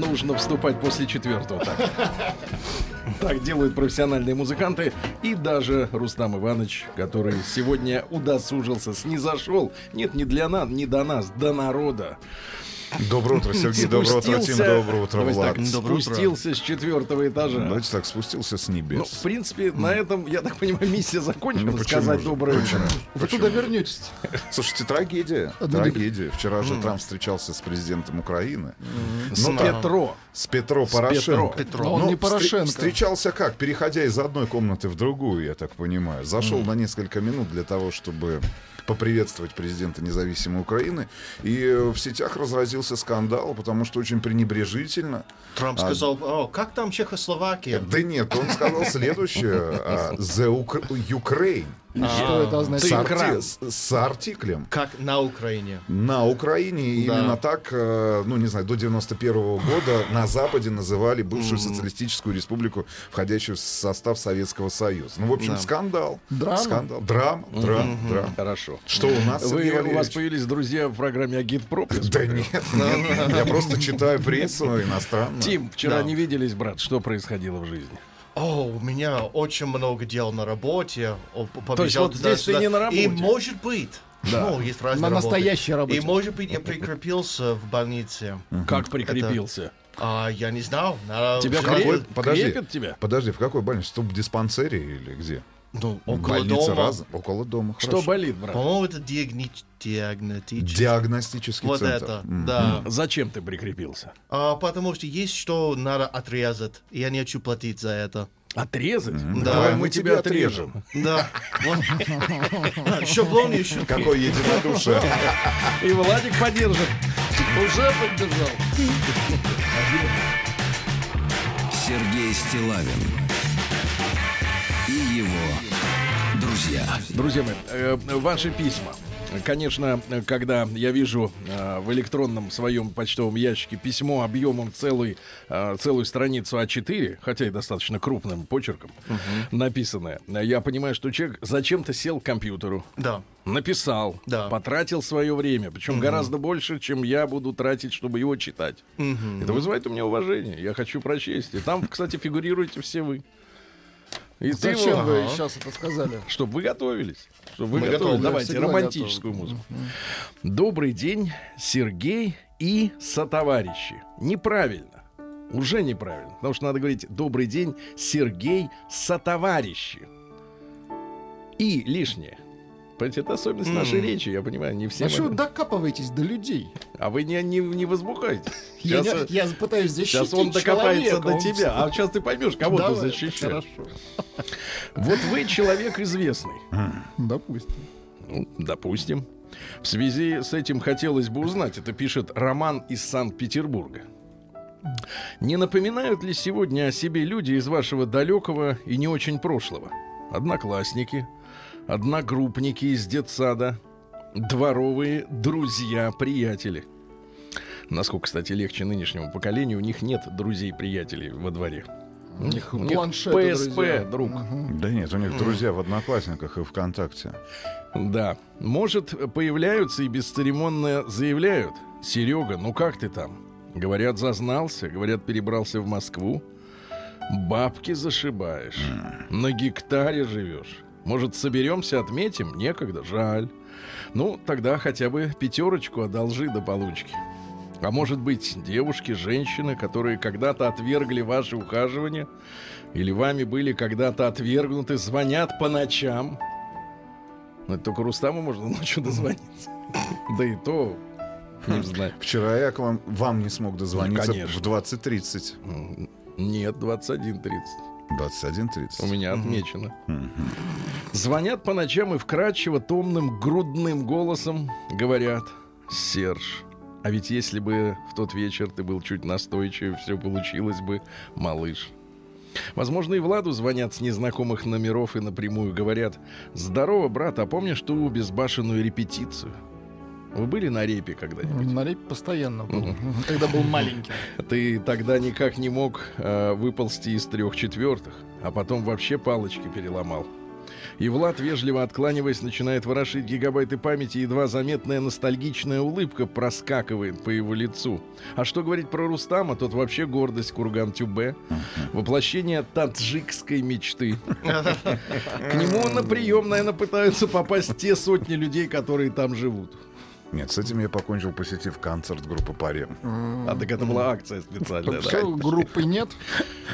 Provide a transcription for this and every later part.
нужно вступать после четвертого. Так. так делают профессиональные музыканты. И даже Рустам Иванович, который сегодня удосужился, снизошел. Нет, не для нас, не до нас, до народа. Доброе утро, Сергей. Доброе утро, Тим. Доброе утро, Влад. так, спустился с четвертого этажа. Давайте так, спустился с Ну, небес. в принце, на этом, я так понимаю, миссия закончена. Ну, почему сказать же? доброе Почему? утро. Вы туда вернетесь. Слушайте, трагедия. Ну, Трагедия. Вчера же Трамп встречался с президентом Украины. С Ну, там, Петро. С Петро Порошенко. Петро. Но он Ну, не Порошенко. Встречался как? Переходя из одной комнаты в другую, я так понимаю. Зашел на несколько минут для того, чтобы поприветствовать президента независимой Украины. И э, в сетях разразился скандал, потому что очень пренебрежительно. Трамп сказал, о, как там Чехословакия? Да нет, он сказал следующее. а, The Ukraine. Что это С, означает? арти- с- с артиклем. Как на Украине. На Украине именно так, э, ну не знаю, до 91 года на Западе называли бывшую социалистическую республику, входящую в состав Советского Союза. Ну, в общем, Да. скандал. Драма? Скандал. Драма, драма, драма. Хорошо. Что у нас, Вы, у вас появились друзья в программе Агитпроп? Да нет, я просто читаю прессу иностранную. Тим, вчера не виделись, брат. Что происходило в жизни? О, у меня очень много дел на работе. То есть побежал вот здесь ты не на работе? И может быть, ну, есть разные На работы. настоящей работе. И может быть, я прикрепился в больнице. Как прикрепился? А, я не знал. Надо Тебя Какой- крепят, подожди. тебя? Подожди, в какой больнице? В диспансере или где? Ну, около Больница дома. раз, около дома. Что хорошо. болит, брат? По-моему, это диагни... диагностический. Диагностический Вот центр. это, М. да. Зачем ты прикрепился? А, потому что есть что надо отрезать. и Я не хочу платить за это. Отрезать? Да. Давай Мы тебя отрежем. Да. Шаблон еще. Какое единодушие. И Владик поддержит. Уже поддержал. Сергей Стилавин и его друзья. Друзья мои, э, ваши письма. Конечно, когда я вижу э, в электронном своем почтовом ящике письмо объемом целый, э, целую страницу А4, хотя и достаточно крупным почерком написанное, э, я понимаю, что человек зачем-то сел к компьютеру, Да. написал, Да. потратил свое время, причем гораздо больше, чем я буду тратить, чтобы его читать. Это вызывает у меня уважение. Я хочу прочесть. И там, кстати, фигурируете все вы. И Зачем вы сейчас это сказали? чтобы вы готовились. Чтобы вы Мы готовились. Давайте романтическую музыку. Добрый день, Сергей и сотоварищи. Неправильно. Уже неправильно. Потому что надо говорить добрый день, Сергей сотоварищи. И лишнее. Понимаете, это особенность нашей речи, я понимаю, не все. А что вы докапываетесь до людей? А вы не, не, не возбухайте. Я, Сейчас, не- я пытаюсь защитить сейчас он докопается человека, до он тебя. А сейчас ты поймешь, кого Давай, ты защищаешь. Хорошо. Вот вы человек известный. Допустим. Ну, допустим. В связи с этим хотелось бы узнать, это пишет Роман из Санкт-Петербурга. Не напоминают ли сегодня о себе люди из вашего далекого и не очень прошлого? Одноклассники, одногруппники из детсада, дворовые друзья, приятели. Насколько, кстати, легче нынешнему поколению, у них нет друзей-приятелей во дворе. У них, у них планшеты, ПСП, друзья. друг. Да нет, у них друзья в Одноклассниках и ВКонтакте. Да. Может, появляются и бесцеремонно заявляют. Серега, ну как ты там? Говорят, зазнался, говорят, перебрался в Москву. Бабки зашибаешь. На гектаре живешь. Может, соберемся, отметим? Некогда, жаль. Ну, тогда хотя бы пятерочку одолжи до получки. А может быть, девушки, женщины, которые когда-то отвергли ваше ухаживание, или вами были когда-то отвергнуты, звонят по ночам. Ну, это только Рустаму можно ночью дозвониться. Да и то, не знаю. Вчера я к вам, вам не смог дозвониться Ну, в 20.30. Нет, 21.30. 21.30. У меня отмечено. Звонят по ночам и вкрадчиво томным грудным голосом говорят «Серж, А ведь если бы в тот вечер ты был чуть настойчивее, все получилось бы, малыш. Возможно, и Владу звонят с незнакомых номеров и напрямую говорят «Здорово, брат, а помнишь ту безбашенную репетицию?» Вы были на репе когда-нибудь? На репе постоянно был, когда был маленький. Ты тогда никак не мог э, выползти из трех четвертых, а потом вообще палочки переломал. И Влад, вежливо откланиваясь, начинает ворошить гигабайты памяти, едва заметная ностальгичная улыбка проскакивает по его лицу. А что говорить про Рустама, тот вообще гордость Курган-Тюбе, воплощение таджикской мечты. К нему на прием, наверное, пытаются попасть те сотни людей, которые там живут. Нет, с этим я покончил, посетив концерт группы Парем. А так это была акция специальная, да? Группы нет.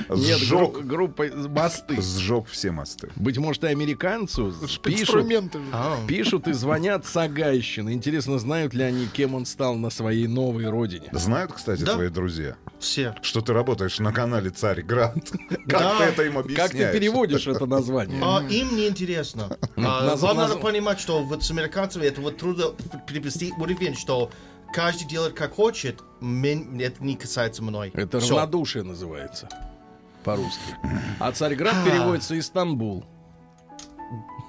Нет, Сжег, гру- группа мосты. сжег все мосты. Быть может, и американцу пишут. А, пишут и звонят с Агайщины. Интересно, знают ли они, кем он стал на своей новой родине? Знают, кстати, твои друзья, все. что ты работаешь на канале Царьград. Как Да. ты это им объясняешь? Как ты переводишь это название? А, им не интересно. А, надо понимать, что вот с американцами это вот трудно перевести уровень, что каждый делает как хочет, это не касается мной. Это Всё. равнодушие называется по-русски. А Царьград переводится Истанбул.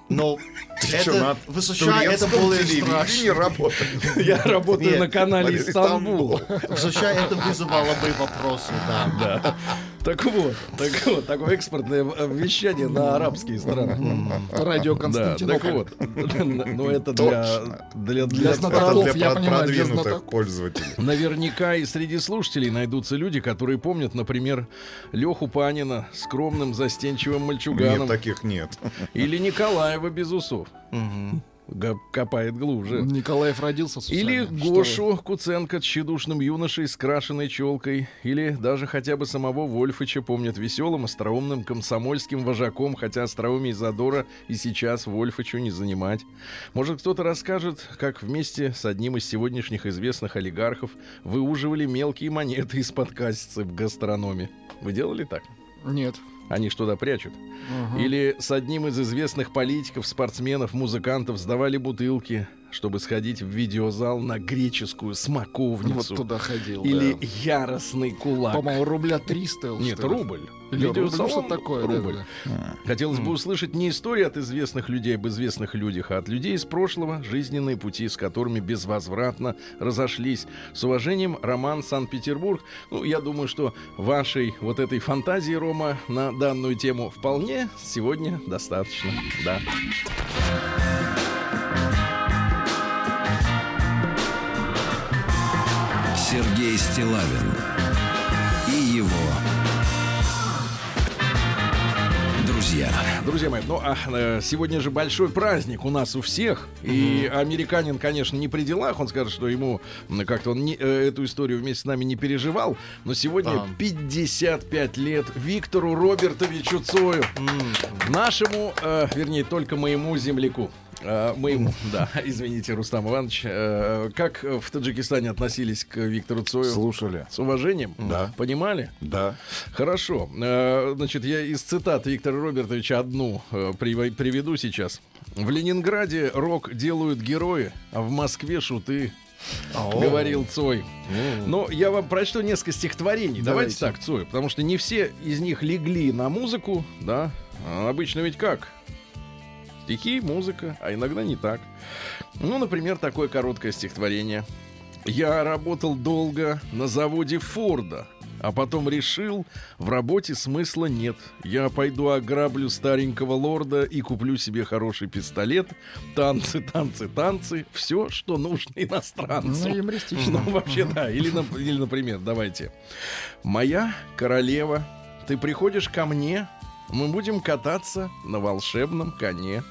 Но Ты что, это на в США это более страшно. Я работаешь? работаю Нет. на канале Истанбул. В США это вызывало бы вопросы, да. Да. Так вот, так вот, такое экспортное вещание на арабские страны. Радио Да, так Константинополь. вот. Но это для, для, для, знатоков. Я понимаю, для знатоков. пользователей. Наверняка и среди слушателей найдутся люди, которые помнят, например, Леху Панина скромным застенчивым Нет, мальчуганом таких нет. или Николаева без усов. Копает глубже. Николаев родился с. Или Гошу Куценко тщедушным юношей с крашеной челкой. Или даже хотя бы самого Вольфыча помнят веселым, остроумным, комсомольским вожаком, хотя остроумие и задора и сейчас Вольфычу не занимать. Может, кто-то расскажет, как вместе с одним из сегодняшних известных олигархов выуживали мелкие монеты из-под в гастрономе. Вы делали так? Нет. Они ж туда прячут. Или с одним из известных политиков, спортсменов, музыкантов сдавали бутылки, чтобы сходить в видеозал на греческую Вот смоковницу. туда ходил. Или да. яростный кулак. По-моему, рубля 3 стоил. Нет, что рубль. Видеосалон что такое, да, рубль. да. Хотелось бы услышать не истории от известных людей об известных людях, а от людей из прошлого, жизненные пути, с которыми безвозвратно разошлись. С уважением, Роман Санкт-Петербург. Ну, я думаю, что вашей вот этой фантазии, Рома, на данную тему вполне сегодня достаточно. Да. Сергей Стилавин и его друзья. Друзья мои, ну а э, сегодня же большой праздник у нас у всех. И американин, конечно, не при делах. Он скажет, что ему как-то он не- э, эту историю вместе с нами не переживал. Но сегодня Да. 55 лет Виктору Робертовичу Цою. Нашему, э, вернее, только моему земляку. Э, моему, да, извините, Рустам Иванович. Э, как в Таджикистане относились к Виктору Цою? Слушали. С уважением? Да. Понимали? Да. Хорошо. Э, Значит, я из цитат Виктора Робертовича одну прив- приведу сейчас. В Ленинграде рок делают герои, а в Москве шуты. Говорил Цой. Но я вам прочту несколько стихотворений. Давайте, Давайте. так, Цой, потому что не все из них легли на музыку, да. А обычно ведь как? Стихи, музыка, а иногда не так. Ну, например, такое короткое стихотворение. Я работал долго на заводе Форда, а потом решил, в работе смысла нет. Я пойду ограблю старенького лорда и куплю себе хороший пистолет. Танцы, танцы, танцы. Все, что нужно иностранцу. Ну, юмористично. Ну, вообще, да. Или, или, например, давайте. Моя королева, ты приходишь ко мне, мы будем кататься на волшебном коне.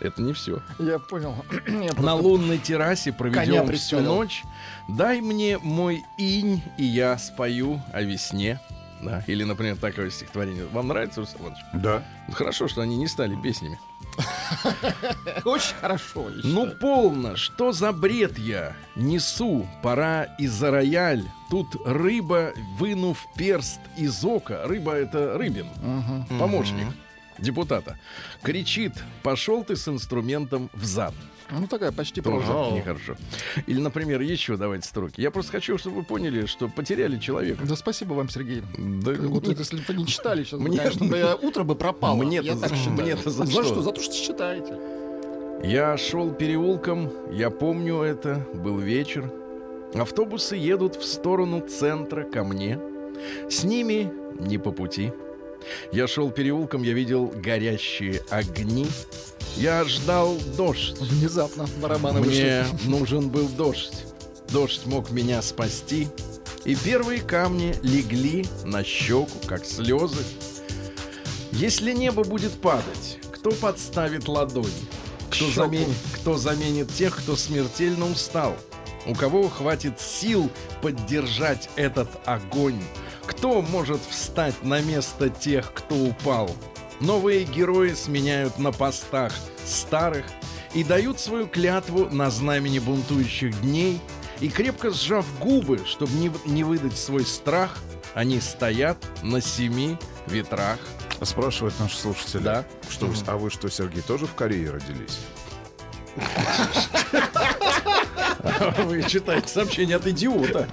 Это не все. Я понял. Я На лунной террасе проведем всю ночь. Дай мне мой инь, и я спою о весне. Да. Или, например, такое стихотворение. Вам нравится, Руслан Иванович? Да. Хорошо, что они не стали песнями. Очень хорошо. Ну, полно, что за бред я несу? Пора и за рояль. Тут рыба, вынув перст из ока. Рыба — это рыбин, помощник депутата. Кричит, пошел ты с инструментом в зад. Ну, такая почти Тоже проза. нехорошо. Или, например, еще давайте строки. Я просто хочу, чтобы вы поняли, что потеряли человека. Да спасибо вам, Сергей. Да, Вот это, если бы не читали, сейчас, Мне- конечно, бы я- утро бы пропало. Мне-то за- мне-то за За что? что? За то, что считаете. Я шел переулком, я помню это, был вечер. Автобусы едут в сторону центра ко мне. С ними не по пути. Я шел переулком, я видел горящие огни. Я ждал дождь. Внезапно барабаны Мне вышли. нужен был дождь. Дождь мог меня спасти. И первые камни легли на щеку, как слезы. Если небо будет падать, кто подставит ладонь? Кто заменит, кто заменит тех, кто смертельно устал? У кого хватит сил поддержать этот огонь? Кто может встать на место тех, кто упал? Новые герои сменяют на постах старых и дают свою клятву на знамени бунтующих дней. И крепко сжав губы, чтобы не, не выдать свой страх, они стоят на семи ветрах. Спрашивают наши слушатели. Да. Что, вы- а вы что, Сергей, тоже в Корее родились? Вы читаете сообщение от идиота.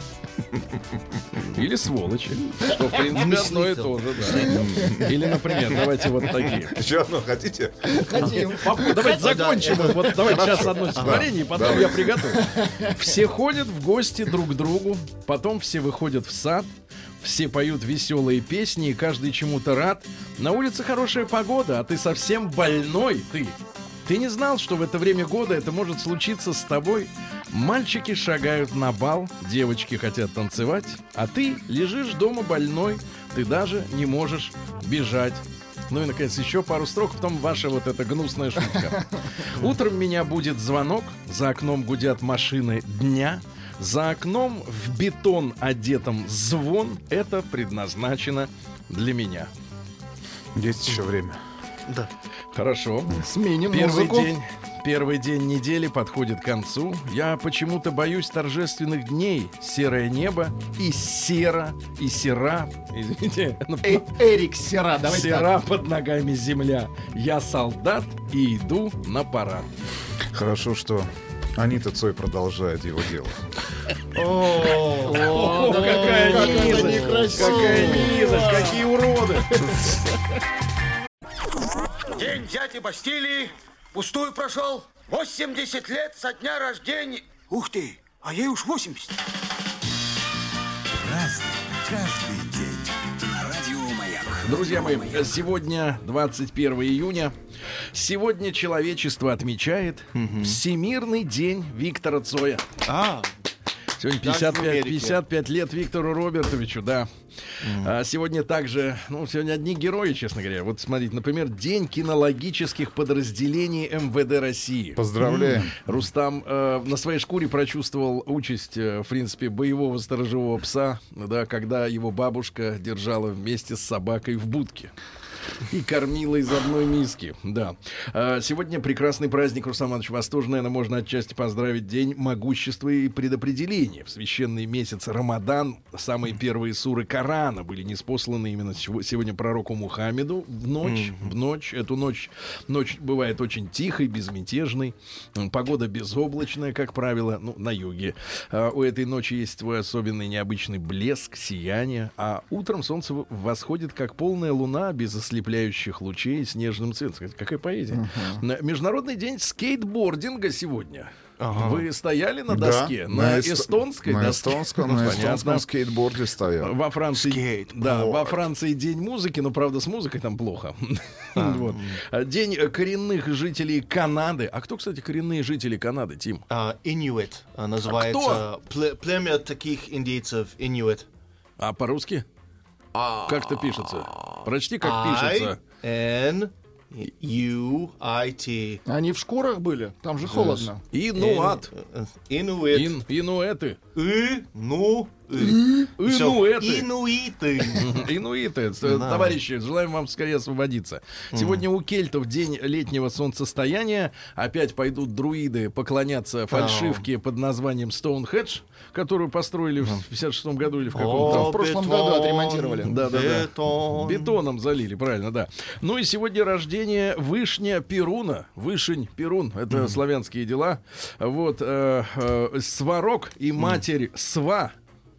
Или сволочи. Что, в принципе, одно и то же, да. Или, например, давайте вот такие. Еще одно хотите? Хотим. Давайте закончим. Вот давайте сейчас одно стихотворение, и потом я приготовлю. Все ходят в гости друг к другу, потом все выходят в сад, все поют веселые песни, и каждый чему-то рад. На улице хорошая погода, а ты совсем больной, ты. Ты не знал, что в это время года это может случиться с тобой? Мальчики шагают на бал, девочки хотят танцевать, а ты лежишь дома больной, ты даже не можешь бежать. Ну и, наконец, еще пару строк, потом ваша вот эта гнусная шутка. Утром меня будет звонок, за окном гудят машины дня, за окном в бетон одетом звон, это предназначено для меня. Есть еще время. Да. Хорошо. Сменим Первый музыку. день, первый день недели подходит к концу. Я почему-то боюсь торжественных дней. Серое небо и сера, и сера. Извините, ну, Э- Эрик Сера, давайте так. сера под ногами земля. Я солдат и иду на парад. Хорошо, что Анита Цой продолжает его дело. О, какая низость! Какая низость! Какие уроды! День дяди Бастилии пустую прошел. 80 лет со дня рождения. Ух ты, а ей уж 80. Разный, каждый день. На радио Маяк. Друзья мои, сегодня 21 июня. Сегодня человечество отмечает Всемирный день Виктора Цоя. А, Сегодня Как в 55, Америке. 55 лет Виктору Робертовичу, да. А сегодня также, ну, сегодня одни герои, честно говоря. Вот смотрите, например, День кинологических подразделений МВД России. Поздравляем. Рустам э, на своей шкуре прочувствовал участь, э, в принципе, боевого сторожевого пса, да, когда его бабушка держала вместе с собакой в будке. И кормила из одной миски, да. А, Сегодня прекрасный праздник, Рустам Иванович. Вас тоже, наверное, можно отчасти поздравить. День могущества и предопределения. В священный месяц Рамадан самые первые суры Корана были неспосланы именно сего- сегодня пророку Мухаммеду в ночь. В ночь. Эту ночь, ночь бывает очень тихой, безмятежной. Погода безоблачная, как правило, ну, на юге. А, У этой ночи есть свой особенный необычный блеск, сияние. А утром солнце восходит, как полная луна, без ослепляющих лучей, с нежным цветом. Какая поэзия. На- Международный день скейтбординга сегодня. Вы стояли на доске? на эсто- эстонской на доске? эстонском, Ну, на понятно. эстонском скейтборде стоял. Во Франции, Скейт. да, Вот. во Франции день музыки, но правда с музыкой там плохо. Вот. А, День э, коренных жителей Канады. А кто, кстати, коренные жители Канады, Тим? а, Инуит а, называется. Пле- Племя таких индейцев Инуит. А по-русски? Как это пишется? Прочти, как пишется. N U I T. Они в шкурах были? Там же холодно. Инуат. Инуит. Ин, инуэты. И, ну, И. Инуэты. Инуиты. Инуиты, товарищи, желаем вам скорее освободиться. Сегодня у кельтов день летнего солнцестояния. Опять пойдут друиды поклоняться фальшивке под названием Стоунхедж, которую построили в 56 году или в каком-то. в прошлом году отремонтировали. Да, да, да. Бетон. Бетоном залили, правильно, да. Ну и сегодня рождение Вышня Перуна. Вышень Перун. Это славянские дела. Вот. э, э, Сварог и матерь Сва.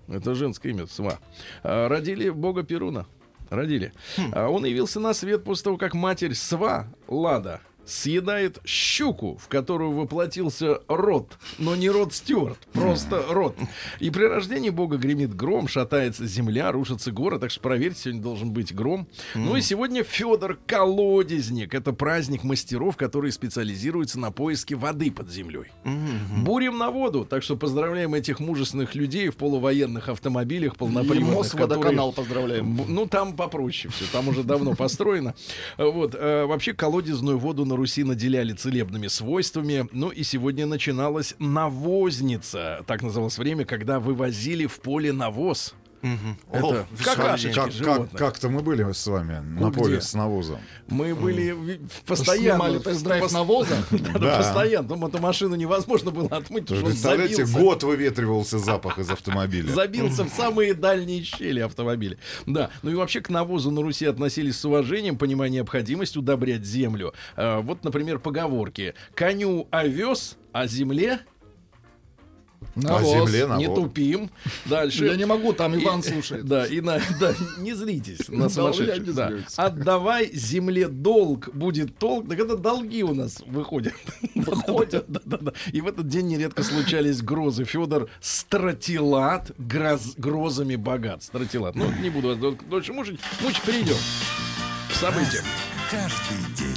Это женское имя Сва. э, Родили бога Перуна. Родили. А Он явился на свет после того, как матерь Сва, Лада, съедает щуку, в которую воплотился род, но не род Стюарт, просто род. И при рождении бога гремит гром, шатается земля, рушится город, так что проверьте, сегодня должен быть гром. Ну и сегодня Федор Колодезник. Это праздник мастеров, которые специализируются на поиске воды под землей. Бурим на воду, так что поздравляем этих мужественных людей в полувоенных автомобилях, полноприводных. Мос которые- водоканал поздравляем. Ну, там попроще все, там уже давно построено. Вот, э, вообще колодезную воду на Руси наделяли целебными свойствами. Ну и сегодня начиналась навозница. Так называлось время, когда вывозили в поле навоз. Это О, какашечки Как, как, животных. как-то мы были с вами на Где? поле с навозом. Мы были постоянно... Снимали тест-драйв пос- навоза. Да, постоянно. Там эту машину невозможно было отмыть, потому что он Представляете, забился. год выветривался запах из автомобиля. Забился в самые дальние щели автомобиля. Да. Ну и вообще к навозу на Руси относились с уважением, понимая необходимость удобрять землю. А, вот, например, поговорки. Коню овес, а земле А земле не навоз. тупим. Дальше. Я не могу, там Иван И- слушает. Да, и на, да, не злитесь на сумасшедших. не да. Отдавай земле долг, будет толк. Так это долги у нас выходят. Выходят. Да, да, да. И в этот день нередко случались грозы. Федор Стратилат гроз- грозами богат. Стратилат. Ну, не буду вас дол- дольше мучить. Мучить перейдем к событиям. Каждый день.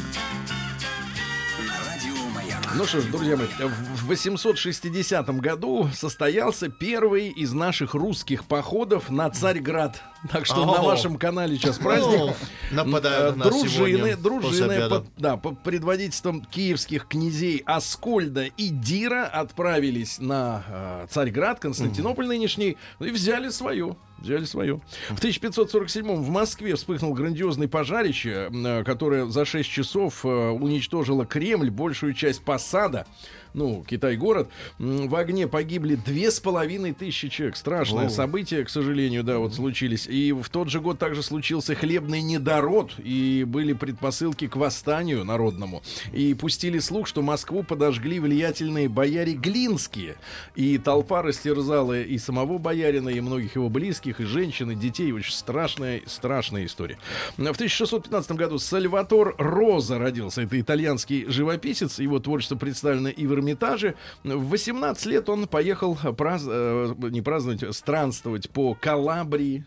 На. Ну что ж, друзья мои, в 860 году состоялся первый из наших русских походов на Царьград. Так что на О. вашем канале сейчас праздник. Нападают на нас дружины, дружины под, да, под предводительством киевских князей Аскольда и Дира отправились на э, Царьград, Константинополь нынешний, ну и взяли свое. Взяли свое. В 1547 в Москве вспыхнул грандиозный пожарище, э, которое за 6 часов э, уничтожило Кремль, большую часть посада, ну, Китай-город. В огне погибли две с половиной тысячи человек. Страшное О. событие, к сожалению, да, вот случились. И в тот же год также случился хлебный недород, и были предпосылки к восстанию народному. И пустили слух, что Москву подожгли влиятельные бояре Глинские. И толпа растерзала и самого боярина, и многих его близких, и женщин, и детей. Очень страшная, страшная история. В 1615 году Сальватор Роза родился. Это итальянский живописец. Его творчество представлено и в Эрмитаже. В 18 лет он поехал праз- э, не праздновать, а странствовать по Калабрии.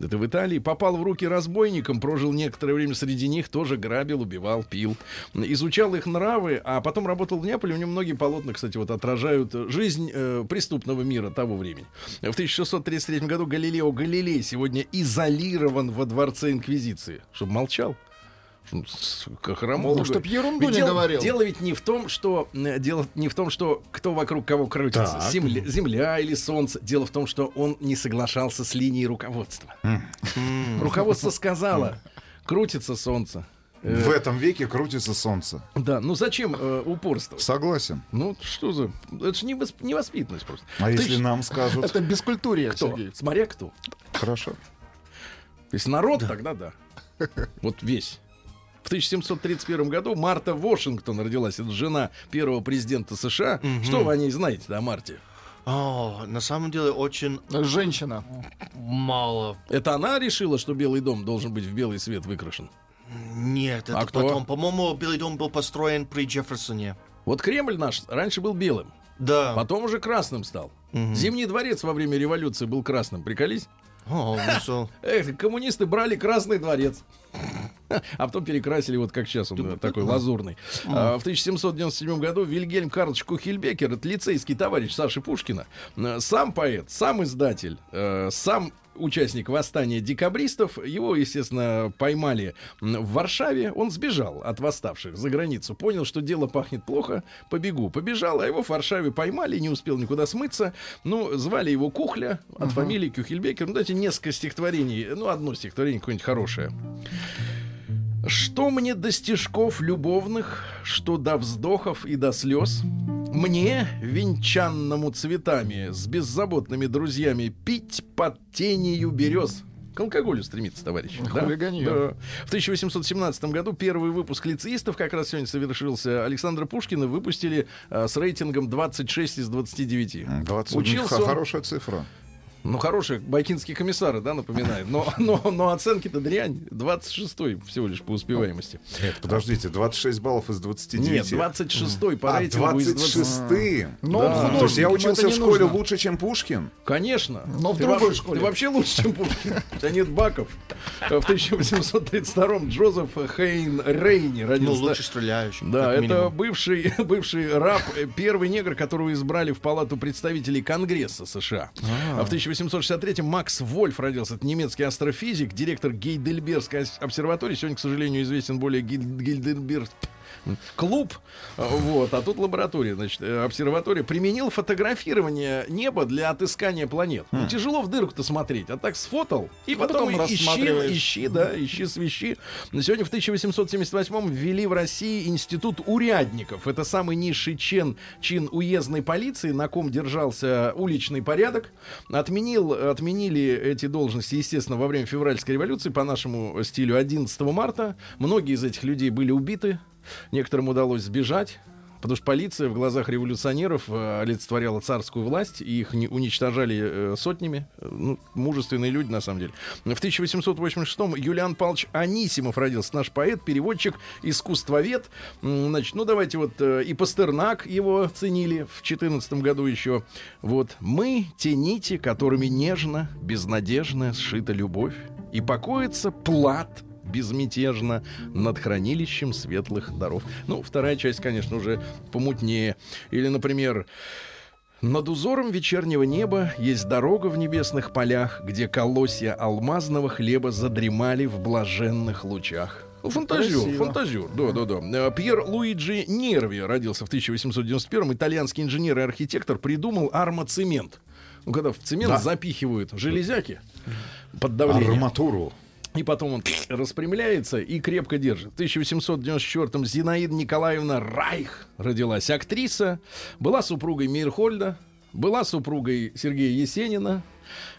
Это в Италии. Попал в руки разбойникам, прожил некоторое время среди них, тоже грабил, убивал, пил. Изучал их нравы, а потом работал в Неаполе. У него многие полотна, кстати, вот отражают жизнь э, преступного мира того времени. В 1633 году Галилео Галилей сегодня изолирован во дворце Инквизиции. Чтобы молчал. Как хромол. Ну, чтоб ерунду Ведь не дело, говорил. Дело ведь не в том, что э, дело не в том, что кто вокруг кого крутится, Так. земля, земля или солнце. Дело в том, что он не соглашался с линией руководства. Руководство сказало, крутится солнце. Э, В этом веке крутится солнце. Да, ну зачем э, упорство? Согласен. Ну что за, это же невос- невоспитанность просто. А Ты если ж- нам скажут... Это бескультурие, кто? Сергей. Смотря кто. Хорошо. Если народ, тогда да. Вот весь. В 1731 году Марта Вашингтон родилась. Это жена первого президента США. Что вы о ней знаете, да, Марте? О, на самом деле очень Женщина. мало. Это она решила, что Белый дом должен быть в белый свет выкрашен? Нет, это А кто? потом. По-моему, Белый дом был построен при Джефферсоне. Вот Кремль наш раньше был белым, Да. потом уже красным стал. Зимний дворец во время революции был красным, приколись? О, ну что? Эх, коммунисты брали Красный дворец. А потом перекрасили, вот как сейчас он да, такой лазурный. А, В 1797 году Вильгельм Карлович Кухельбекер, это лицейский товарищ Саши Пушкина, э, сам поэт, сам издатель, э, сам участник восстания декабристов. Его, естественно, поймали в Варшаве. Он сбежал от восставших за границу. Понял, что дело пахнет плохо. Побегу. Побежал, а его в Варшаве поймали, не успел никуда смыться. Ну, звали его Кухля от фамилии Кюхельбекер. Ну, дайте несколько стихотворений. Ну, одно стихотворение какое-нибудь хорошее. Что мне до стежков любовных, что до вздохов и до слез? Мне, венчанному цветами, с беззаботными друзьями, пить под тенью берез. К алкоголю стремится, товарищ. Да? Да. В 1817 году первый выпуск лицеистов как раз сегодня совершился. Александра Пушкина выпустили а, с рейтингом 26 из 29. 20 Учился х- он- хорошая цифра. Ну, хорошие байкинские комиссары, да, напоминает. Но, но, но оценки-то дрянь. 26-й всего лишь по успеваемости. Нет, подождите, 26 баллов из 29. Нет, 26-й по А, рейтингу из 20. 26 Но Да. он художник, То есть я учился в школе нужно. лучше, чем Пушкин? Конечно. Но в Ты другой во- школе. Ты вообще лучше, чем Пушкин. У тебя нет баков. В 1832-м Джозеф Хейн Рейни Ну, родился. лучше стреляющий. Да, это минимум. бывший, бывший раб, э, первый негр, которого избрали в Палату представителей Конгресса США. А в 1863-м Макс Вольф родился. Это немецкий астрофизик, директор Гейдельбергской обсерватории. Сегодня, к сожалению, известен более Гейдельберг клуб, а, вот, а тут лаборатория, значит, э, обсерватория, применил фотографирование неба для отыскания планет. Ну, тяжело в дырку-то смотреть, а так сфотал, и Ну, потом, потом ищи, ищи, да, ищи, свищи. Сегодня в 1878-м ввели в России институт урядников. Это самый низший чин, чин уездной полиции, на ком держался уличный порядок. Отменил, отменили эти должности, естественно, во время февральской революции по нашему стилю 11 марта. Многие из этих людей были убиты, некоторым удалось сбежать. Потому что полиция в глазах революционеров э, олицетворяла царскую власть, и их не уничтожали э, сотнями. Э, Ну, мужественные люди, на самом деле. В 1886-м Юлиан Павлович Анисимов родился, наш поэт, переводчик, искусствовед. Значит, ну давайте вот и Пастернак его ценили в 14 году еще. Вот мы те нити, которыми нежно, безнадежно сшита любовь, и покоится плат безмятежно над хранилищем светлых даров. Ну, вторая часть, конечно, уже помутнее. Или, например, над узором вечернего неба есть дорога в небесных полях, где колосья алмазного хлеба задремали в блаженных лучах. Ну, Фантазер, Красиво. фантазер, да, да, да. Э, Пьер Луиджи Нерви родился в 1891 итальянский инженер и архитектор, придумал армоцемент. Ну, когда в цемент Да. запихивают железяки под давлением. Арматуру. И потом он распрямляется и крепко держит. В 1894-м Зинаида Николаевна Райх родилась. Актриса, была супругой Мирхольда, была супругой Сергея Есенина.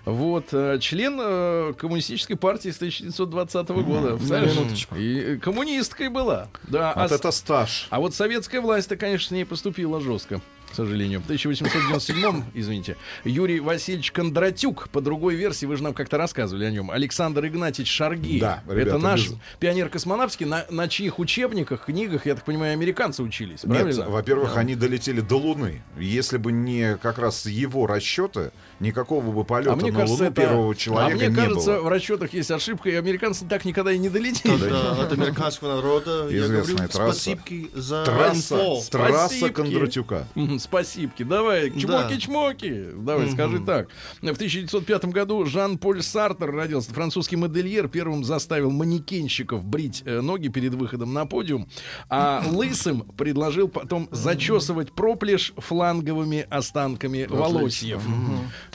Вот, э, член э, коммунистической партии с 1920 года. Минуточку. И э, коммунисткой была. Да, а Вот с- это стаж. а вот советская власть-то, конечно, с ней поступила жестко. К сожалению. В 1897 извините, Юрий Васильевич Кондратюк, по другой версии, вы же нам как-то рассказывали о нем, Александр Игнатьевич Шарги. Да, Это ребята, наш без- пионер космонавтский, на, на чьих учебниках, книгах, я так понимаю, американцы учились, Нет, правильно? во-первых, они долетели до Луны. Если бы не как раз его расчеты, никакого бы полета а мне на кажется, Луну это... первого а человека мне не кажется, было. в расчетах есть ошибка, и американцы так никогда и не долетели. Да, от американского народа. Я Известная говорю, трасса. спасибо за Трасса, трасса. Кондратюка. Мгм, Спасибки. Давай, чмоки-чмоки. Давай, скажи так. В 1905 году Жан-Поль Сартер родился. Французский модельер первым заставил манекенщиков брить э, ноги перед выходом на подиум, а лысым предложил потом зачесывать проплеш фланговыми останками волосьев.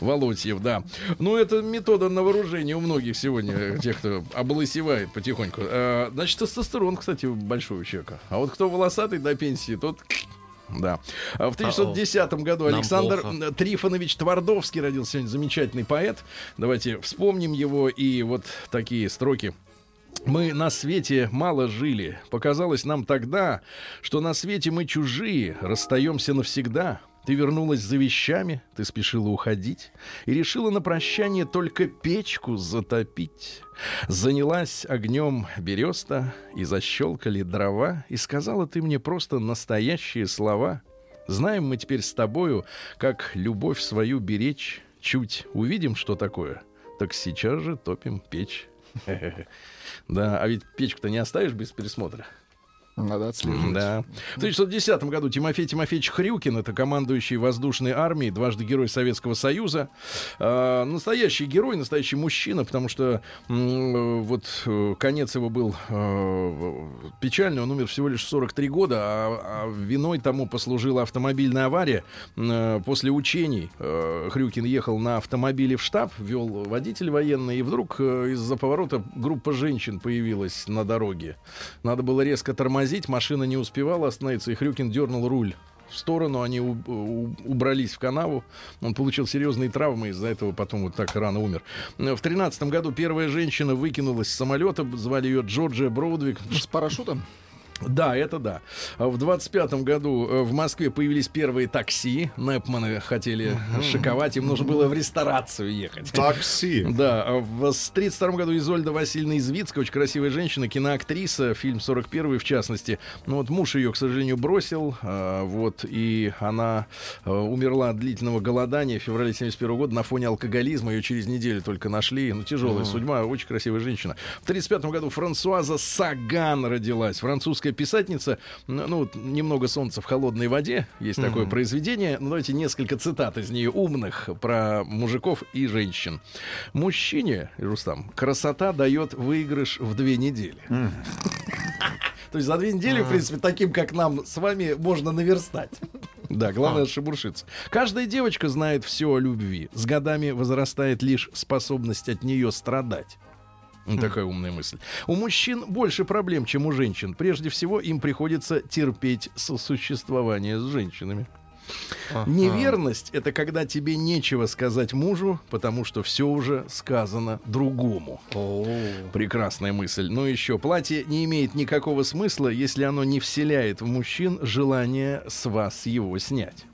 Волосьев, да. Ну, это метода на вооружение у многих сегодня, э, тех, кто облысевает потихоньку. Э, Значит, тестостерон, кстати, большой у человека. А вот кто волосатый до пенсии, тот да. А В 1910 году Александр Трифонович Твардовский родился сегодня замечательный поэт. Давайте вспомним его и вот такие строки. Мы на свете мало жили. Показалось нам тогда, что на свете мы чужие, расстаемся навсегда. Ты вернулась за вещами, ты спешила уходить и решила на прощание только печку затопить. Занялась огнем береста и защелкали дрова, и сказала ты мне просто настоящие слова. Знаем мы теперь с тобою, как любовь свою беречь. Чуть увидим, что такое, так сейчас же топим печь. Да, а ведь печку-то не оставишь без присмотра. Надо отслеживать. Да. В 1910 году Тимофей Тимофеевич Хрюкин, это командующий воздушной армией, дважды герой Советского Союза. А, настоящий герой, настоящий мужчина, потому что м, вот э, конец его был э, печальный, он умер всего лишь в 43 года, а, а виной тому послужила автомобильная авария. Э, После учений э, Хрюкин ехал на автомобиле в штаб, вел водитель военный, и вдруг э, из-за поворота группа женщин появилась на дороге. Надо было резко тормозить, машина не успевала остановиться, и Хрюкин дернул руль в сторону, они у- у- убрались в канаву. Он получил серьезные травмы, из-за этого потом вот так рано умер. В тринадцатом году первая женщина выкинулась с самолета, звали ее Джорджия Броудвик. С парашютом? Да, это да. А В 25 году э, в Москве появились первые такси. Непманы хотели шиковать, им нужно было в ресторацию ехать. Такси. Да, а в с 32 году Изольда Васильевна Извицкая, очень красивая женщина, киноактриса, фильм 41 в частности. Ну вот муж ее, к сожалению, бросил, а, вот, и она а, умерла от длительного голодания в феврале 71 года на фоне алкоголизма, ее через неделю только нашли, ну тяжелая судьба, очень красивая женщина. В 35 году Франсуаза Саган родилась, французская писательница, ну немного солнца в холодной воде, есть такое произведение, ну давайте несколько цитат из нее умных про мужиков и женщин. Мужчине, Рустам, красота дает выигрыш в две недели. То есть за две недели, в принципе, таким, как нам с вами, можно наверстать. Да, главное шебуршиться. Каждая девочка знает все о любви. С годами возрастает лишь способность от нее страдать. Ну, Такая умная мысль. У мужчин больше проблем, чем у женщин. Прежде всего, им приходится терпеть сосуществование с женщинами. Неверность — это когда тебе нечего сказать мужу, потому что все уже сказано другому. Прекрасная мысль. Ну еще, платье не имеет никакого смысла, если оно не вселяет в мужчин желание с вас его снять.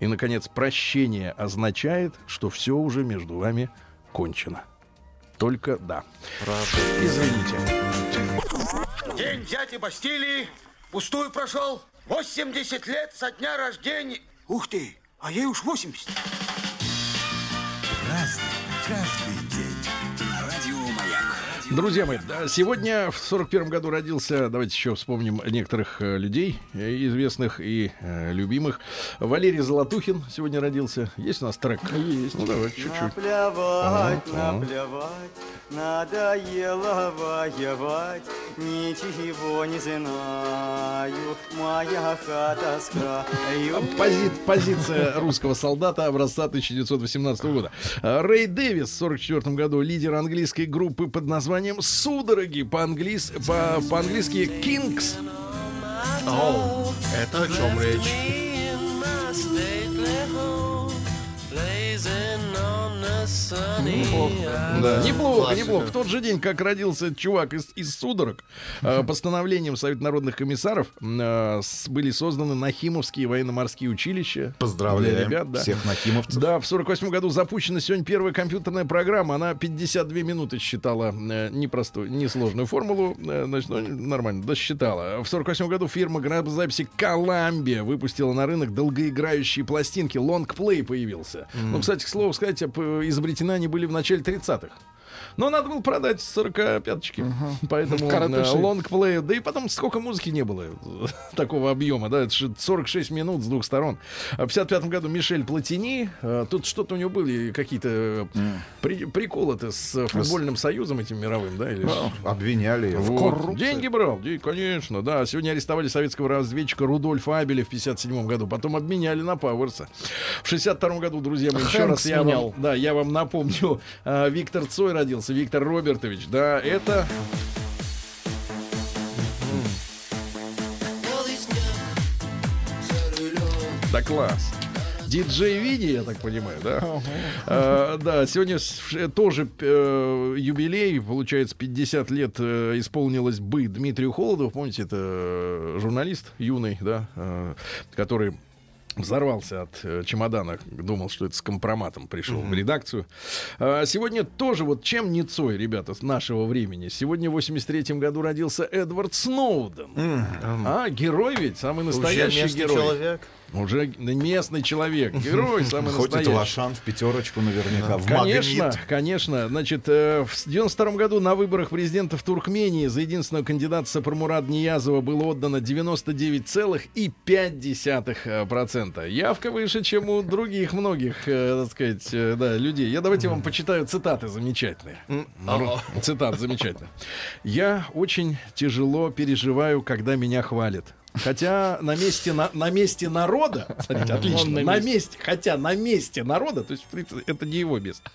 И, наконец, прощение означает, что все уже между вами кончено. Только да. Извините. День дяди Бастилии пустую прошел. 80 лет со дня рождения. Ух ты, а ей уж 80. Разный, Друзья мои, да, сегодня в 41 году родился, давайте еще вспомним некоторых э, людей, э, известных и э, любимых. Валерий Золотухин сегодня родился. Есть у нас трек? Есть. Ну, давай, чуть-чуть. Наплевать, наплевать, надоело воевать, ничего не знаю, моя хата с краю. Пози- позиция русского солдата образца 1918 года. А, Рэй Дэвис в 1944 году лидер английской группы под названием «Судороги» по-английс- по- по-английски «Кингс». О, это о чем речь? Да, неплохо, Классика. неплохо. В тот же день, как родился чувак из, из судорог, э, постановлением Совета народных комиссаров э, с- были созданы Нахимовские военно-морские училища. Поздравляем Для ребят, да. всех нахимовцев. Да, в 48 году запущена сегодня первая компьютерная программа. Она 52 минуты считала э, непростую, несложную формулу. э, значит, ну, нормально, досчитала. В 48 году фирма грамзаписи Columbia выпустила на рынок долгоиграющие пластинки. Лонгплей появился. Ну, кстати, к слову сказать, об, э, изобретены они были в начале 30-х. Но надо было продать 45-очки. Поэтому Коротыши. э, лонгплей. Да и потом сколько музыки не было э, такого объема. Да, это же 46 минут с двух сторон. А В 55 году Мишель Платини. э, Тут что-то у него были какие-то э, при- приколы-то с футбольным союзом этим мировым, да? Или... Обвиняли его. Вот. Деньги брал, Де- конечно, да. Сегодня арестовали советского разведчика Рудольфа Абеля в 57 году. Потом обменяли на Пауэрса. В 62 году, друзья мои, еще раз я вам, да, я вам напомню, а, Виктор Цой родился, Виктор Робертович. Да, это... Да класс. Диджей Вини, я так понимаю, да? А, да, сегодня тоже э, юбилей, получается, 50 лет э, исполнилось бы Дмитрию Холодову. Помните, это э, журналист юный, да, э, который взорвался от э, чемодана, думал, что это с компроматом пришел в редакцию. А, сегодня тоже вот чем не Цой, ребята, с нашего времени. Сегодня в 83-м году родился Эдвард Сноуден. А, герой ведь, самый Уже настоящий местный герой. человек. Уже местный человек, герой самый Ходит настоящий. Лошан в пятерочку наверняка, в Конечно, магнит. конечно. Значит, э, в 92 году на выборах президента в Туркмении за единственного кандидата Сапармурад Ниязова было отдано 99,5%. Явка выше, чем у других многих, э, так сказать, э, да, людей. Я давайте вам почитаю цитаты замечательные. Цитат замечательно. Я очень тяжело переживаю, когда меня хвалят. Хотя на месте, на, на месте народа, смотрите, отлично, на месте, хотя на месте народа, то есть, в принципе, это не его место,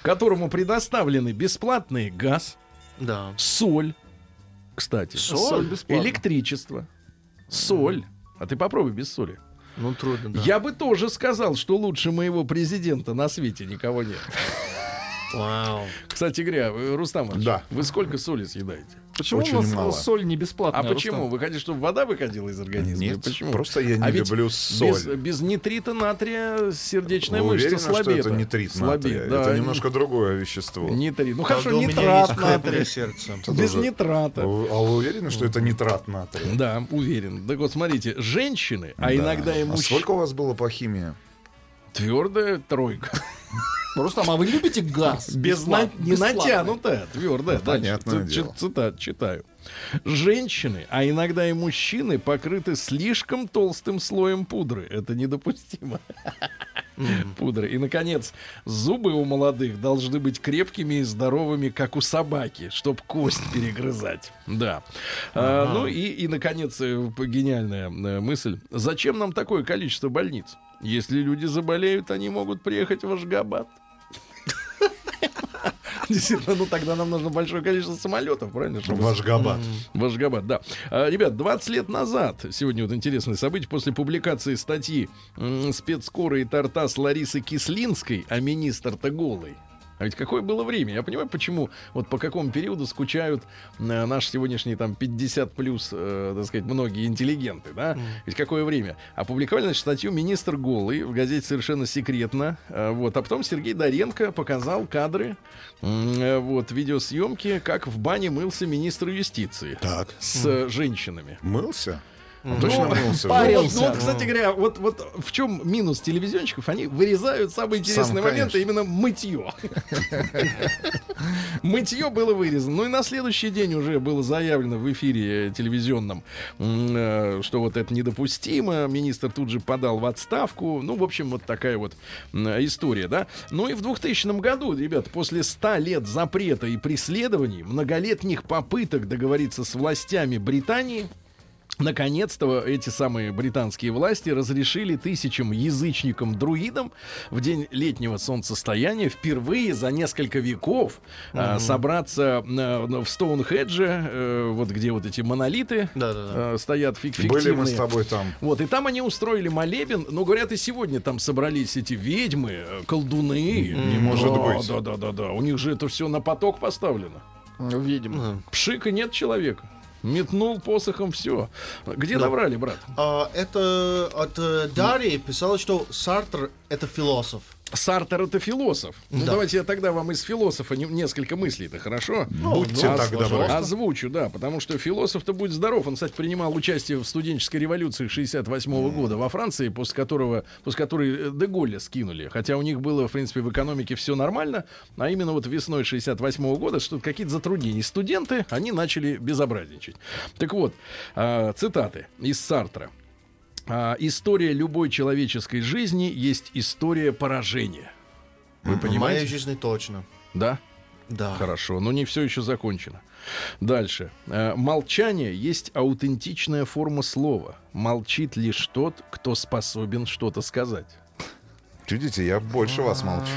которому предоставлены бесплатный газ, Да. соль, кстати, Соль бесплатно. электричество, соль. А ты попробуй без соли. Ну, трудно, да. Я бы тоже сказал, что лучше моего президента на свете никого нет. Вау. Кстати говоря, Рустам Да. вы сколько соли съедаете? Почему Очень у нас мало. соль не бесплатная? А почему? Рустам? Вы хотите, чтобы вода выходила из организма? Нет, почему? просто я не А ведь люблю соль. Без, без нитрита натрия сердечная Вы мышца уверены, что слабеет. это нитрит натрия? Слабеет, да. Это немножко другое вещество. Нитрит. Ну хорошо, у меня нитрат натрия. сердце. Без нитрата. А вы а уверены, что это нитрат натрия? Да, уверен. Так вот, смотрите, женщины, а Да. иногда и А мужчины. сколько у вас было по химии? Твердая тройка. Рустам, а вы любите газ? Без на- не натянутая, твердая. Ну, дело. Цитат читаю. Женщины, а иногда и мужчины, покрыты слишком толстым слоем пудры. Это недопустимо. Пудры. И, наконец, зубы у молодых должны быть крепкими и здоровыми, как у собаки, чтоб кость перегрызать. Да. А, ну и, и, наконец, э, гениальная э, мысль. Зачем нам такое количество больниц? Если люди заболеют, они могут приехать в Ашгабад. Действительно, ну тогда нам нужно большое количество самолетов, правильно? чтобы- В Ашгабад. в Ашгабад, да. А, ребят, 20 лет назад, сегодня вот интересное событие, после публикации статьи м, спецкора и Тартас Ларисы Кислинской, а министр-то голый. А ведь какое было время? Я понимаю, почему, вот по какому периоду скучают э, наши сегодняшние там 50 плюс, э, так сказать, многие интеллигенты, да? Ведь какое время? Опубликовали, значит, статью «Министр голый» в газете совершенно секретно. э, вот. А потом Сергей Доренко показал кадры, э, вот, видеосъемки, как в бане мылся министр юстиции Так. с э, женщинами. Мылся? Он точно Ну, мылся? парился. Ну, вот, кстати говоря, вот, вот в чем минус телевизионщиков? Они вырезают самые интересные Сам, моменты, именно мытье. Мытье было вырезано. Ну и на следующий день уже было заявлено в эфире телевизионном, э, что вот это недопустимо. Министр тут же подал в отставку. Ну, в общем, вот такая вот история, да. Ну и в 2000 году, ребят, после 100 лет запрета и преследований, многолетних попыток договориться с властями Британии, Наконец-то эти самые британские власти разрешили тысячам язычникам-друидам в день летнего солнцестояния впервые за несколько веков а, собраться а, в Стоунхедже, э, вот где вот эти монолиты э, стоят фик- Были мы с фиктивные. тобой там. Вот, и там они устроили молебен, но говорят, и сегодня там собрались эти ведьмы, э, колдуны. Не может Да, быть. Да, да, да, да. У них же это все на поток поставлено. Видимо. Пшика нет человека. Метнул посохом все. Где Да. наврали, брат? А, это от э, Дарьи писала, что Сартр это философ. Сартер это философ. Ну, Да. давайте я тогда вам из философа не- несколько мыслей-то, хорошо? Будьте Оз- так добры. Озвучу, да, потому что философ-то будет здоров. Он, кстати, принимал участие в студенческой революции 68 года во Франции, после которого, после которой э, Деголля скинули. Хотя у них было, в принципе, в экономике все нормально, а именно вот весной 68 года что какие-то затруднения. Студенты, они начали безобразничать. Так вот, а, цитаты из Сартра. А, история любой человеческой жизни есть история поражения. Вы В моей понимаете? жизни точно. Да? Да. Хорошо, но не все еще закончено. Дальше. Э, Молчание есть аутентичная форма слова. Молчит лишь тот, кто способен что-то сказать. Видите, я больше вас молчу.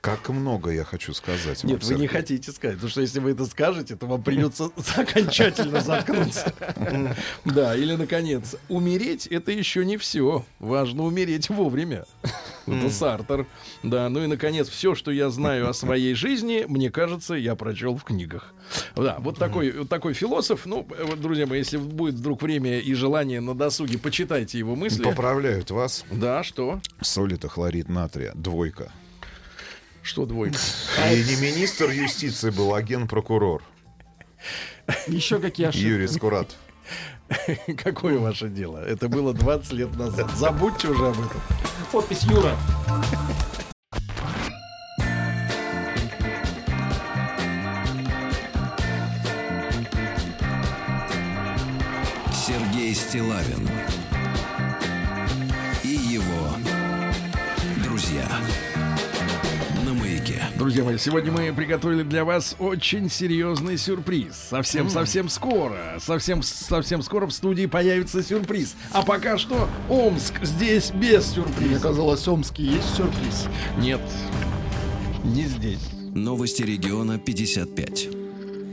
Как много я хочу сказать. Нет, вы не хотите сказать, потому что если вы это скажете, то вам придется окончательно заткнуться. Да, или, наконец, умереть — это еще не все. Важно умереть вовремя. Это Сартер. Да, ну и, наконец, все, что я знаю о своей жизни, мне кажется, я прочел в книгах. Да, вот такой, вот такой философ. Ну, вот, друзья мои, если будет вдруг время и желание на досуге, почитайте его мысли. Поправляют вас. Да, что? Соль это хлорид натрия. Двойка. Что двойка? И не министр юстиции был, а генпрокурор Еще какие ошибки. Юрий Скуратов. Какое ваше дело? Это было 20 лет назад. Забудьте уже об этом. Подпись Юра. Сергей Стилавин Друзья мои, сегодня мы приготовили для вас очень серьезный сюрприз. Совсем-совсем скоро. Совсем-совсем скоро в студии появится сюрприз. А пока что Омск здесь без Мне сюрприза. казалось, Омский есть сюрприз. Нет, не здесь. Новости региона 55.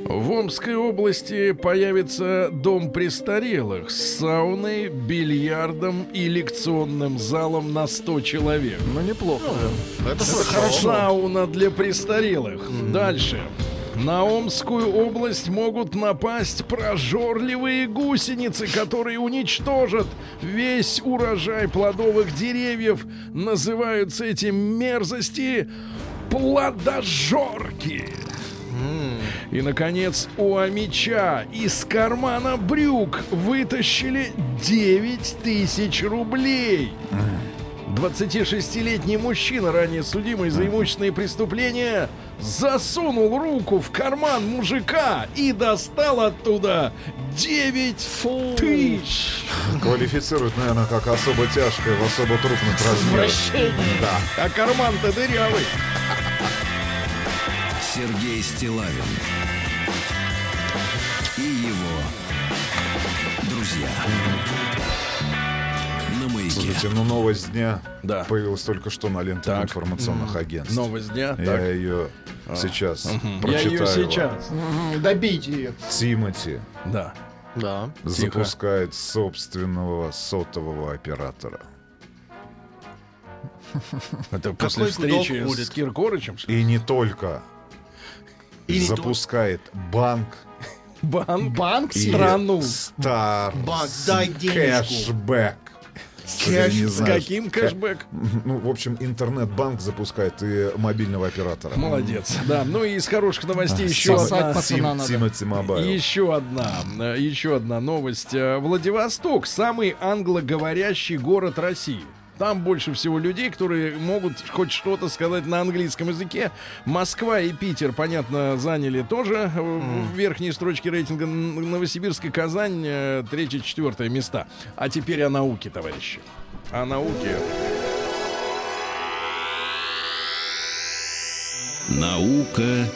В Омской области появится дом престарелых с сауной, бильярдом и лекционным залом на 100 человек. Ну, неплохо. Это Сауна для престарелых. Дальше. На Омскую область могут напасть прожорливые гусеницы, которые уничтожат весь урожай плодовых деревьев. Называются эти мерзости плодожорки. И, наконец, у Амича из кармана брюк вытащили 9 тысяч рублей. 26-летний мужчина, ранее судимый за имущественные преступления, засунул руку в карман мужика и достал оттуда 9 тысяч. Квалифицируют, наверное, как особо тяжкое в особо крупных размерах. Да. А карман-то дырявый. Сергей Стилавин и его друзья на маяке. Слушайте, ну новость дня Да. появилась только что на лентах Так. информационных агентств. Новость дня. Я Так. ее сейчас Я прочитаю. ее вам. сейчас. Мгм, Добейте ее. Тимати Да. Да. запускает собственного сотового оператора. Это после встречи будет? с Киркорычем? И не только. И не запускает банк Банк. Банк и Страну. Стар Банк, дай денежку. кэшбэк. Кэш с каким ка- кэшбэк? Ну, в общем, интернет-банк запускает и мобильного оператора. Молодец. Да, ну и из хороших новостей А, еще одна. Еще одна, э, еще одна новость. Э, Владивосток самый англоговорящий город России. Там больше всего людей, которые могут хоть что-то сказать на английском языке. Москва и Питер, понятно, заняли тоже э, в верхней строчке рейтинга. Новосибирск и Казань э, третье, четвертое места. А теперь о науке, товарищи. О науке. Наука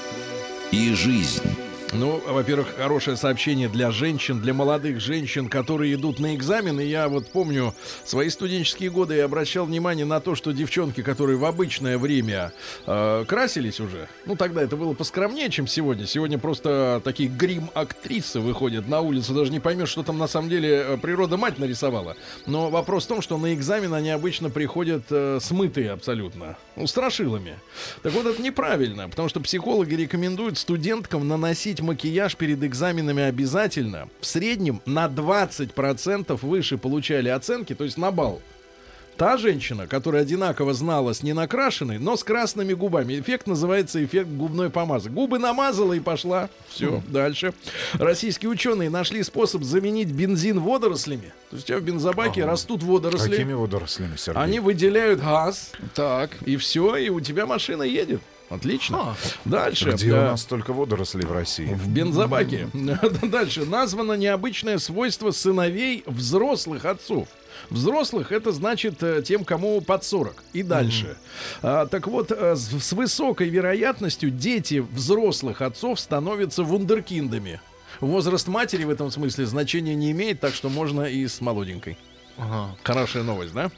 и жизнь. Ну, во-первых, хорошее сообщение для женщин, для молодых женщин, которые идут на экзамены. Я вот помню свои студенческие годы и обращал внимание на то, что девчонки, которые в обычное время э, красились уже, ну тогда это было поскромнее, чем сегодня. Сегодня просто такие грим-актрисы выходят на улицу, даже не поймешь, что там на самом деле э, природа мать нарисовала. Но вопрос в том, что на экзамен они обычно приходят э, смытые абсолютно, ну, страшилами. Так вот, это неправильно, потому что психологи рекомендуют студенткам наносить макияж перед экзаменами обязательно. В среднем на 20% выше получали оценки, то есть на балл. Та женщина, которая одинаково знала с ненакрашенной, но с красными губами. Эффект называется эффект губной помазы. Губы намазала и пошла. Все, дальше. Российские ученые нашли способ заменить бензин водорослями. То есть у тебя в бензобаке растут водоросли. Какими водорослями, Сергей? Они выделяют газ, Так. и все, и у тебя машина едет. Отлично. Дальше. Где у Да. нас только водорослей в России? В бензобаке. Дальше. Названо необычное свойство сыновей взрослых отцов. Взрослых это значит э, тем, кому под 40. И дальше. А, так вот, э, с, с высокой вероятностью дети взрослых отцов становятся вундеркиндами. Возраст матери в этом смысле значения не имеет, так что можно и с молоденькой. Ага. Хорошая новость, да?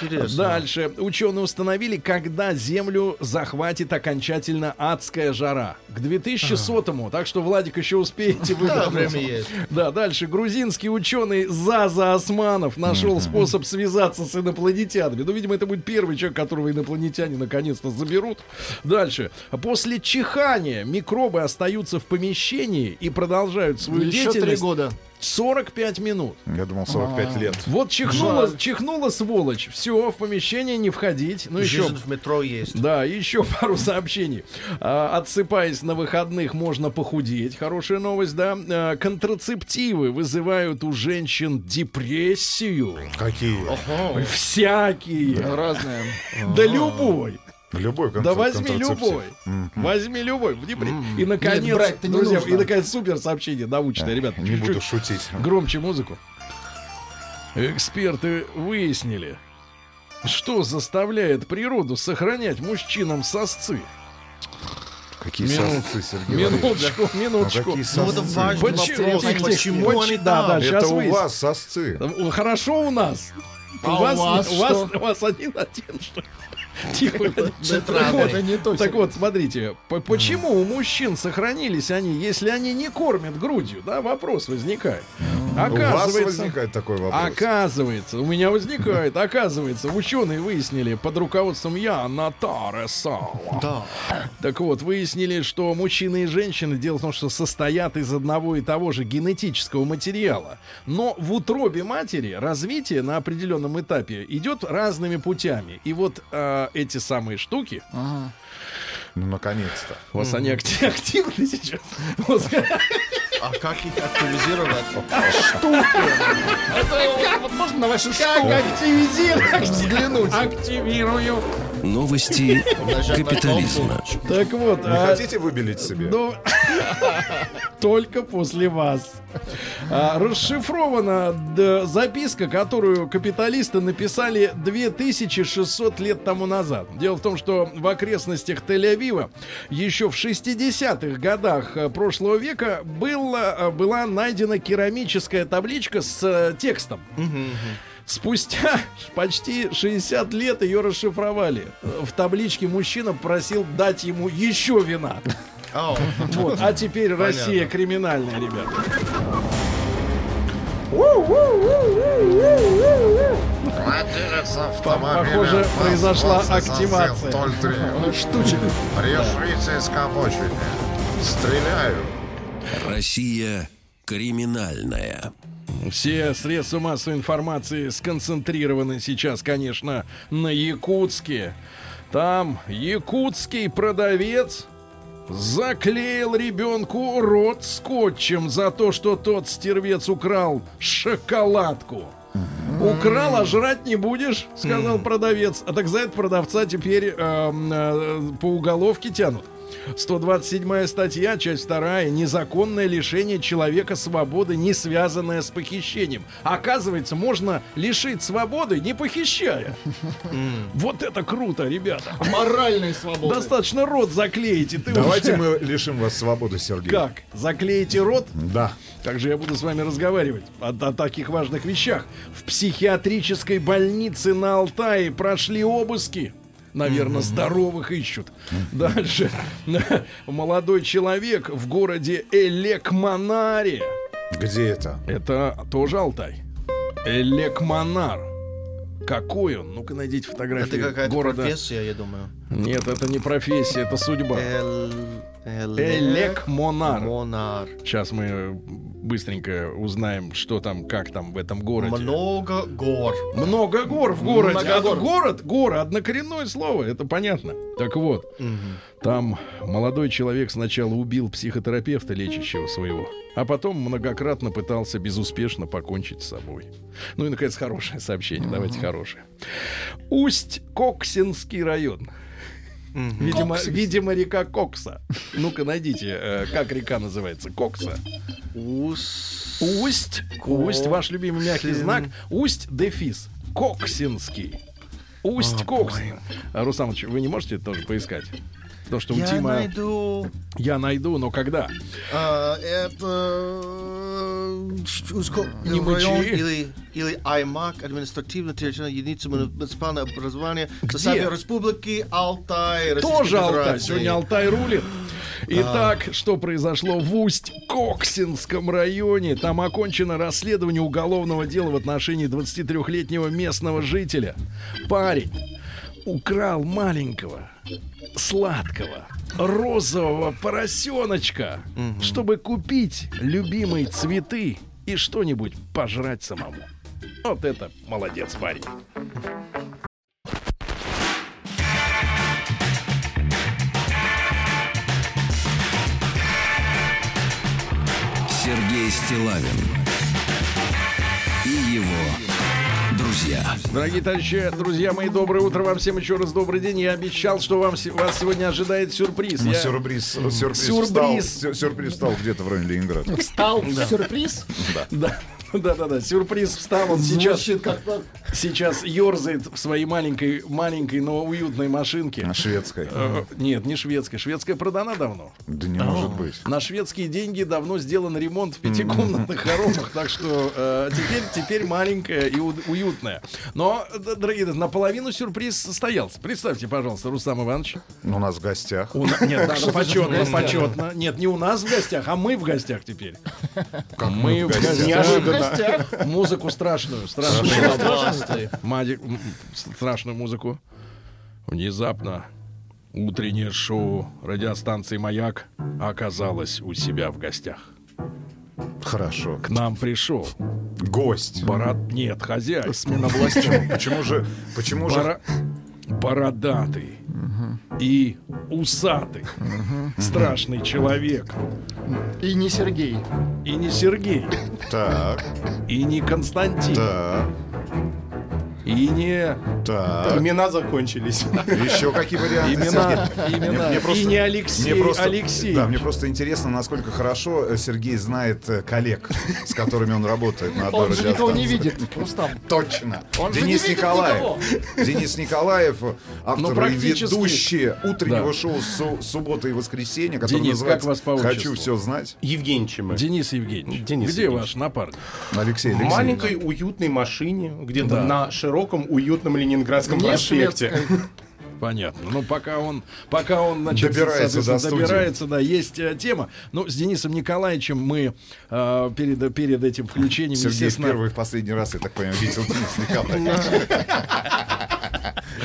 Интересно. Дальше. Ученые установили, когда Землю захватит окончательно адская жара. К 2100-му. Так что, Владик, еще успеете Да, выдохнуть. время есть. Да, дальше. Грузинский ученый Заза Османов нашел способ связаться с инопланетянами. Ну, видимо, это будет первый человек, которого инопланетяне наконец-то заберут. Дальше. После чихания микробы остаются в помещении и продолжают свою Еще три деятельность года. 45 минут. Я думал, 45 лет. Вот чихнула, чихнула сволочь. Все, в помещение не входить. Ну еще Жизнь в метро есть. Да, еще пару сообщений. А, отсыпаясь на выходных, можно похудеть. Хорошая новость, да. А, контрацептивы вызывают у женщин депрессию. Какие? Всякие. Разные. Да любой. Любой контр- Да возьми любой. Возьми любой. в депре- И наконец, Нет, брать-то не друзья, нужно. и наконец супер сообщение научное, ребят. Не чуть-чуть буду шутить. Громче музыку. Эксперты выяснили, что заставляет природу сохранять мужчинам сосцы. Какие Минут- сосцы, Сергей? Минуточку, Ну, минуточку. какие Ну, это важный Почему- вопрос. тихо, тихо, Почему тихо. они Да, да, Это у выясним. вас сосцы. Э, Хорошо у нас. А у вас, у вас у вас, у вас один-один, что ли? Тихо. Так вот, смотрите, по- почему у мужчин сохранились они, если они не кормят грудью? Да, вопрос возникает. У вас Оказывается, возникает такой вопрос. Оказывается, у меня возникает, оказывается, ученые выяснили под руководством Яна Таресала. Да. Так вот, выяснили, что мужчины и женщины, дело в том, что состоят из одного и того же генетического материала. Но в утробе матери развитие на определенном этапе идет разными путями. И вот э, эти самые штуки, Ага. Ну, наконец-то. у вас они акти- активны сейчас. А как их активизировать? Это вот можно на ваши Как штуки активизировать? взглянуть? Активирую. Новости капитализма. Так вот, Не а, хотите выбелить себе? Ну, только после вас. А, расшифрована записка, которую капиталисты написали 2600 лет тому назад. Дело в том, что в окрестностях Тель-Авива еще в 60-х годах э, прошлого века было, э, была найдена керамическая табличка с э, текстом. Спустя почти 60 лет ее расшифровали. В табличке мужчина просил дать ему еще вина. Ау. Вот. А теперь Россия криминальная, ребята. Похоже, произошла активация. Штучек. Решите скобочение. Стреляю. Россия криминальная. Все средства массовой информации сконцентрированы сейчас, конечно, на Якутске. Там якутский продавец заклеил ребенку рот скотчем за то, что тот стервец украл шоколадку. Украл, а жрать не будешь, сказал продавец. А так за это продавца теперь эм, э, по уголовке тянут. 127 статья, часть 2. Незаконное лишение человека свободы, не связанное с похищением. Оказывается, можно лишить свободы, не похищая. Вот это круто, ребята. Моральной свободы. Достаточно рот ты Давайте мы лишим вас свободы, Сергей. Как? Заклеите рот? Да. Как же я буду с вами разговаривать о, о таких важных вещах? В психиатрической больнице на Алтае прошли обыски. Наверное, здоровых ищут. Дальше. Молодой человек в городе Элекманаре. Где это? Это тоже Алтай. Элекманар. Какой он? Ну-ка найдите Это фотографию какая-то города. профессия, я думаю. Нет, это не профессия, это судьба. Эл- Элек- Элекмонар. Монар. Сейчас мы быстренько узнаем, что там, как там в этом городе. Много гор. Много гор в городе. Много А гор. город, горы, однокоренное слово, это понятно. Так вот, там молодой человек сначала убил психотерапевта, лечащего своего, а потом многократно пытался безуспешно покончить с собой. Ну и, наконец, хорошее сообщение. Давайте хорошее. Усть-Коксинский район. Видимо, видимо, река Кокса. Ну-ка, найдите, э, как река называется. Кокса. Ус... Усть, усть, ваш любимый мягкий знак, усть дефис, Коксинский. Усть Коксин. Руслан Ильич, вы не можете это тоже поискать? Потому что у Я Тима найду... я найду, но когда? А, это... узко- Не район мычи. или, или аймак, административно-территориальная единица муниципального образования Где? республики Алтай, Тоже Алтай. Сегодня Алтай рулит. Итак, что произошло в Усть-Коксинском районе? Там окончено расследование уголовного дела в отношении 23-летнего местного жителя. Парень украл маленького, сладкого, розового поросеночка, чтобы купить любимые цветы и что-нибудь пожрать самому. Вот это молодец парень. Сергей Стилавин и его друзья. Дорогие товарищи, друзья мои, доброе утро вам всем еще раз добрый день. Я обещал, что вам, вас сегодня ожидает сюрприз. Ну, Я- сюрприз, сюрприз, Сюрприз. Встал, сю- сюрприз встал где-то в районе Ленинграда. Встал сюрприз. Да, да, да, да. Сюрприз встал. Он сейчас, сейчас ерзает в своей маленькой, маленькой, но уютной машинке. На шведской. Э, Нет, не шведская. Шведская продана давно. Да не может быть. На шведские деньги давно сделан ремонт в пятикомнатных хоромах, так что э, теперь, теперь маленькая и уютная. Но, дорогие, друзья, наполовину сюрприз состоялся. Представьте, пожалуйста, Рустам Иванович. Ну, У нас в гостях. У Нет, да, почетно, почетно. Нет, не у нас в гостях, а мы в гостях теперь. Как Мы в гостях. Неожиданно. Музыку страшную, страшную. Мади- м, страшную музыку. Внезапно утреннее шоу радиостанции «Маяк» оказалось у себя в гостях. Хорошо. К нам пришел Гость. бород... Нет, хозяин. Смена власти. Почему же, почему же Боро- Бородатый и усатый. Страшный человек. И не Сергей. И не Сергей, Так, и не Константин, так, и не так. Имена закончились. Еще какие варианты? имена, имена. Мне просто- и не Алексей, Мне просто, Алексей. Да, мне просто интересно, насколько хорошо э, Сергей знает э, коллег, с которыми он работает на одной Он же никого не видит, Рустам. Точно. Он же Денис не видит Николаев. никого. Денис Николаев, автор Ну, и ведущий утреннего Да. шоу су- суббота и воскресенье, которое Денис, называется как вас по Хочу все знать. Евгеньевич мы. Денис Евгеньевич, Денис где Евгеньевич. ваш напарник? Алексей В Алексеевич. маленькой уютной машине, где-то Да. на широком уютном Ленинградском Не проспекте. шведской. Понятно. Ну, пока он, пока он значит, Добирается до студии. добирается, да, есть э, тема. Ну, с Денисом Николаевичем мы э, перед, перед этим включением, Сергей естественно, первый и в последний раз, я так понимаю, видел Денис Николаевич.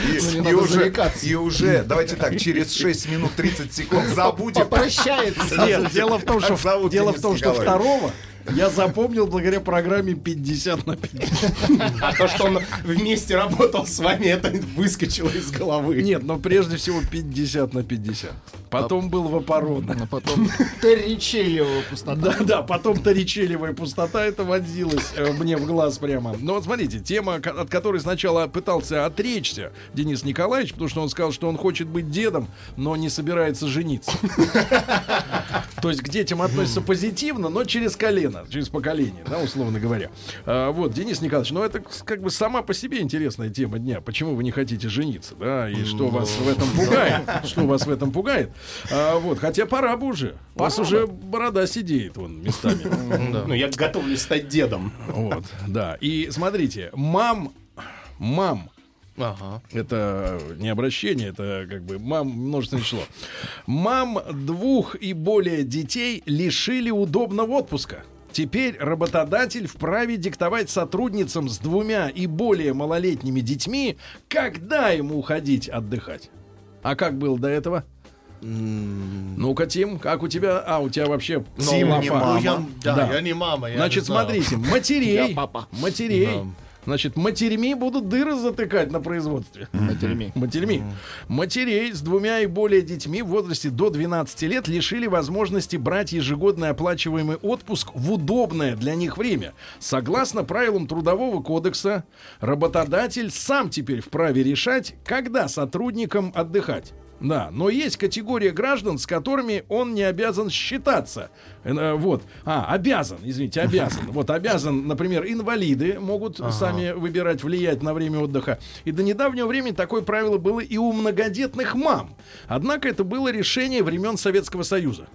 И- Ну, И уже, зарекаться. и уже, давайте так, через 6 минут 30 секунд забудем. Попрощается. Нет, дело в том, что, дело в том, что второго я запомнил благодаря программе 50 на 50. А то, что он вместе работал с вами, это выскочило из головы. Нет, но прежде всего 50 на 50. Потом был Вапорона. А потом Терричелио пустота. Да, да, потом торичелевая пустота это вонзилась э, мне в глаз прямо. Но вот смотрите, тема, от которой сначала пытался отречься Денис Николаевич, потому что он сказал, что он хочет быть дедом, но не собирается жениться. То есть к детям относится позитивно, но через колено, через поколение, да, условно говоря. А, Вот, Денис Николаевич, ну это как бы сама по себе интересная тема дня. Почему вы не хотите жениться, да, и что вас в этом пугает? Что вас в этом пугает? А, Вот, хотя пора бы уже. У вас уже борода сидеет вон местами. Ну, я готовлюсь стать дедом. Вот, да. И смотрите, мам, мам, Ага. это не обращение, это как бы мам множественное число. Мам двух и более детей лишили удобного отпуска. Теперь работодатель вправе диктовать сотрудницам с двумя и более малолетними детьми, когда ему уходить отдыхать. А как было до этого? Ну-ка, Тим, как у тебя? А, у тебя вообще Тим не мама. Ну, я, да, Да. я не мама. я Значит, не смотрите, матерей, Я папа. матерей, значит, матерьми будут дыры затыкать на производстве. Матерьми. Матерьми. Матерей с двумя и более детьми в возрасте до 12 лет лишили возможности брать ежегодный оплачиваемый отпуск в удобное для них время. Согласно правилам Трудового кодекса, работодатель сам теперь вправе решать, когда сотрудникам отдыхать. Да, но есть категория граждан, с которыми он не обязан считаться. Э, Вот. А, обязан, извините, обязан. Вот обязан, например, инвалиды могут сами выбирать, влиять на время отдыха. И до недавнего времени такое правило было и у многодетных мам. Однако это было решение времен Советского Союза.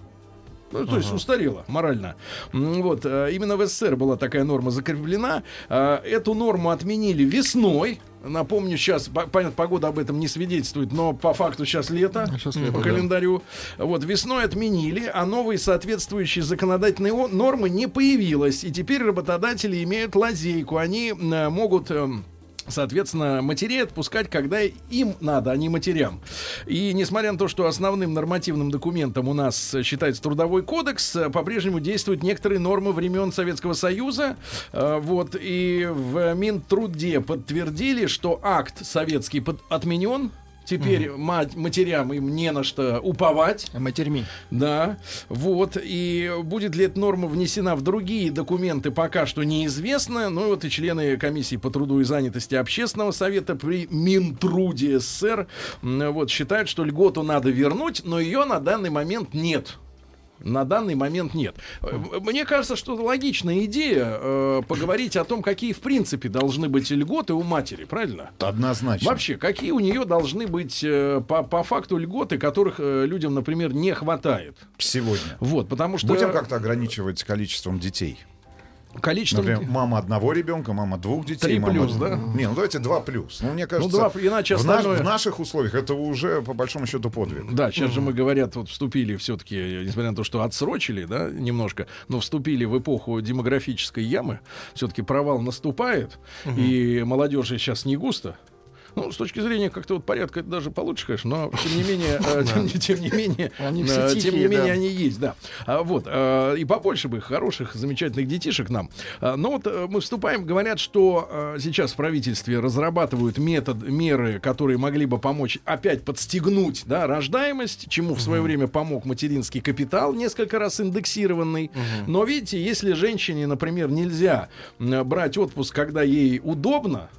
Ну, то есть устарело морально. Вот, э, именно в СССР была такая норма закреплена. Э, Эту норму отменили весной. Напомню, сейчас, по- понятно, погода об этом не свидетельствует, но по факту сейчас лето, Щас лето, по да. календарю. Вот, весной отменили, а новые соответствующие законодательные нормы не появилось. И теперь работодатели имеют лазейку. Они э, могут... Соответственно, матерей отпускать, когда им надо, а не матерям. И несмотря на то, что основным нормативным документом у нас считается Трудовой кодекс, э, по-прежнему действуют некоторые нормы времен Советского Союза. Э, Вот, и в Минтруде подтвердили, что акт советский под- отменен. Теперь мать, матерям им не на что уповать. Матерьми. Да, вот. И будет ли эта норма внесена в другие документы, пока что неизвестно. Ну и вот и члены комиссии по труду и занятости общественного совета при Минтруде СССР вот, считают, что льготу надо вернуть, но ее на данный момент нет. На данный момент нет. Э, Мне кажется, что логичная идея э, поговорить о том, какие в принципе должны быть льготы у матери, правильно? Однозначно. Вообще, какие у нее должны быть э, по, по факту льготы, которых э, людям, например, не хватает? Сегодня. Вот, потому что Будем как-то ограничивать количеством детей. Количество... Например, мама одного ребенка, мама двух детей. Три мама... плюс, да? Не, ну давайте два плюс. Ну, мне кажется, два, иначе в, наш- остальное- в наших условиях это уже, по большому счету, подвиг. Да, сейчас же мы, говорят, вот вступили все-таки, несмотря на то, что отсрочили, да, немножко, но вступили в эпоху демографической ямы. Все-таки провал наступает, и молодежи сейчас не густо. Ну, с точки зрения как-то вот порядка, это даже получше, конечно, но тем не менее, э, тем, не- менее, Они э, тем не менее, они есть, да. А, вот, э, и побольше бы хороших, замечательных детишек нам. Но вот мы вступаем, говорят, что сейчас в правительстве разрабатывают метод, меры, которые могли бы помочь опять подстегнуть, да, рождаемость, чему в свое время помог материнский капитал, несколько раз индексированный. Но видите, если женщине, например, нельзя брать отпуск, когда ей удобно,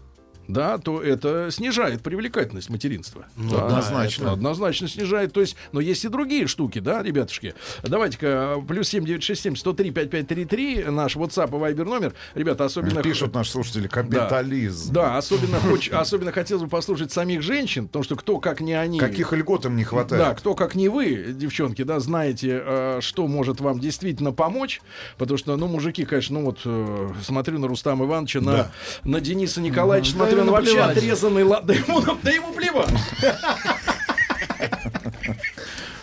да, то это снижает привлекательность материнства. Да, однозначно. однозначно снижает. То есть, но есть и другие штуки, да, ребятушки. Давайте-ка, плюс 7967 103 5533, наш WhatsApp и Viber номер. Ребята, особенно... Пишут наши слушатели, капитализм. Да, особенно, хоч- особенно хотелось бы послушать самих женщин, потому что кто, как не они... Каких льгот им не Да, хватает? кто как не вы, девчонки, да, знаете, э, что может вам действительно помочь. Потому что, ну, мужики, конечно, ну вот э, смотрю на Рустама Ивановича, на, на Дениса Николаевича, Да смотрю, он ему вообще отрезанный. ла- Да ему, да ему плевать.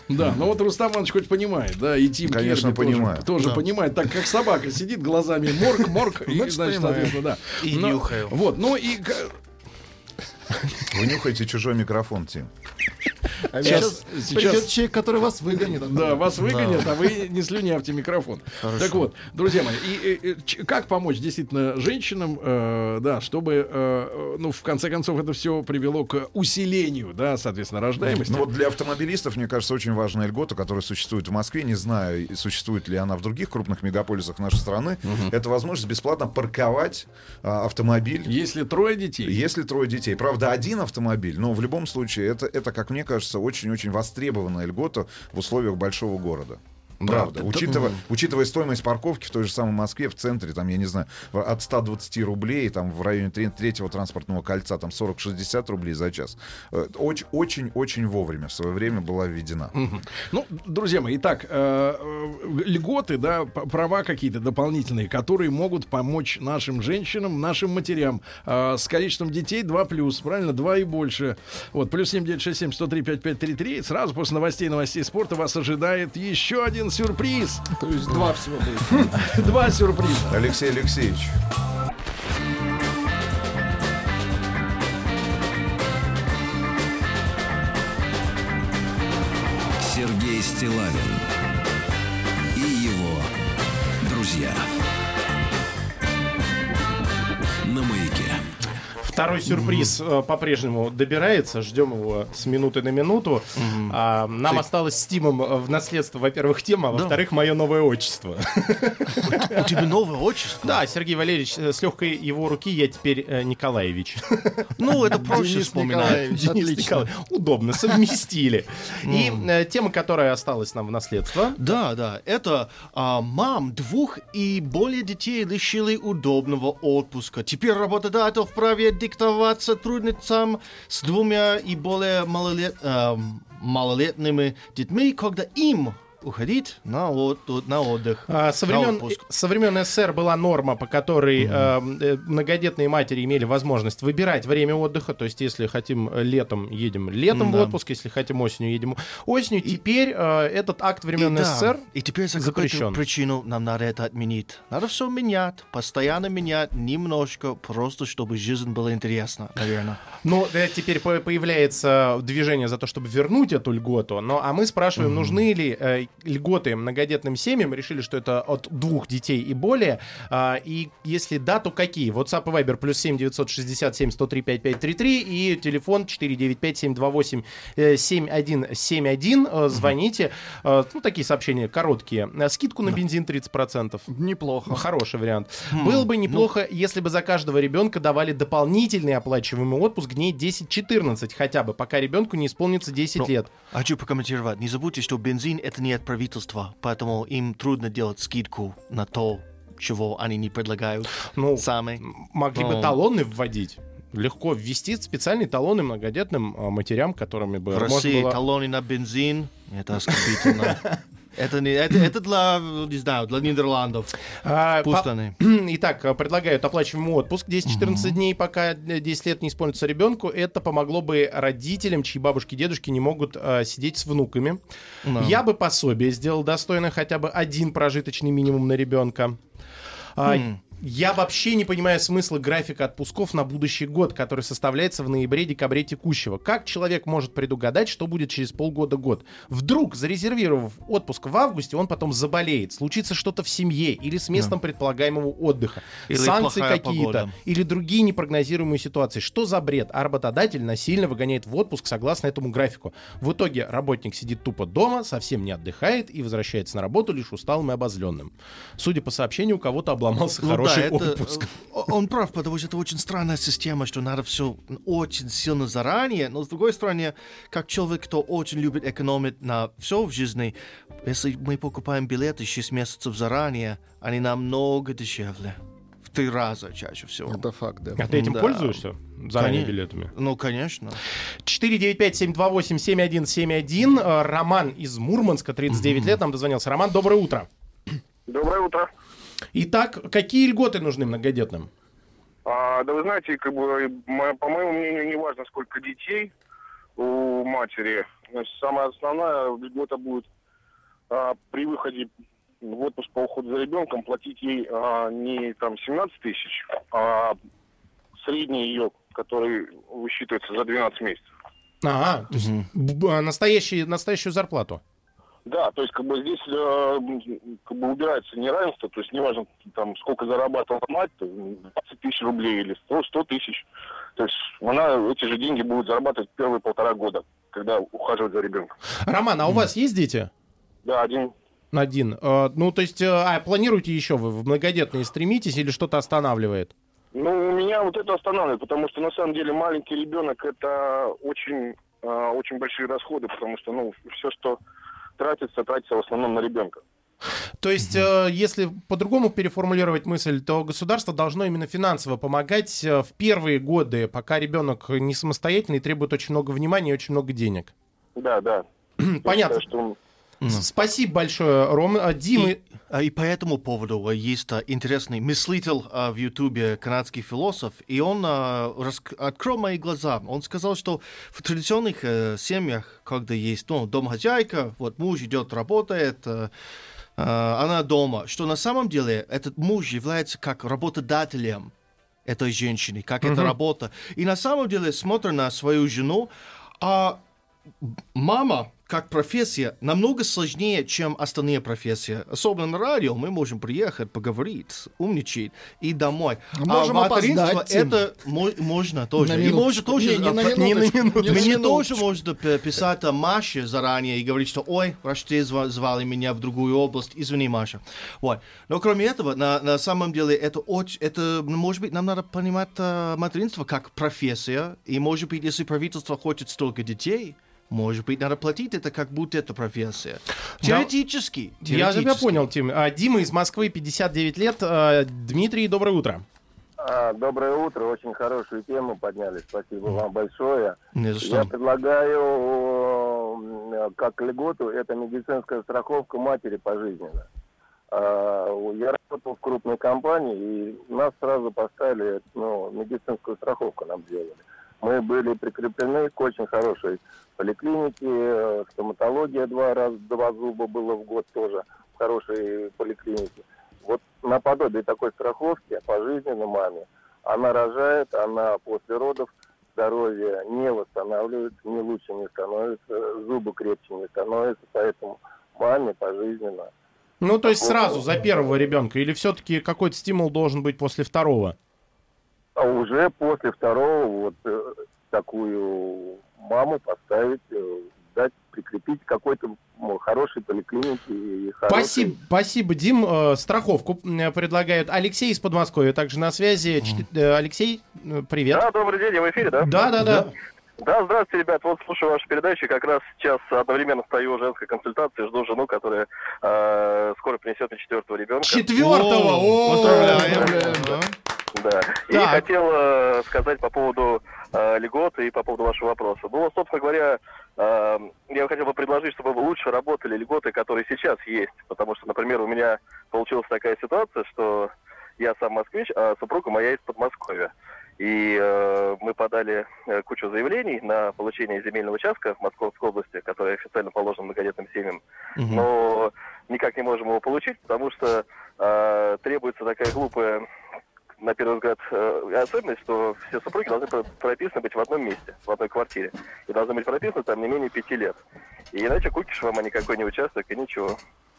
Да, ну вот Рустам Иванович хоть понимает, да, и Тим Конечно, Керби тоже- понимает. Тоже, понимает, так как собака сидит глазами морг, морг, и, Значит, значит, понимаю. соответственно, да. И Но- нюхаю. Вот, ну и... Вы нюхаете чужой микрофон, Тим. А Сейчас- сейчас, сейчас- придет человек, который вас выгонит. Да, вас выгонят, а вы не слюнявьте микрофон. Так вот, друзья мои, и, и, как помочь действительно женщинам, э, да, чтобы, э, ну, в конце концов, это все привело к усилению, да, соответственно, рождаемости. Ну вот для автомобилистов, мне кажется, очень важная льгота, которая существует в Москве. Не знаю, существует ли она в других крупных мегаполисах нашей страны. Это возможность бесплатно парковать а, автомобиль. Если трое детей, Если трое детей. Правда, один автомобиль, но в любом случае это, это как мне кажется, очень-очень востребованная льгота в условиях большого города. Правда. Да, учитывая, учитывая стоимость парковки в той же самой Москве, в центре, там, я не знаю, от 120 рублей, там, в районе тре- третьего транспортного кольца, там, 40-60 рублей за час. Э, оч- Очень-очень вовремя в свое время была введена. Ну, друзья мои, итак, э, э, льготы, да, права какие-то дополнительные, которые могут помочь нашим женщинам, нашим матерям с количеством детей 2 плюс, правильно, 2 и больше. Вот, плюс 7967 103 5533. Сразу после новостей новостей спорта вас ожидает еще один сюрприз. То есть два всего будет. Два сюрприза. Алексей Алексеевич. Сергей Стилавин Второй сюрприз э, по-прежнему добирается. Ждем его с минуты на минуту. А, нам осталось с Тимом э, в наследство, во-первых, тема, а во-вторых, мое новое отчество. У тебя новое отчество? Да, Сергей Валерьевич, э, с легкой его руки я теперь Николаевич. Ну, это проще вспоминать. Отлично. Удобно, совместили. И тема, которая осталась нам в наследство. Да, да, это а, мам двух и более детей лишили удобного отпуска. Теперь работодатель вправе диктовать сотрудницам с двумя и более малолет, а, малолетними детьми, когда им уходить на, от- на отдых. А, Со на времен, отпуск. со времен СССР была норма, по которой э, э, многодетные матери имели возможность выбирать время отдыха. То есть, если хотим э, летом, едем летом в Да. отпуск, если хотим осенью, едем осенью. Теперь э, этот акт времен И да, СССР И теперь за запрещен. какую-то причину нам надо это отменить. Надо все менять, постоянно менять, немножко, просто чтобы жизнь была интересна, наверное. Ну, э, теперь по- появляется движение за то, чтобы вернуть эту льготу. Но, а мы спрашиваем, нужны ли э, льготы многодетным семьям. Решили, что это от двух детей и более. А, и если да, то какие? WhatsApp и Viber плюс 7 967 103 5533 и телефон 495 728 э, 7171. Э, Звоните. Э, ну, такие сообщения короткие. Скидку на бензин 30%. Неплохо. Хороший вариант. Было бы неплохо, если бы за каждого ребенка давали дополнительный оплачиваемый отпуск дней 10-14 хотя бы, пока ребенку не исполнится 10 Ну, лет. Хочу прокомментировать. Не забудьте, что бензин это не правительства, поэтому им трудно делать скидку на то, чего они не предлагают Ну, сами. могли бы Ну. талоны вводить. Легко ввести специальные талоны многодетным а, матерям, которыми бы В России было- талоны на бензин это оскорбительно. Это, не, это, это для, не знаю, для Нидерландов. А, Пусть по-. Итак, предлагают оплачиваемый отпуск 10-14 дней, пока э, 10 лет не исполнится ребенку. Это помогло бы родителям, чьи бабушки и дедушки не могут а, сидеть с внуками. Я бы пособие сделал достойно хотя бы один прожиточный минимум на ребенка. А, Хм. Я вообще не понимаю смысла графика отпусков на будущий год, который составляется в ноябре-декабре текущего. Как человек может предугадать, что будет через полгода-год? Вдруг, зарезервировав отпуск в августе, он потом заболеет, случится что-то в семье или с местом предполагаемого отдыха, Или санкции какие-то, или другие непрогнозируемые ситуации. Что за бред? А работодатель насильно выгоняет в отпуск согласно этому графику. В итоге работник сидит тупо дома, совсем не отдыхает и возвращается на работу лишь усталым и обозленным. Судя по сообщению, у кого-то обломался Ну да, хороший это, отпуск. э, Он прав, потому что это очень странная система, что надо все очень сильно заранее. Но с другой стороны, как человек, кто очень любит экономить на все в жизни, если мы покупаем билеты 6 месяцев заранее, они намного дешевле. В три раза чаще всего. Это факт, да. А ты этим Да. пользуешься? Заранее Конечно. билетами. Ну, конечно. 495-728-7171. Э, Роман из Мурманска, 39 лет, нам дозвонился. Роман, доброе утро. Доброе утро. Итак, какие льготы нужны многодетным? А, да вы знаете, как бы, по моему мнению, не важно, сколько детей у матери. Значит, самая основная льгота будет а, при выходе в отпуск по уходу за ребенком платить ей а, не там 17 тысяч, а средний ее, который высчитывается за 12 месяцев. Ага, то есть б- б- настоящий, настоящую зарплату. Да, то есть как бы здесь э, как бы убирается неравенство, то есть неважно там сколько зарабатывала мать, то, м, 20 тысяч рублей или 100, 100 тысяч, то есть она эти же деньги будет зарабатывать первые полтора года, когда ухаживает за ребенком. Роман, а у вас есть дети? Да, один. Один. Э, Ну, то есть, э, а планируете еще вы в многодетные стремитесь или что-то останавливает? Ну, у меня вот это останавливает, потому что на самом деле маленький ребенок это очень, э, очень большие расходы, потому что, ну, все, что тратится, тратится в основном на ребенка. То есть, э, если по-другому переформулировать мысль, то государство должно именно финансово помогать э, в первые годы, пока ребенок не самостоятельный требует очень много внимания и очень много денег. Да, да. Я Понятно. считаю, что Спасибо большое, Ром. А, Дима, И, и по этому поводу а, есть а, интересный мыслитель а, в Ютубе, канадский философ, и он а, открыл мои глаза. Он сказал, что в традиционных э, семьях, когда есть ну, домохозяйка, вот муж идет, работает, э, э, она дома, что на самом деле этот муж является как работодателем этой женщины, как эта работа. И на самом деле, смотря на свою жену, а мама как профессия намного сложнее, чем остальные профессии. Особенно на радио мы можем приехать, поговорить, умничать и домой. Можем а материнство это мо- можно тоже. И можно тоже... Не, не на а, минуточку, Мне тоже можно писать а, Маше заранее и говорить, что ой, врачи зва- звали меня в другую область, извини, Маша. Вот. Но кроме этого, на, на самом деле, это очень, это, ну, может быть, нам надо понимать а, материнство как профессия, и может быть, если правительство хочет столько детей, может быть, надо платить это, как будто это профессия. Теоретически. я тебя теоретически. понял, Тим. А, Дима из Москвы, 59 лет. А, Дмитрий, доброе утро. А, доброе утро, очень хорошую тему подняли, спасибо вам большое. Не за что. Я предлагаю как льготу, это медицинская страховка матери пожизненно. А, Я работал в крупной компании, и нас сразу поставили, ну, медицинскую страховку нам сделали. Мы были прикреплены к очень хорошей поликлинике, э, стоматология два раза, два зуба было в год тоже в хорошей поликлинике. Вот наподобие такой страховки пожизненно маме. Она рожает, она после родов здоровье не восстанавливается, не лучше не становится, зубы крепче не становятся, поэтому маме пожизненно. Ну, то есть сразу за первого ребенка, или все-таки какой-то стимул должен быть после второго? А уже после второго вот э, такую маму поставить, э, дать, прикрепить к какой-то ну, хорошей поликлинике. И хорошей- Спасибо, спасибо, Дим. Э, страховку предлагают. Алексей из Подмосковья также на связи. Чт- э, Алексей, э, привет. Да, добрый день, я в эфире, да? Да, да, да. Да, здравствуйте, ребят. Вот слушаю вашу передачу. Как раз сейчас одновременно стою у женской консультации, жду жену, которая э, скоро принесет мне четвертого ребенка. Четвертого! О, Поздравляем. Да. И Так. хотел э, сказать по поводу э, льготы и по поводу вашего вопроса. Ну, собственно говоря, э, я хотел бы предложить, чтобы лучше работали льготы, которые сейчас есть. Потому что, например, у меня получилась такая ситуация, что я сам москвич, а супруга моя из Подмосковья. И э, мы подали э, кучу заявлений на получение земельного участка в Московской области, который официально положен многодетным семьям. Но никак не можем его получить, потому что э, требуется такая глупая, на первый взгляд, э, особенность, что все супруги должны про- прописаны быть в одном месте, в одной квартире. И должны быть прописаны там не менее пяти лет. И иначе купишь вам а никакой не участок и ничего.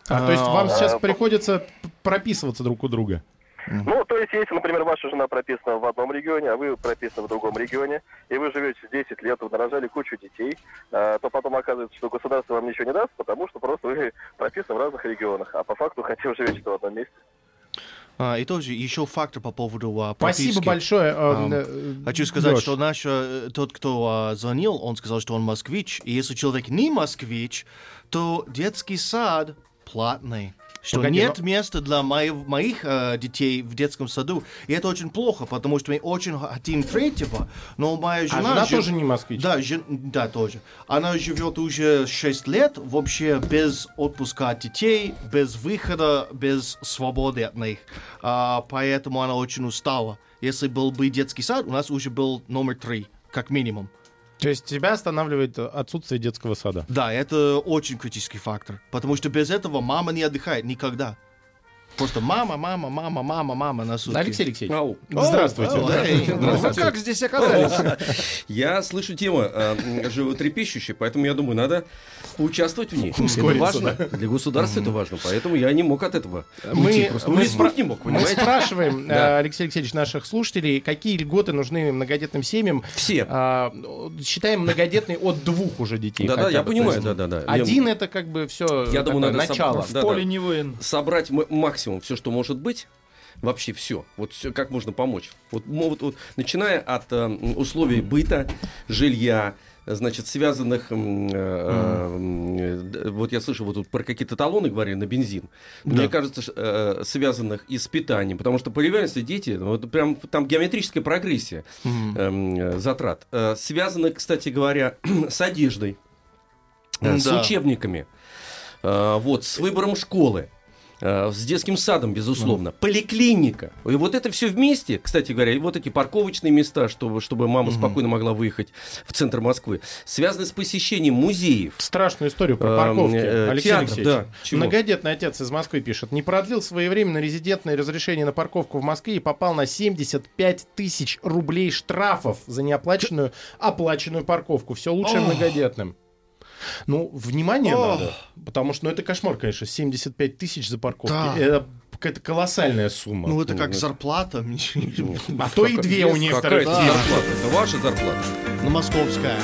А, то есть вам сейчас А, приходится прописываться друг у друга? Ну, то есть, если, например, ваша жена прописана в одном регионе, а вы прописаны в другом регионе, и вы живете 10 лет, вы нарожали кучу детей, а, то потом оказывается, что государство вам ничего не даст, потому что просто вы прописаны в разных регионах, а по факту хотя вы живете в одном месте. А, и тоже еще фактор по поводу а, Спасибо прописки. большое. э, Ам, э, Хочу сказать, Лёш. что наш э, тот, кто а, звонил, он сказал, что он москвич. И если человек не москвич, то детский сад платный. Что Погоди, нет но- места для моих, моих э, детей в детском саду. И это очень плохо, потому что мы очень хотим третьего, но моя А жена... жена жив- тоже не москвич? Да, жен- да, тоже. Она живет уже 6 лет вообще без отпуска от детей, без выхода, без свободы от них. А, поэтому она очень устала. Если был бы детский сад, у нас уже был номер три, как минимум. То есть тебя останавливает отсутствие детского сада? Да, это очень критический фактор, потому что без этого мама не отдыхает никогда. Просто мама, мама, мама, мама, мама на сутки. Алексей Алексеевич, Ау. здравствуйте. О, эй, Вы как здесь оказались? Я слышу тему э, животрепещущая, поэтому я думаю, надо поучаствовать в ней. Это важно. Для государства это важно, поэтому я не мог от этого Мы, уйти. Просто мы спра- не мог, мы спрашиваем, э, Алексей Алексеевич, наших слушателей, какие льготы нужны многодетным семьям. Все. А, считаем многодетный от двух уже детей. Да-да, я понимаю, да-да-да. Один это как бы все начало. да, да. не воин. собрать м- максимум все, что может быть. Вообще все. Вот все, как можно помочь. Вот, мо- вот- вот, начиная от э, условий быта, жилья, значит, связанных, э, э, вот я слышал, вот тут про какие-то талоны говорили на бензин. Мне кажется, э, связанных и с питанием, потому что появляются дети, ну, вот прям там геометрическая прогрессия эм, э, затрат. Э, связаны, кстати говоря, с одеждой, э, с Да. учебниками, э, вот, с выбором школы. Э, С детским садом, безусловно. Поликлиника. И вот это все вместе, кстати говоря, и вот эти парковочные места, чтобы, чтобы мама спокойно могла выехать в центр Москвы, связаны с посещением музеев. Страшную историю про Эм, парковки. э, Алексей театров, Алексеевич. да. Чего? Многодетный отец из Москвы пишет. Не продлил своевременно резидентное разрешение на парковку в Москве и попал на 75 тысяч рублей штрафов за неоплаченную оплаченную парковку. Все лучше многодетным. Ну, внимание Ох. надо. Потому что, ну, это кошмар, конечно. 75 тысяч за парковку. Да. Это какая-то колоссальная сумма. Ну, это как Ну, зарплата. а то и две у Какая некоторых. это фирм. зарплата? Это ваша зарплата. Ну, московская.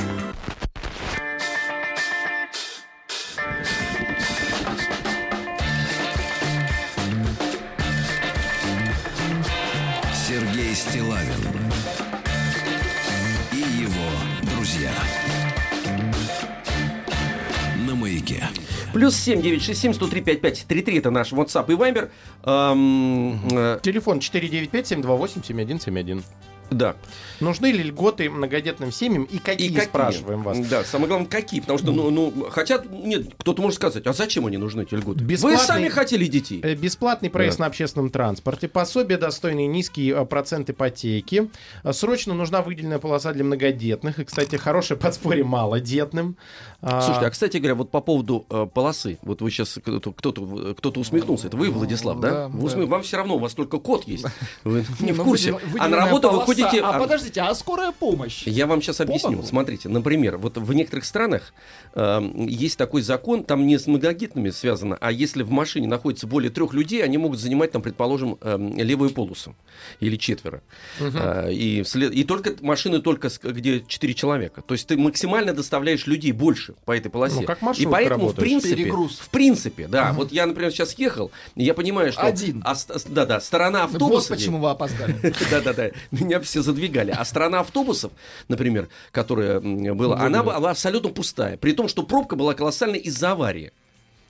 Плюс 7 967 103 55 33 это наш WhatsApp и Viber. Эм, э, Телефон 495-728-7171. Да. Нужны ли льготы многодетным семьям и какие, И какие? спрашиваем вас? Да, самое главное, какие. Потому что, ну, ну, хотя, нет, кто-то может сказать, а зачем они нужны, эти льготы? Вы Бесплатный- сами хотели детей. Э, Бесплатный проезд Да. на общественном транспорте, пособие достойные низкий э, процент ипотеки. Э, Срочно нужна выделенная полоса для многодетных. И, кстати, хорошее подспорье малодетным. А, Слушайте, а кстати говоря, вот по поводу э, полосы, вот вы сейчас кто-то, кто-то, усмехнулся, это вы, Владислав, да? да, Вы усмех- да. Вам все равно, у вас только код есть, вы не в Ну, курсе. А на работу вы полоса. ходите... А а- подождите, а скорая помощь? Я вам сейчас объясню. боку? Смотрите, например, вот в некоторых странах э, есть такой закон, там не с многодетными связано, а если в машине находится более трех людей, они могут занимать там, предположим, э, левую полосу или четверо. Э, и, вслед- и только машины только где четыре человека. То есть ты максимально доставляешь людей больше по этой полосе. Ну, как и поэтому в принципе, Перегруз. в принципе, да. Вот я, например, сейчас ехал, и я понимаю, что Один. а да, да, сторона Вот автобуса. почему вы опоздали. Да-да-да, меня все задвигали. А страна автобусов, например, которая была, она была абсолютно пустая. При том, что пробка была колоссальная из-за аварии.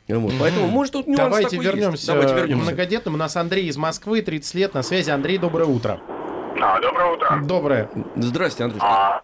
Вот, Поэтому, может, тут нюанс Давайте такой есть. вернемся, Давайте к вернемся. многодетным. У нас Андрей из Москвы, 30 лет, на связи. Андрей, доброе утро. А, доброе утро. Доброе. Здрасте, Андрюшка. А,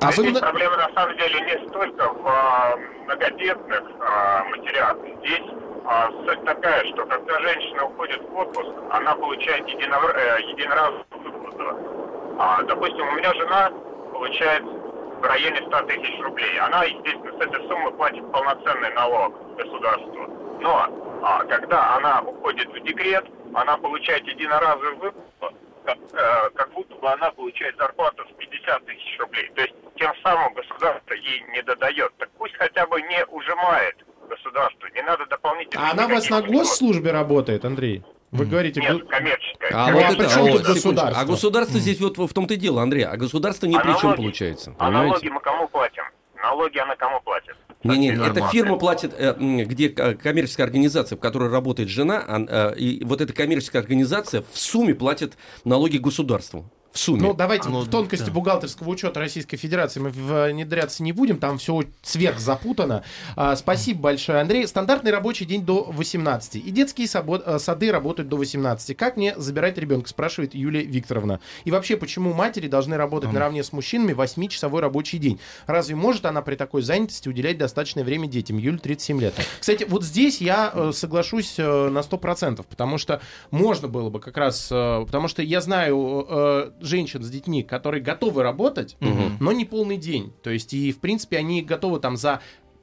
А вы здесь проблема на самом деле не столько в а, многодетных а, матерях. Здесь а, суть такая, что когда женщина уходит в отпуск, она получает единор- э, единоразовую выплату. А, допустим, у меня жена получает в районе 100 тысяч рублей. Она, естественно, с этой суммы платит полноценный налог государству. Но а, когда она уходит в декрет, она получает единоразовую выплату, как, э, как будто бы она получает зарплату в 50 тысяч рублей. То есть тем самым государство ей не додает. Так пусть хотя бы не ужимает государство, не надо дополнительно... А она у вас на госслужбе работает, Андрей? Вы говорите... Нет, коммерческая. А Ну, вот а это, а, секундочку. государство? А государство здесь вот в том-то и дело, Андрей. А государство ни А при чем получается. А понимаете? налоги мы кому платим? Налоги она кому платит? Не-не, Со это фирма платит, э, где э, коммерческая организация, в которой работает жена, а, э, и вот эта коммерческая организация в сумме платит налоги государству. В сумме. Ну, давайте Ну, в тонкости да. бухгалтерского учета Российской Федерации мы внедряться не будем, там все сверхзапутано. А, спасибо большое, Андрей. Стандартный рабочий день до 18. И детские сабо- э, сады работают до 18. Как мне забирать ребенка, спрашивает Юлия Викторовна. И вообще, почему матери должны работать наравне с мужчинами 8-часовой рабочий день? Разве может она при такой занятости уделять достаточное время детям? Юль, 37 лет. Кстати, вот здесь я э, соглашусь э, на 100%, потому что можно было бы как раз... потому что я знаю женщин с детьми, которые готовы работать, но не полный день. То есть, и, в принципе, они готовы там за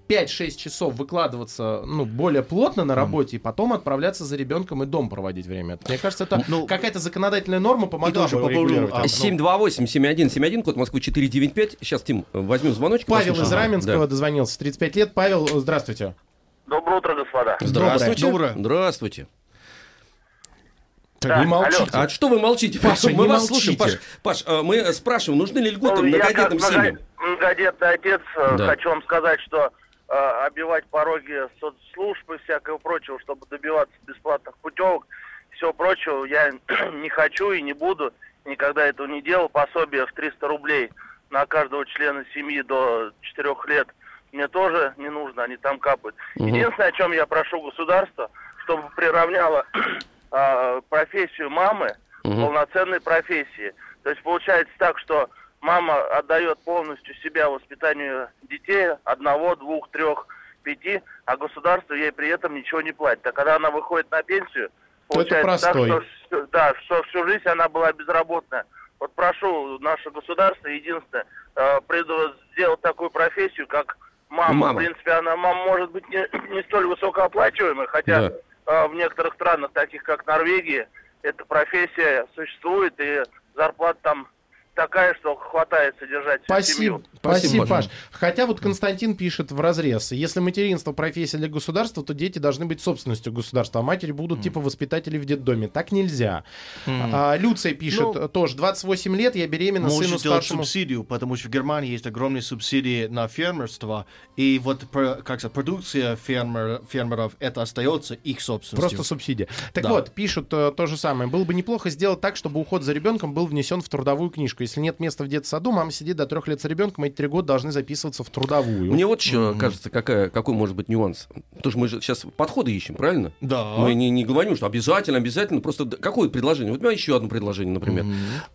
5-6 часов выкладываться ну, более плотно на работе и потом отправляться за ребенком и дом проводить время. Мне кажется, это Ну, какая-то законодательная норма помогла бы регулировать. а, это. 728-7171, код Москвы 495. Сейчас, Тим, возьмем звоночек. Павел послушаем. из Раменского Да. дозвонился, 35 лет. Павел, здравствуйте. Доброе утро, господа. Здравствуйте. Доброе. Здравствуйте. Так Да, вы молчите. А что вы молчите? Паша, мы не вас молчите. слушаем. Паш, Паш, э, мы спрашиваем, нужны ли льготы Ну, я многодетным много- семьям? многодетный отец э, Да. хочу вам сказать, что э, обивать пороги соцслужб и всякого прочего, чтобы добиваться бесплатных путевок, всего прочего, я не хочу и не буду, никогда этого не делал. Пособие в 300 рублей на каждого члена семьи до 4 лет мне тоже не нужно, они там капают. Мгм. Единственное, о чем я прошу государство, чтобы приравняло а, профессию мамы Мгм. полноценной профессии. То есть получается так, что мама отдает полностью себя воспитанию детей, одного, двух, трех, пяти, а государство ей при этом ничего не платит. А когда она выходит на пенсию, То это получается так, что, да, что всю жизнь она была безработная. Вот прошу наше государство, единственное, э, сделать такую профессию, как мама. Мама. В принципе, она мама может быть не, не столь высокооплачиваемая, хотя Да. Э, в некоторых странах, таких как Норвегия, эта профессия существует, и зарплата там такая, что хватает содержать всю Спасибо, семью. спасибо, Спасибо, Паш. Хотя вот Константин пишет в разрез, если материнство профессия для государства, то дети должны быть собственностью государства, а матери будут типа воспитатели в детдоме. Так нельзя. А, Люция пишет Ну, тоже, 28 лет, я беременна, сыну делать старшему... субсидию, потому что в Германии есть огромные субсидии на фермерство, и вот как сказать, продукция фермер, фермеров это остается их собственностью. Просто субсидия. Так Да. вот, пишут э, то же самое. Было бы неплохо сделать так, чтобы уход за ребенком был внесен в трудовую книжку. Если нет места в детсаду, мама сидит до трех лет с ребенком, эти три года должны записываться в трудовую. Мне вот еще кажется, какая, какой может быть нюанс. Потому что мы же сейчас подходы ищем, правильно? Да. Мы не, не говорим, что обязательно, обязательно. Просто какое предложение? Вот у меня еще одно предложение, например.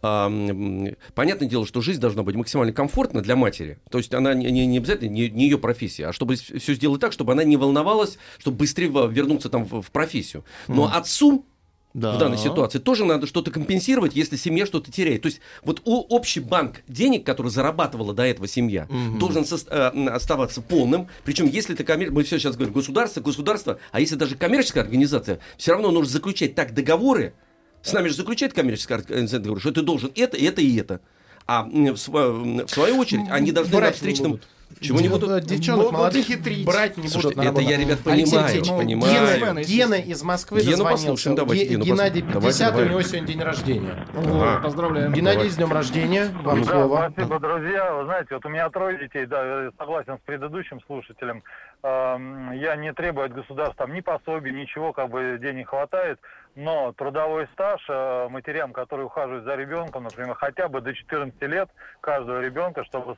А, м, понятное дело, что жизнь должна быть максимально комфортна для матери. То есть она не, не- не обязательно не, не ее профессия, а чтобы все сделать так, чтобы она не волновалась, чтобы быстрее вернуться там в, в профессию. Но Мгм. отцу Да. в данной ситуации тоже надо что-то компенсировать, если семья что-то теряет. То есть вот общий банк денег, который зарабатывала до этого семья, Мгм. должен сос- э, оставаться полным. Причем если это коммер... мы все сейчас говорим государство, государство, а если даже коммерческая организация, все равно нужно заключать так договоры. С нами же заключает коммерческая организация договор, что ты должен это, это и это. А в, в свою очередь они должны Брать на встречном... будут. Чего не Дев- будут? Девчонок Будут молодых хитрить. брать не Слушайте, будут это я, ребят, Алексей понимаю, Алексеевич, понимаю. Гена, Гена из Москвы Гену послушаем, давайте Ге- Гену Геннадий послушаем. Давайте, 50, у давай. него сегодня день рождения. Вот, Поздравляем. Геннадий, с днем рождения. Вам Да, слово. спасибо, друзья. Вы знаете, вот у меня трое детей, да, согласен с предыдущим слушателем. Я не требую от государства там ни пособий, ничего, как бы денег хватает, но трудовой стаж э, матерям, которые ухаживают за ребенком, например, хотя бы до 14 лет каждого ребенка, чтобы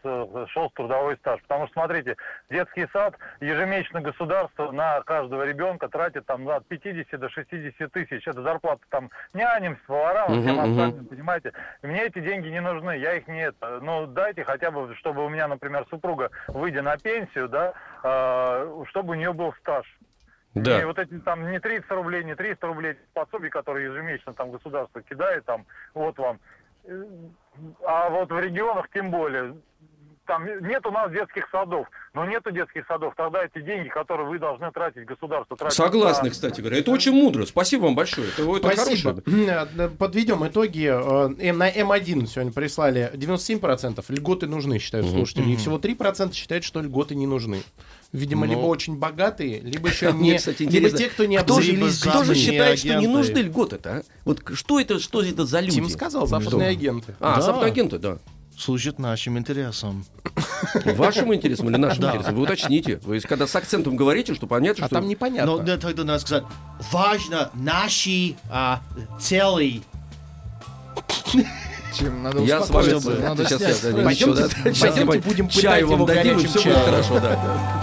шел трудовой стаж. Потому что, смотрите, детский сад ежемесячно государство на каждого ребенка тратит там от 50 до 60 тысяч. Это зарплата там няням, поварам, всем остальным, понимаете? Мне эти деньги не нужны, я их не это. Ну, дайте хотя бы, чтобы у меня, например, супруга, выйдя на пенсию, да, э, чтобы у нее был стаж. Да. Не вот эти там не 30 рублей, не 300 рублей пособий, которые ежемесячно там государство кидает, там, вот вам. Э, А вот в регионах тем более. Там нет у нас детских садов, но нету детских садов, тогда эти деньги, которые вы должны тратить, государство тратит. Согласны, на- кстати говоря. Это очень мудро. Спасибо вам большое. Это, это Спасибо. хорошее. Э, Подведем итоги. Э, На М1 сегодня прислали 97% льготы нужны, считают слушатели. И всего 3% считают, что льготы не нужны. Видимо, Ну. либо очень богатые, либо еще Мне, не... кстати, либо те, кто не кто же, кто же считает, что не агенты. нужны льготы-то? а? Вот что это, что это за люди? Тим сказал, западные Что? агенты. А, Да. западные агенты, да. Служит нашим интересам. Вашим интересам или нашим Да. интересам? Вы уточните. Вы когда с акцентом говорите, что понятно, А что... там непонятно. Но да, тогда надо сказать, важно наши а, цели. Чем надо Я с вами... надо Сейчас, снять да. Пойдемте- пойдемте будем пытать чаю вам его горячим все будет чаем. хорошо, да.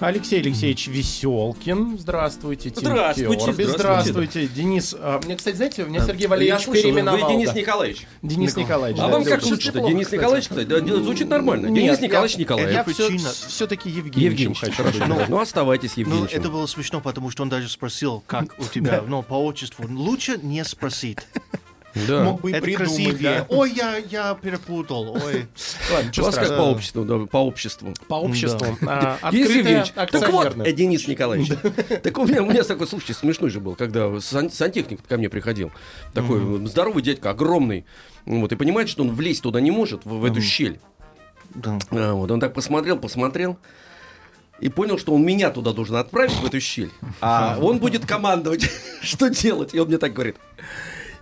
Алексей Алексеевич Веселкин, здравствуйте. Тим Здравствуйте, Керби, здравствуйте. здравствуйте. Денис, а, мне, кстати, знаете, меня Сергей Я Валерьевич слышал, переименовал. вы Денис да. Николаевич. Денис Николаевич. А да, вам как звучит неплохо, Денис. Николаевич, кстати, да, звучит нормально. Нет, Денис я- Николаевич Николаевич. Я Причина- все-таки Евгеньевич, хочу. хорошо. быть. Ну, оставайтесь Ну, Евгеньевичем. это было смешно, потому что он даже спросил, как у тебя, ну, по отчеству. Лучше не спросить. Да. Мог бы и Это придумать, красивее. да. Ой, я, я перепутал. Ой. Ладно, У что вас как по обществу, да, по обществу. По обществу. А, Открытое Евгеньевич, так вот, э, Денис Николаевич. Так у меня, у меня такой случай смешной же был, когда сан- сантехник ко мне приходил. Такой здоровый дядька, огромный. Вот, и понимает, что он влезть туда не может, в, в эту щель. Да. А, вот, он так посмотрел, посмотрел. И понял, что он меня туда должен отправить, в эту щель. А он будет командовать, что делать. И он мне так говорит.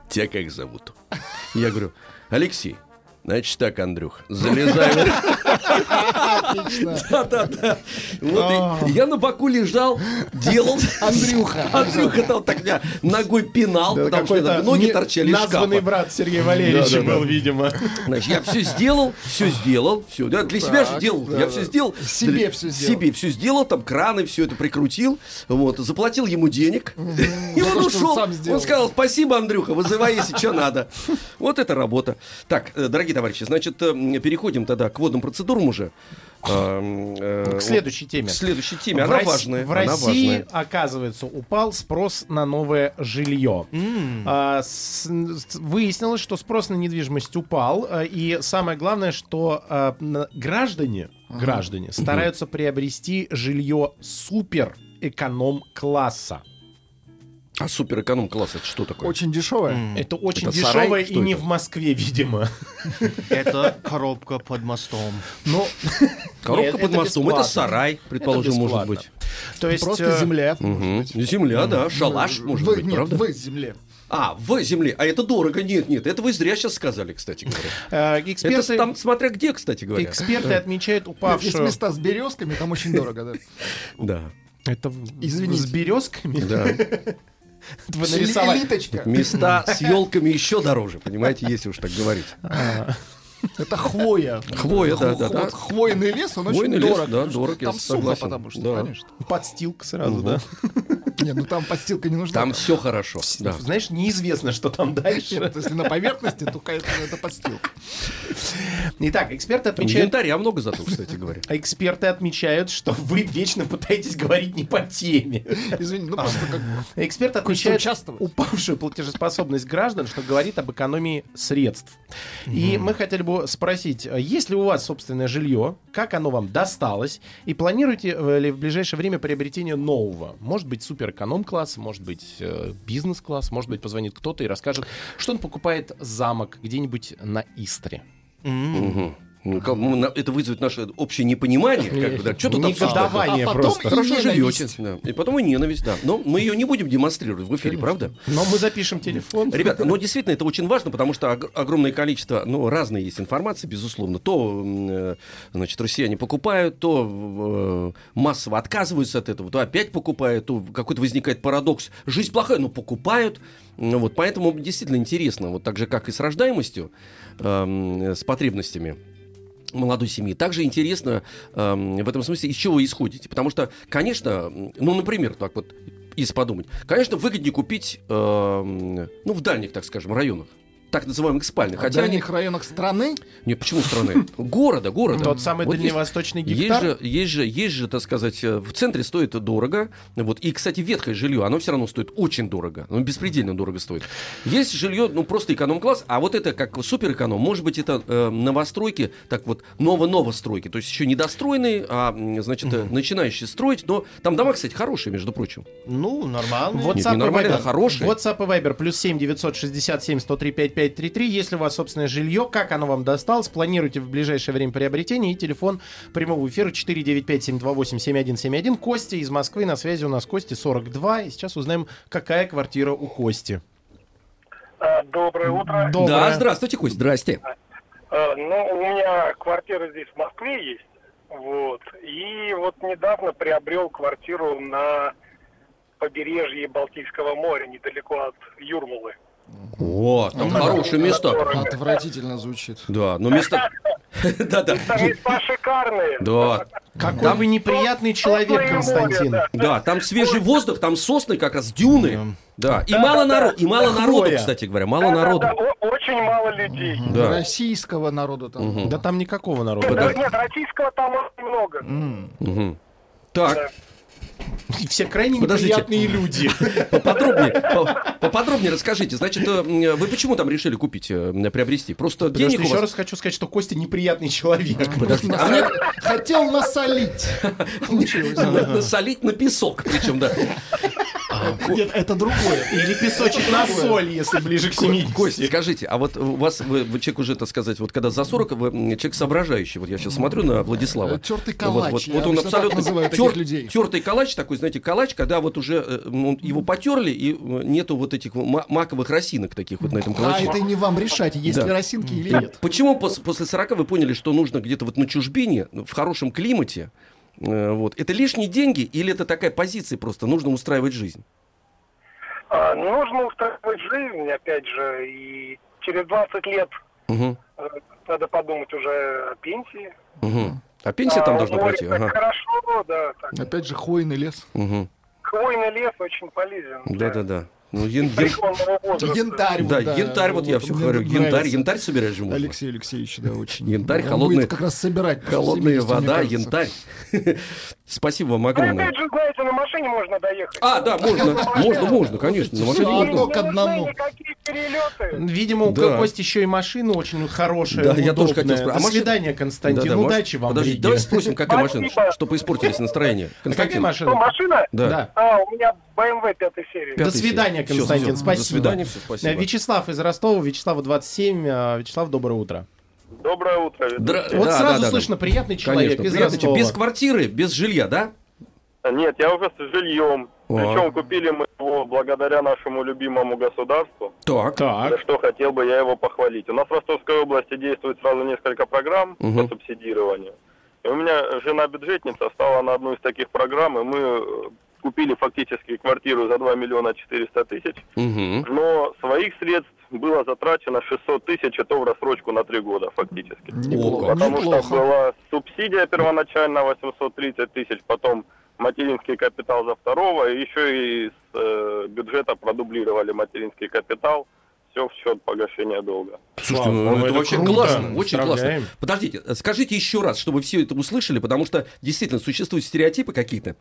Тебя как зовут? Я говорю, Алексей. Значит так, Андрюх, залезай. Да-да-да. Вот и я на боку лежал, делал. Андрюха. Андрюха там так меня ногой пинал, Да, потому что ноги не- торчали из Названный шкафа. брат Сергея Валерьевича был, видимо. Значит, я все сделал, все сделал, все. Да, для себя же делал. я все сделал. Себе Для- всё сделал. Себе все сделал, там краны, все это прикрутил. Вот, заплатил ему денег. И он ушел. Он сказал, спасибо, Андрюха, вызывай, если что надо. Вот это работа. Так, э, дорогие товарищи, значит, э, переходим тогда к водным процедурам уже. Эм, э, К следующей теме. К следующей теме. В Она Рос- важная. В России, важная. оказывается, упал спрос на новое жилье. А, с- выяснилось, что спрос на недвижимость упал, а, и самое главное, что а, граждане, граждане стараются приобрести жилье супер эконом-класса. А суперэконом класс это что такое? Очень дешевое. Это очень Это сарай? дешевое и Что не это? в Москве, видимо. Это коробка под мостом. Но Коробка Нет, под это мостом. Это сарай, предположим, Это может быть. То есть Просто э, земля. Земля, да, шалаш, может В- быть, нет, правда? в земле. А, в земле. А это дорого. Нет, нет, это вы зря сейчас сказали, кстати говоря. Э, Эксперты, Это там смотря где, кстати говоря. эксперты отмечают Есть упавшую... места с березками, там очень дорого, да. Да. Это Извините. с березками? Да. Вы нарисовали. Элиточка. Места с елками еще дороже, понимаете, если уж так говорить. Это хвоя. Хвоя, да, да, да. Хвойный лес, он Хвойный очень лес, дорог. да, дорог, я Там сухо, потому что, конечно. Подстилка сразу, да? Не, ну там подстилка не нужна. Там все хорошо. Да. Знаешь, неизвестно, что там дальше. Нет, если на поверхности, то это, это подстилка. Итак, эксперты Там отмечают... янтаря много зато, кстати говоря. Эксперты отмечают, что вы вечно пытаетесь говорить не по теме. Извини, ну просто как бы... Эксперты Хочется отмечают упавшую платежеспособность граждан, что говорит об экономии средств. И мы хотели бы спросить, а есть ли у вас собственное жилье, как оно вам досталось, и планируете э, ли в ближайшее время приобретение нового? Может быть, супер эконом-класс, может быть, э, бизнес-класс, может быть, позвонит кто-то и расскажет, что он покупает замок где-нибудь на Истре. Мгм. Ну, как, на- это вызовет наше общее непонимание. Как бы, да. Что тут Негодование А потом просто. Хорошо живете. Да. И потом и ненависть, да. Но мы ее не будем демонстрировать в эфире, правда? Но мы запишем телефон. Ребята, но действительно это очень важно, потому что ог- огромное количество, ну, разной есть информации, безусловно. То, э, значит, россияне покупают, то э, массово отказываются от этого, то опять покупают, то какой-то возникает парадокс. Жизнь плохая, но покупают. Ну, вот, поэтому действительно интересно, вот так же, как и с рождаемостью, эм, с потребностями молодой семьи. Также интересно эм, в этом смысле, из чего вы исходите. Потому что, конечно, ну, например, так вот, если подумать, конечно, выгоднее купить, эм, ну, в дальних, так скажем, районах, так называемых спальных. В Хотя они... дальних районах страны Не, почему страны? Города, города. Тот самый Вот есть- дальневосточный есть гектар. же, есть же, есть же, так сказать, э, в центре стоит дорого. Вот. И, кстати, ветхое жилье, оно все равно стоит очень дорого. Оно беспредельно дорого стоит. Есть жилье, ну, просто эконом-класс, а вот это как супер эконом. Может быть, это э, новостройки, так вот, ново-новостройки. То есть еще недостроенные, а, значит, э, начинающие строить. Но там дома, кстати, хорошие, между прочим. Ну, нормально. Нет, WhatsApp не нормально, а хорошие. WhatsApp и Viber плюс 7 967 103 5533. Если у вас собственное жилье, как оно вам досталось, планируете в ближайшее время приобретение и телефон прямого эфира 495-728-7171. Костя из Москвы на связи у нас Кости 42. И сейчас узнаем, какая квартира у Кости. А, Доброе утро. Доброе. Да, здравствуйте, Кость, здрасте. А, Ну, у меня квартира здесь в Москве есть. Вот. И вот недавно приобрел квартиру на побережье Балтийского моря, недалеко от Юрмалы. О, там хорошие места. отвратительно звучит. Да, но места... Да-да. Места шикарные. Да. Какой Там- вы неприятный человек, Константин. да. Да, там свежий воздух, там сосны, как раз дюны. Да, и мало народу, и мало народу, кстати говоря, мало народу. Да, очень мало людей. Да. Российского народа там. Да там никакого народа. Да, нет, российского там очень много. Так, все крайне Подождите. неприятные люди. поподробнее, по- поподробнее расскажите. Значит, э, м, вы почему там решили купить, э, приобрести? Просто Потому денег что еще вас... раз хочу сказать, что Костя неприятный человек. Подождите, а мне Хотел насолить. Получилось. насолить на песок, причем, да. Нет, это другое. Или песочек на соль, если ближе к 70. Кость, скажите, а вот у вас, вы, человек уже, так сказать, вот когда за 40, вы человек соображающий, вот я сейчас смотрю на Владислава. Э, тертый калач, вот, он абсолютно тер- людей. тертый калач такой, знаете, калач, когда вот уже э, его потерли и э, нету вот этих ма- маковых росинок таких вот на этом А калаче. это не вам решать, есть Да. ли росинки или И нет. Почему пос- после 40 вы поняли, что нужно где-то вот на чужбине, в хорошем климате, э, вот, это лишние деньги или это такая позиция просто, нужно устраивать жизнь? А, нужно устраивать жизнь, опять же, и через 20 лет э, надо подумать уже о пенсии. мгм. А пенсия там А, должна море пройти? так Ага. Хорошо, да. так. Опять же, хвойный лес. Мгм. Хвойный лес очень полезен. для Да-да-да. Ну, ян-. Янтарь. вот, Да, янтарь, вот я все говорю. Янтарь, янтарь собирать же можно. Алексей Алексеевич, да, очень. Янтарь, будет как раз собирать. Холодная 70, мне вода, янтарь. Спасибо вам Ну, огромное. опять же, знаете, на машине можно доехать. А, да, можно, можно, можно, конечно. на машине можно. к одному. Видимо, у. Кости еще и машина очень хорошая, Да, я тоже хотел спросить. А До свидания, Константин. Удачи вам Риге. давайте спросим, какая машина, чтобы испортились настроение. А Константин. машина? Что, машина? Да. А, у меня BMW пятой серии. Пятая До свидания, Константин. Спасибо. До свидания, все, спасибо. Вячеслав из Ростова, Вячеславу 27. э, Вячеслав, доброе утро. Доброе утро. Дра- Вот да, сразу да, да, слышно, да. приятный человек Конечно, из приятный человек. Ростова. Без квартиры, без жилья, да? Нет, я уже с жильем. О. Причем купили мы его благодаря нашему любимому государству, Так. за что хотел бы я его похвалить. У нас в Ростовской области действует сразу несколько программ Мгм. по субсидированию. И у меня жена-бюджетница стала на одну из таких программ, и мы э, купили фактически квартиру за 2 миллиона 400 тысяч. Мгм. Но своих средств было затрачено 600 тысяч, это в рассрочку на 3 года фактически. Неплохо. Потому Неплохо. что была субсидия первоначально 830 тысяч, потом материнский капитал за второго, и еще и из э, бюджета продублировали материнский капитал, все в счет погашения долга. Слушайте, ну, Слава это, Богу, вообще круто. классно, очень Поздравляем. классно. Подождите, скажите еще раз, чтобы все это услышали, потому что действительно существуют стереотипы какие-то.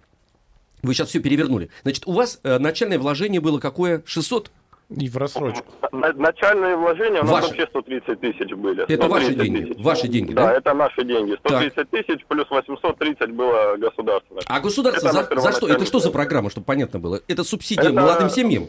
Вы сейчас все перевернули. Значит, у вас э, начальное вложение было какое? 600? И в рассрочку. На- начальные вложения у нас Ваши. вообще 130 тысяч были. Это ваши 130 деньги? тысяч. Ваши деньги, да? да? это наши деньги. 130 тысяч плюс 830 было государственное. А государство Это за, за что? Это что за программа, чтобы понятно было? Это субсидия Это- молодым семьям?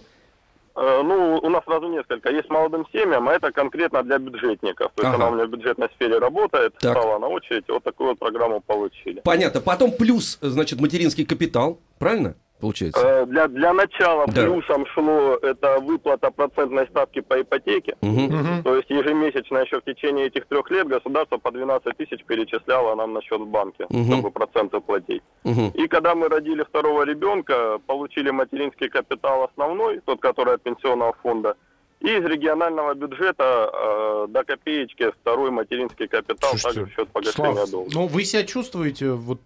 Э, Ну, у нас сразу несколько. Есть молодым семьям, а это конкретно для бюджетников. То есть Ага. она у меня в бюджетной сфере работает, Так. стала на очередь, вот такую вот программу получили. Понятно. Потом плюс, э, значит, материнский капитал. Правильно? Получается. Э, Для, для начала Да. плюсом шло это выплата процентной ставки по ипотеке. Мгм. То есть ежемесячно еще в течение этих трех лет государство по 12 тысяч перечисляло нам на счет в банке, Мгм. чтобы проценты платить. Мгм. И когда мы родили второго ребенка, получили материнский капитал основной, тот, который от пенсионного фонда, и из регионального бюджета э, до копеечки второй материнский капитал также в счет погашения Слав, долга. ну вы себя чувствуете вот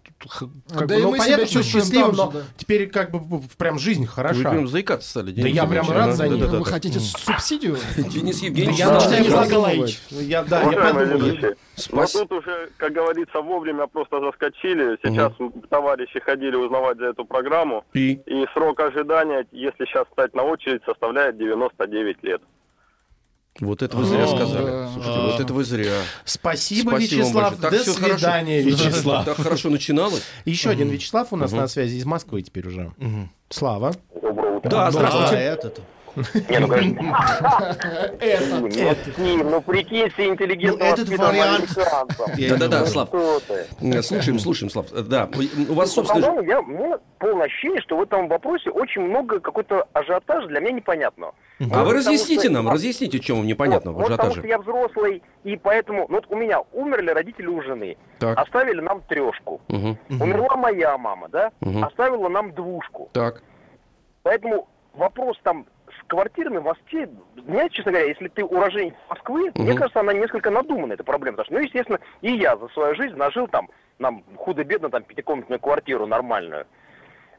как Да бы, и ну мы понятно, себя что чувствуем счастливым, там но да. теперь как бы прям жизнь хороша. Вы прям заикаться стали, Да Денис я прям рад за них. Да-да-да. Вы хотите субсидию? Денис Да Евгеньевич, я да. начинаю Да. разговаривать. Я, да, я но тут уже, как говорится, вовремя просто заскочили. Сейчас товарищи ходили узнавать за эту программу. И? И срок ожидания, если сейчас стать на очередь, составляет 99 лет. Вот это вы зря О, сказали. да. Слушайте, вот это вы зря. Спасибо, вам Вячеслав. Так До хорошо. свидания, Вячеслав. Так хорошо начиналось. Еще один Вячеслав у нас на связи из Москвы теперь уже. Слава. Доброе утро. Да, здравствуйте. А. Не, ну, конечно. Ну, ну, прикинь, все интеллигентно Ну, этот вариант-. Да-да-да, Ну, Слав. Слушаем, слушаем, Слав. Э, Да, у вас, Ну, собственно... я, у меня полное ощущение, что в этом вопросе очень много какой-то ажиотажа для меня непонятного. А Потому вы разъясните нам, разъясните, чем вам непонятно в Вот потому что ажиотаже. я взрослый, и поэтому... Ну, вот у меня умерли родители у жены. Оставили нам трешку. Умерла моя мама, да? Оставила нам двушку. Так. Поэтому вопрос там с квартирами властей, меня, честно говоря, если ты уроженец Москвы, мне Мгм. кажется, она несколько надуманная, эта проблема. Потому что, ну, естественно, и я за свою жизнь нажил там, нам худо-бедно, там, пятикомнатную квартиру нормальную.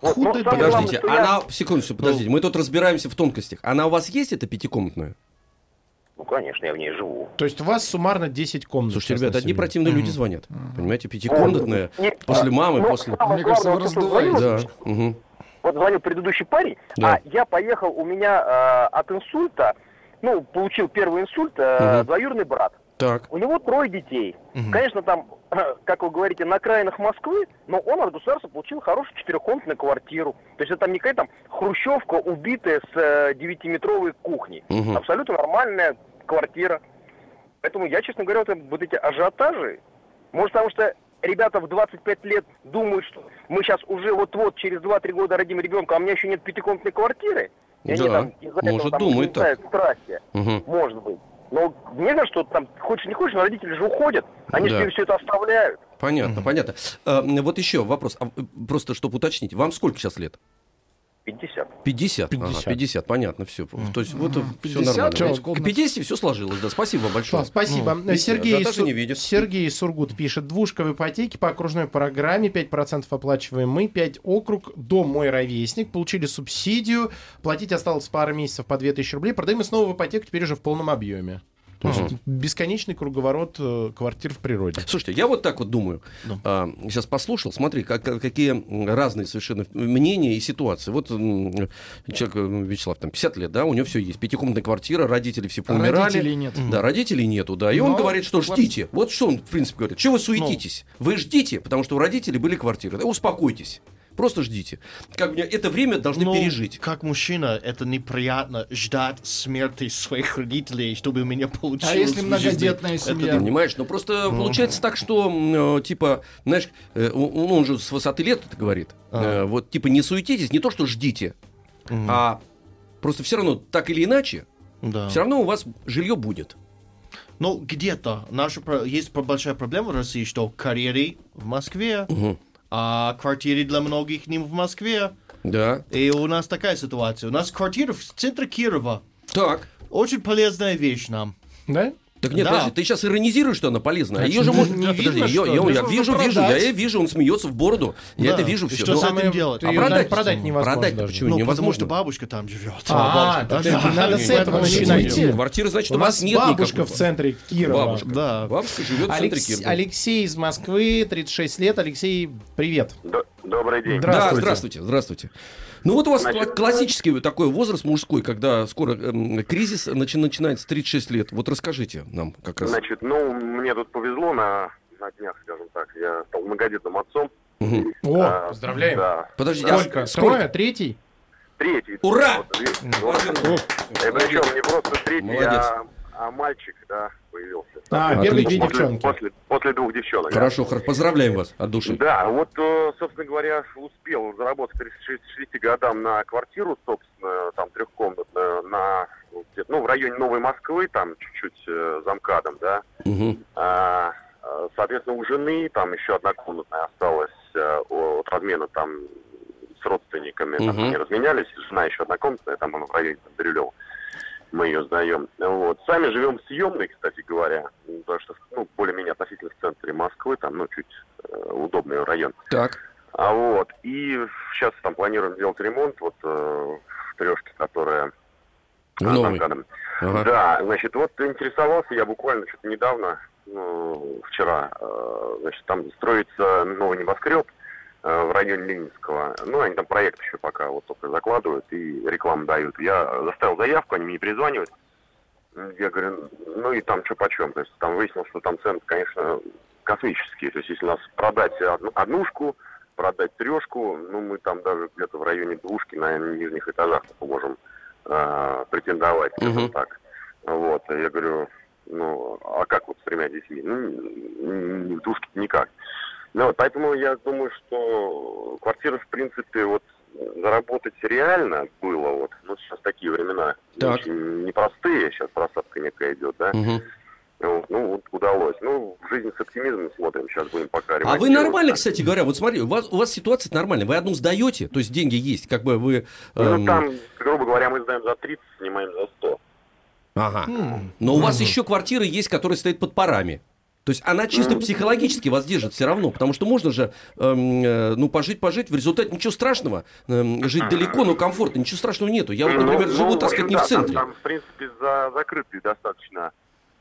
Вот, самое главное, Подождите, что я- она... Секундочку, подождите, мы тут разбираемся в тонкостях. Она у вас есть, эта пятикомнатная? Ну, конечно, я в ней живу. То есть у вас суммарно 10 комнат. Слушайте, ребята, одни противные люди Мгм. звонят. Понимаете, пятикомнатная, Нет, после мамы, ну, после... Мне кажется, вы звонил, Да. мгм. Вот звонил предыдущий парень, Да. а я поехал, у меня э, от инсульта, ну, получил первый инсульт, э, Мгм. двоюродный брат. Так. У него трое детей. Конечно, там, как вы говорите, на окраинах Москвы, но он от государства получил хорошую четырехкомнатную квартиру. То есть это там не какая-то там хрущевка, убитая с э, девятиметровой кухней. Мгм. Абсолютно нормальная квартира. Поэтому я, честно говоря, вот, вот эти ажиотажи, может, потому что ребята в 25 лет думают, что мы сейчас уже вот-вот через 2-3 года родим ребенка, а у меня еще нет пятикомнатной квартиры. И они Да, там из-за этого может, там начинают страсти. Мгм. Может быть. Но мне кажется, что там, хочешь не хочешь, но родители же уходят. Они Да. же все это оставляют. Понятно, понятно. А, вот еще вопрос, а, э, просто чтобы уточнить. Вам сколько сейчас лет? 50. 50. 50, 50. 50 понятно, все. То есть вот все 50 нормально. Видите, К комнат. 50 все сложилось, да. Спасибо вам большое. Слав, спасибо. Ну, Сергей, ажиотажа Су- не видит. Сергей Сургут пишет. Двушка в ипотеке по окружной программе. 5% оплачиваем мы. 5 округ. Дом мой ровесник. Получили субсидию. Платить осталось пару месяцев по 2000 рублей. Продаем и снова в ипотеку теперь уже в полном объеме. То есть Мгм. бесконечный круговорот э, квартир в природе. Слушайте, я вот так вот думаю. А, сейчас послушал, смотри, как, как- какие разные совершенно мнения и ситуации. Вот человек, э, Вячеслав, там 50 лет, да, у него все есть. Пятикомнатная квартира, родители все поумирали. Родителей нет. Да, родителей нету, да. И он Но говорит, что ждите. Вот что он, в принципе, говорит. Чего вы суетитесь? Вы ждите, потому что у родителей были квартиры. Да, успокойтесь. Просто ждите. Как мне это время должны Ну, пережить. Как мужчина, это неприятно ждать смерти своих родителей, чтобы у меня получилось. А если многодетная семья? Это- Понимаешь, ну просто Ну. получается так, что, э, типа, знаешь, э, он, он же с высоты лет это говорит. Ага. Э, вот, типа, не суетитесь, не то, что ждите, А просто все равно, так или иначе, Да. все равно у вас жилье будет. Ну, где-то. Наша, есть большая проблема в России, что карьеры в Москве, Мгм. А квартиры для многих не в Москве. Да. И у нас такая ситуация. У нас квартира в центре Кирова. Так. Очень полезная вещь нам. Да? Так нет, Да. подожди, ты сейчас иронизируешь, что она полезная. Значит, Ее же можно... не Подожди, видно, ее- что ли? я, я вижу, вижу, продать. я вижу, он смеется в бороду. Я Да. это вижу И все. что с этим делать? А продать, продать невозможно Продать даже. почему Ну, потому невозможно? что бабушка там живет. А, да. надо с этого начинать. Квартира, значит, У вас нет бабушка в центре Кирова. Бабушка. Да. Бабушка живет в центре Кирова. Алексей из Москвы, 36 лет. Алексей, привет. Добрый день. Да, здравствуйте, здравствуйте. Ну вот у вас Значит- кла- классический такой возраст мужской, когда скоро эм, кризис начи- начинается 36 лет. Вот расскажите нам как раз. Значит, ну, мне тут повезло на, на днях, скажем так. Я стал многодетным отцом. Мгм. О, А, поздравляем. Да. Подождите, Да. Сколько? сколько? Трое? Третий? Третий. Ура! Вот, вот. И причем не просто третий, Молодец. а, а мальчик, да, появился. А, Отлично. первые две После, девчонки. после, после двух девчонок. да. Хорошо, хор- поздравляем вас от души. Да, вот, э, собственно говоря, успел заработать к 36 годам на квартиру, собственно, там трехкомнатную, на, ну, в районе Новой Москвы, там чуть-чуть э, за МКАДом, да. Мгм. А, э, соответственно, у жены там еще одна комнатная осталась э, от размена там с родственниками, там Мгм. они разменялись, жена еще однокомнатная, там она в районе там, Бирюлева. Мы ее сдаем. Вот. Сами живем в съемной, кстати говоря, потому что, ну, более-менее относительно в центре Москвы, там, ну, чуть э, удобный район. Так. А вот, и сейчас там планируем делать ремонт вот э, в трешке, которая МКАДом. Ага. Да, значит, вот интересовался я буквально что-то недавно, ну, вчера, э, значит, там строится новый небоскреб э, в районе Ленинского. Ну, они там проект еще пока вот только закладывают и рекламу дают. Я заставил заявку, они мне перезванивают. Я говорю, ну и там что почем. То есть там выяснилось, что там цены, конечно, космические. То есть если у нас продать одну- однушку, продать трешку, ну мы там даже где-то в районе двушки на нижних этажах можем э, претендовать, скажем Мгм. так. Вот, я говорю, ну, а как вот с тремя детьми? Ну, двушке никак. Ну, вот, поэтому я думаю, что квартира, в принципе, вот заработать реально было, вот, ну, сейчас такие времена Так. очень непростые, сейчас просадка некая идет, да, вот, ну, вот удалось. Ну, в жизни с оптимизмом смотрим, сейчас будем пока А вы нормально, кстати говоря, вот смотри, у вас, у вас ситуация нормальная. Вы одну сдаете, то есть деньги есть, как бы вы... Ну, эм, там, грубо говоря, мы сдаем за 30, снимаем за 100. Ага. Но у вас еще квартира есть, которая стоит под парами. То есть она чисто психологически вас держит все равно, потому что можно же, эм, э, ну, пожить-пожить, в результате ничего страшного, эм, жить далеко, но комфортно, ничего страшного нету. Я вот, Ну, например, ну, живу, так сказать, не в да, центре. Там, там, в принципе, за, закрытый достаточно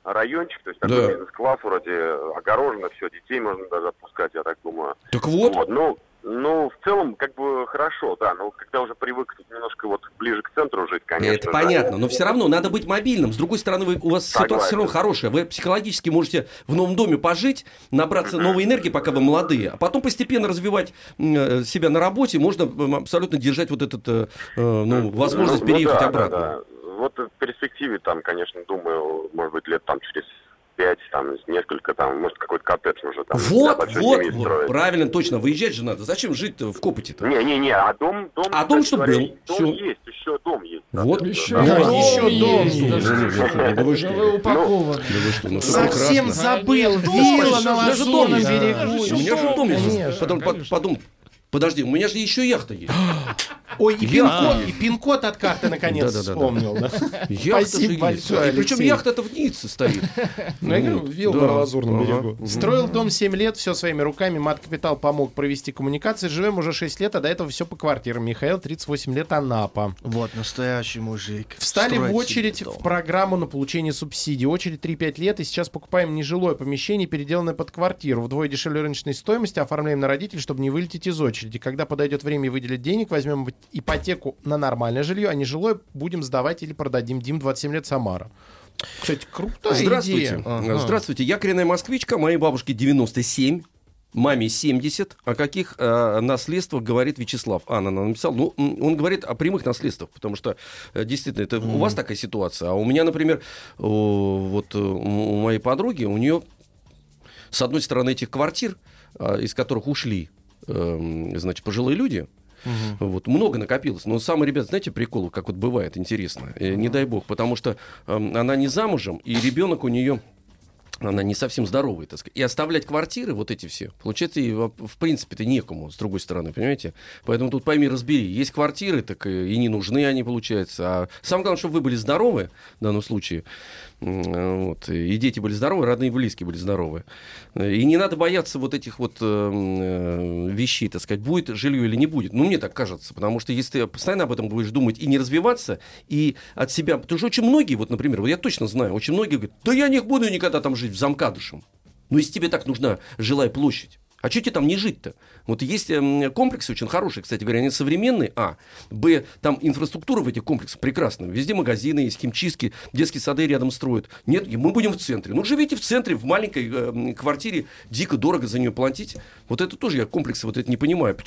райончик, то есть Да. такой бизнес-класс вроде огорожено, все, детей можно даже отпускать, я так думаю. Так вот. ну, ну, в целом, как бы хорошо, да, но когда уже привык немножко вот ближе к центру жить, конечно. Это же. понятно, но все равно надо быть мобильным. С другой стороны, вы- у вас ситуация Согласен. все равно хорошая. Вы психологически можете в новом доме пожить, набраться новой энергии, пока вы молодые, а потом постепенно развивать э, себя на работе. Можно абсолютно держать вот этот, э, э, ну, возможность Ну, ну переехать да, обратно. да, да. Вот в перспективе там, конечно, думаю, может быть, лет там через пять, там, несколько, там, может, какой-то коттедж уже там. Вот, вот, вот, правильно, точно. Выезжать же надо. Зачем жить в Копоте-то? Не-не-не, а дом, дом, А дом, говоря, был. Дом Всё. есть, еще дом есть. Вот. Еще, Да, дом еще дом есть. Да, Да, да, да вы что? Вы упакованы. Да вы что, ну Совсем забыл. Вилла на лазурном берегу. У меня же дом есть. Потом, под- подумай, подожди, у меня же еще яхта есть. Ой, и пин-код, и пин-код от карты наконец вспомнил. да. Яхта Спасибо большое, И Причем яхта-то в Ницце стоит. Ну, я говорю, вилла на Лазурном берегу. Строил дом 7 лет, все своими руками. Мат Капитал помог провести коммуникации. Живем уже 6 лет, а до этого все по квартирам. Михаил, 38 лет, Анапа. Вот настоящий мужик. Встали в очередь в программу на получение субсидий. Очередь 3-5 лет, и сейчас покупаем нежилое помещение, переделанное под квартиру. Вдвое дешевле рыночной стоимости, оформляем на родителей, чтобы не вылететь из очереди. Когда подойдет время выделить денег, возьмем ипотеку на нормальное жилье, а не жилое будем сдавать или продадим. Дим, 27 лет, Самара. Кстати, крутая Здравствуйте. идея. Ага. Здравствуйте. Я коренная москвичка, моей бабушке 97. Маме 70. О каких э, наследствах говорит Вячеслав? Анна нам написал. Ну, он говорит о прямых наследствах, потому что э, действительно это у вас такая ситуация. А у меня, например, о, вот э, у моей подруги, у нее с одной стороны этих квартир, а, из которых ушли, эм, значит, пожилые люди, Вот, много накопилось. Но самый, ребят, знаете, прикол, как вот бывает, интересно. Э, не дай бог, потому что эм, она не замужем, и ребенок у нее она не совсем здоровая, так сказать. И оставлять квартиры, вот эти все, получается, и в принципе-то некому, с другой стороны, понимаете? Поэтому тут пойми, разбери. Есть квартиры, так и не нужны они, получается. А самое главное, чтобы вы были здоровы в данном случае. Вот, и дети были здоровы, родные и близкие были здоровы. И не надо бояться вот этих вот э, м, э, вещей, так сказать, будет жилье или не будет. Ну, мне так кажется, потому что если ты постоянно об этом будешь думать и не развиваться, и от себя... Потому что очень многие, вот, например, вот я точно знаю, очень многие говорят, да я не буду никогда там жить в замкадышем. Ну, если тебе так нужна жилая площадь, а что тебе там не жить-то? Вот есть эм, комплексы очень хорошие, кстати говоря, они современные, а. Б, там инфраструктура в этих комплексах прекрасная. Везде магазины есть, химчистки, детские сады рядом строят. Нет, мы будем в центре. Ну, живите в центре, в маленькой эм, квартире, дико дорого за нее платить. Вот это тоже я комплексы вот это не понимаю.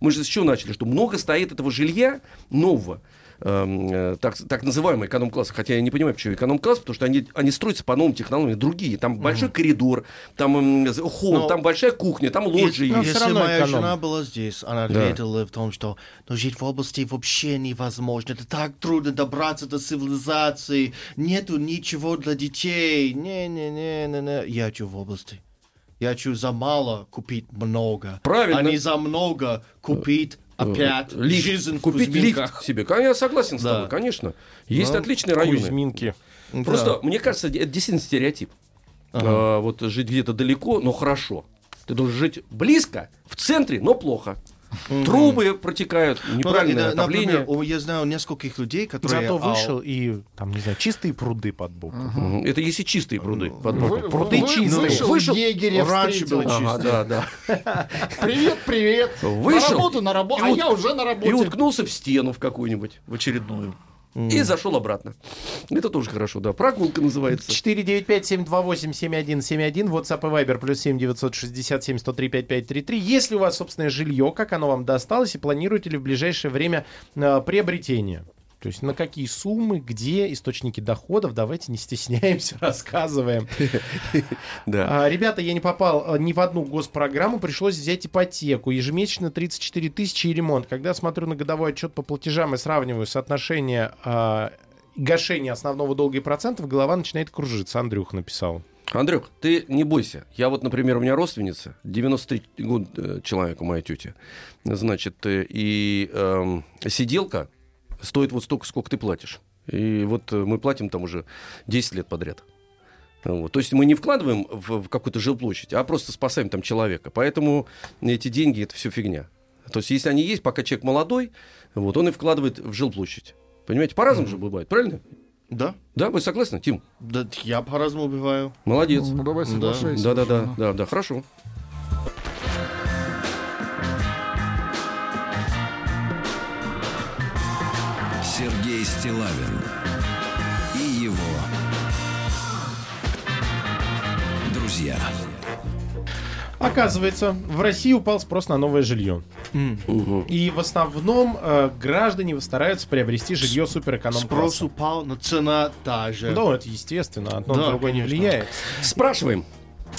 Мы же с чего начали? Что много стоит этого жилья нового, э, так, так называемый эконом-класс, хотя я не понимаю, почему эконом-класс, потому что они, они строятся по новым технологиям, другие. Там большой коридор, там холл, Но- там большая кухня, там лоджии есть. Если моя жена была здесь, она Да. ответила в том, что ну, жить в области вообще невозможно. Это так трудно добраться до цивилизации. Нету ничего для детей. Не-не-не-не-не. Я хочу в области. Я хочу за мало купить много. Правильно. А не за много купить опять Э, лифт, жизнь купить Кузьминках. лифт себе. Я согласен с Да. тобой, конечно. Есть Ну, отличные районы. Кузьминки. Просто, Да. мне кажется, это действительно стереотип. Ага. А, вот жить где-то далеко, но хорошо. Ты должен жить близко, в центре, но плохо. Трубы протекают, Ну, неправильное да, и, отопление. Например, я знаю нескольких людей, которые... Зато а, вышел и, там, не знаю, чистые пруды под боком. Это если чистые пруды. под Вы- боком. пруды Вы- чистые. Вышел, Вышел. егеря Раньше было Ага, чисто. да, да. Привет, привет. Вышел. На работу, на работу. И А я уже на И работе. уткнулся в стену в какую-нибудь, в очередную. И зашел обратно. Это тоже хорошо, да. Прогулка называется. 495-728-7171, WhatsApp и Viber, плюс 7 967 103 5533. Если у вас собственное жилье, как оно вам досталось, и планируете ли в ближайшее время э, приобретение? То есть на какие суммы, где, источники доходов, давайте не стесняемся, рассказываем. Да. А, Ребята, я не попал а, ни в одну госпрограмму, пришлось взять ипотеку. Ежемесячно 34 тысячи и ремонт. Когда смотрю на годовой отчет по платежам и сравниваю соотношение а, гашения основного долга и процентов, голова начинает кружиться. Андрюх написал. Андрюх, ты не бойся. Я вот, например, у меня родственница, 93 год э, человек у моей тети. Значит, э, и эм, сиделка стоит вот столько, сколько ты платишь. И вот э, мы платим там уже 10 лет подряд. Вот. То есть мы не вкладываем в, в какую-то жилплощадь, а просто спасаем там человека. Поэтому эти деньги это все фигня. То есть если они есть, пока человек молодой, вот, он и вкладывает в жилплощадь. Понимаете, по-разному же бывает, правильно? Да. Да, вы согласны, Тим? Да, я по-разному бываю. Молодец. Ну, давай соглашайся. Да, да, да, да, да, хорошо. Стилавин и его друзья. Оказывается, в России упал спрос на новое жилье. И в основном э, граждане стараются приобрести жилье суперэконом Спрос упал, но цена та же. Да, это естественно, одно на Да, другое не влияет. Спрашиваем,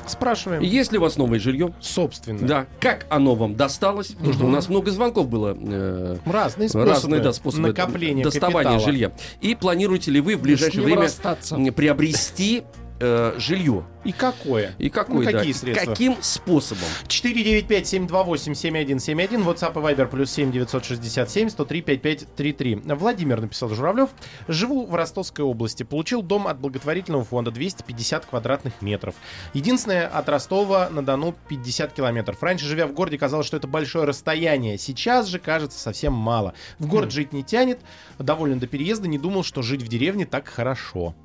Спрашиваем. есть ли у вас новое жилье? Собственно. Да. Как оно вам досталось? Потому что у нас много звонков было. э, Разные способы, разные, да, способы накопления доставания капитала. жилья. И планируете ли вы в ближайшее время расстаться. приобрести э, жилье? И какое? И какое, Ну, да? какие средства? Каким способом? 495-728-7171, WhatsApp и Viber, плюс 7 967 103 5533. Владимир написал Журавлев. Живу в Ростовской области. Получил дом от благотворительного фонда 250 квадратных метров. Единственное, от Ростова на Дону 50 километров. Раньше, живя в городе, казалось, что это большое расстояние. Сейчас же кажется совсем мало. В город жить не тянет. Доволен до переезда. Не думал, что жить в деревне так хорошо.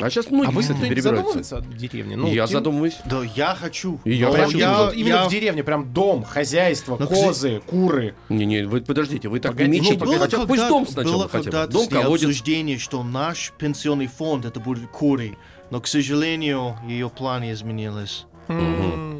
А сейчас многие, а вы кстати, перебираются. задумывается о деревне? я Тим- задумываюсь. Да, я хочу. И я хочу. Я- вот именно я- в деревне, прям дом, хозяйство, Но, козы, куры. Не-не, вы подождите, вы так Погоди, не ну, было хотя пусть дом сначала было хотя бы. когда-то Дом, колодец. обсуждение, что наш пенсионный фонд это будет куры. Но, к сожалению, ее планы изменились.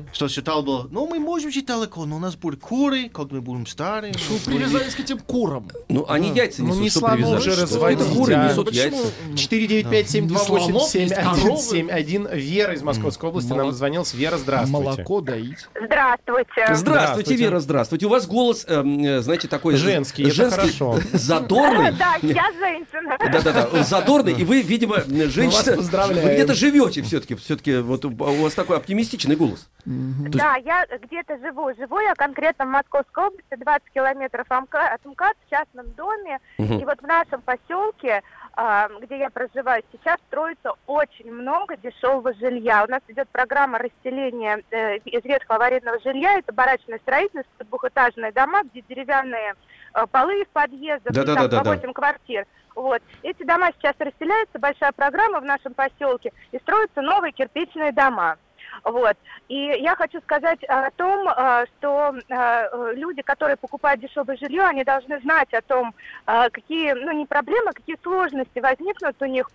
М, что считал бы, ну, мы можем жить далеко, но у нас будут куры, как мы будем старые. Что привязались к этим курам? Ну, они яйца Ну, несут, не что привязались. же Что? разводить, Это куры а. несут Почему? яйца. 495-728-7171. Вера из Московской области нам дозвонилась. Вера, здравствуйте. Молоко доить. Здравствуйте. Здравствуйте, Вера, здравствуйте. У вас голос, эм, э, знаете, такой... Женский, хорошо. Задорный. Да, я женщина. Да-да-да, задорный, и вы, видимо, женщина... Вы где-то живете все-таки, все-таки, вот у вас такой оптимистичный голос. Есть- Да, я где-то живу. Живу я конкретно в Московской области, 20 километров от МКАД, в частном доме. Мгм. И вот в нашем поселке, а, где я проживаю, сейчас строится очень много дешевого жилья. У нас идет программа расселения э, из ветхого аварийного жилья. Это барачное строительство, двухэтажные дома, где деревянные э, полы в подъездах, и там Да-да-да-да-да. по 8 квартир. Вот. Эти дома сейчас расселяются, большая программа в нашем поселке, и строятся новые кирпичные дома. Вот. И я хочу сказать о том, э, что э, люди, которые покупают дешевое жилье, они должны знать о том, э, какие, ну не проблемы, а какие сложности возникнут у них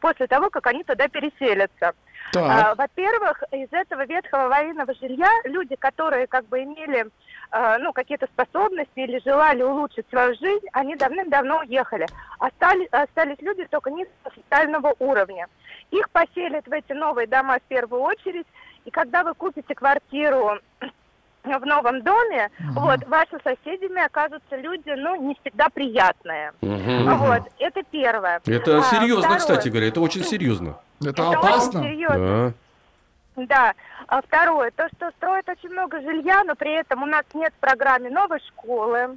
после того, как они туда переселятся. Так. А, Во-первых, из этого ветхого аварийного жилья люди, которые как бы имели ну, какие-то способности или желали улучшить свою жизнь, они давным-давно уехали. Остались, остались люди только низкого социального уровня. Их поселят в эти новые дома в первую очередь, и когда вы купите квартиру в новом доме, вот, ваши соседями окажутся люди, ну, не всегда приятные. Мгм. Вот, это первое. Это А, серьезно, второе. кстати говоря, это очень серьезно. Это Это опасно? очень серьезно. Да. Да. А второе, то, что строят очень много жилья, но при этом у нас нет в программе новой школы,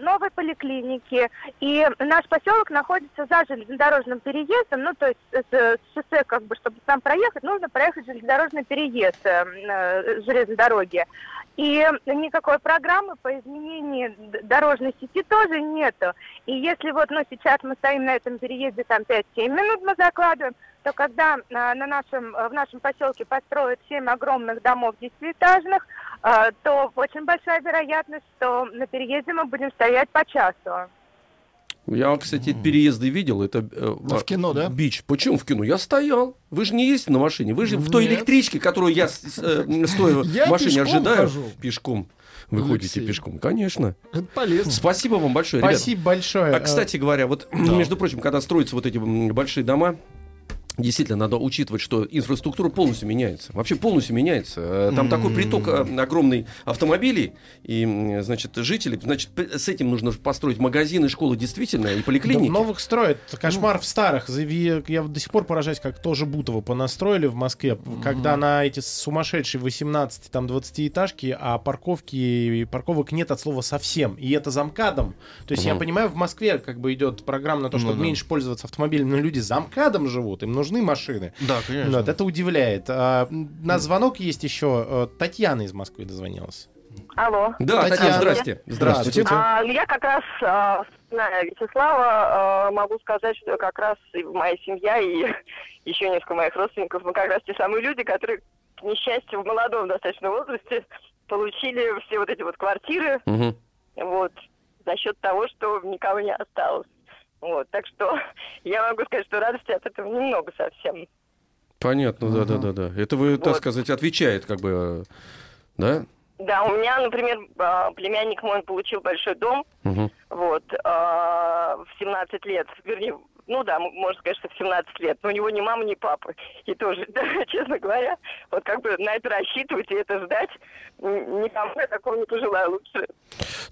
новой поликлиники. И наш поселок находится за железнодорожным переездом, ну, то есть с, шоссе, как бы, чтобы там проехать, нужно проехать железнодорожный переезд э, э, железной дороги. И никакой программы по изменению дорожной сети тоже нету. И если вот ну, сейчас мы стоим на этом переезде, там 5-7 минут мы закладываем, то когда а, на нашем, в нашем поселке построят 7 огромных домов десятиэтажных, а, то очень большая вероятность, что на переезде мы будем стоять по часу. Я, кстати, переезды видел. Это э, в кино, да? Бич. Почему в кино? Я стоял. Вы же не ездите на машине. Вы же в той Нет. электричке, которую я, э, стоя Я в машине ожидаю. хожу. Пешком. Вы ходите пешком, конечно. Это полезно. Спасибо вам большое. Спасибо большое. А, кстати говоря, вот, между прочим, когда строятся вот эти большие дома, Действительно, надо учитывать, что инфраструктура полностью меняется. Вообще полностью меняется. Э, Там такой приток э, огромный автомобилей и, значит, жителей. Значит, с этим нужно построить магазины, школы действительно и Да поликлиники. в новых строят. Кошмар в старых. Я до сих пор поражаюсь, как тоже Бутово понастроили в Москве. Когда на эти сумасшедшие 18, там 20 этажки, а парковки и парковок нет от слова совсем. И это замкадом. То есть я Мгм. понимаю, в Москве как бы идет программа на то, Ну чтобы да. меньше пользоваться автомобилем, но люди замкадом живут, им нужны машины. Да, конечно. Вот, это удивляет. А, на звонок есть еще. э, Татьяна из Москвы дозвонилась. Алло. Да, Татьяна, здрасте. Здравствуйте. А, я как раз, а, вспоминая Вячеслава, а, могу сказать, что как раз и моя семья, и еще несколько моих родственников, мы как раз те самые люди, которые, к несчастью, в молодом достаточно возрасте получили все вот эти вот квартиры, Мгм. вот, за счет того, что никого не осталось. Вот, так что я могу сказать, что радости от этого немного совсем. Понятно, да, да, да, да. Это вы, так сказать, отвечает, как бы, да? Да, у меня, например, а, племянник мой получил большой дом, вот, а, в 17 лет, вернее, ну да, можно сказать, что в 17 лет, но у него ни мамы, ни папы. И тоже, да, честно говоря, вот как бы на это рассчитывать и это ждать, никому я такого не пожелаю лучше.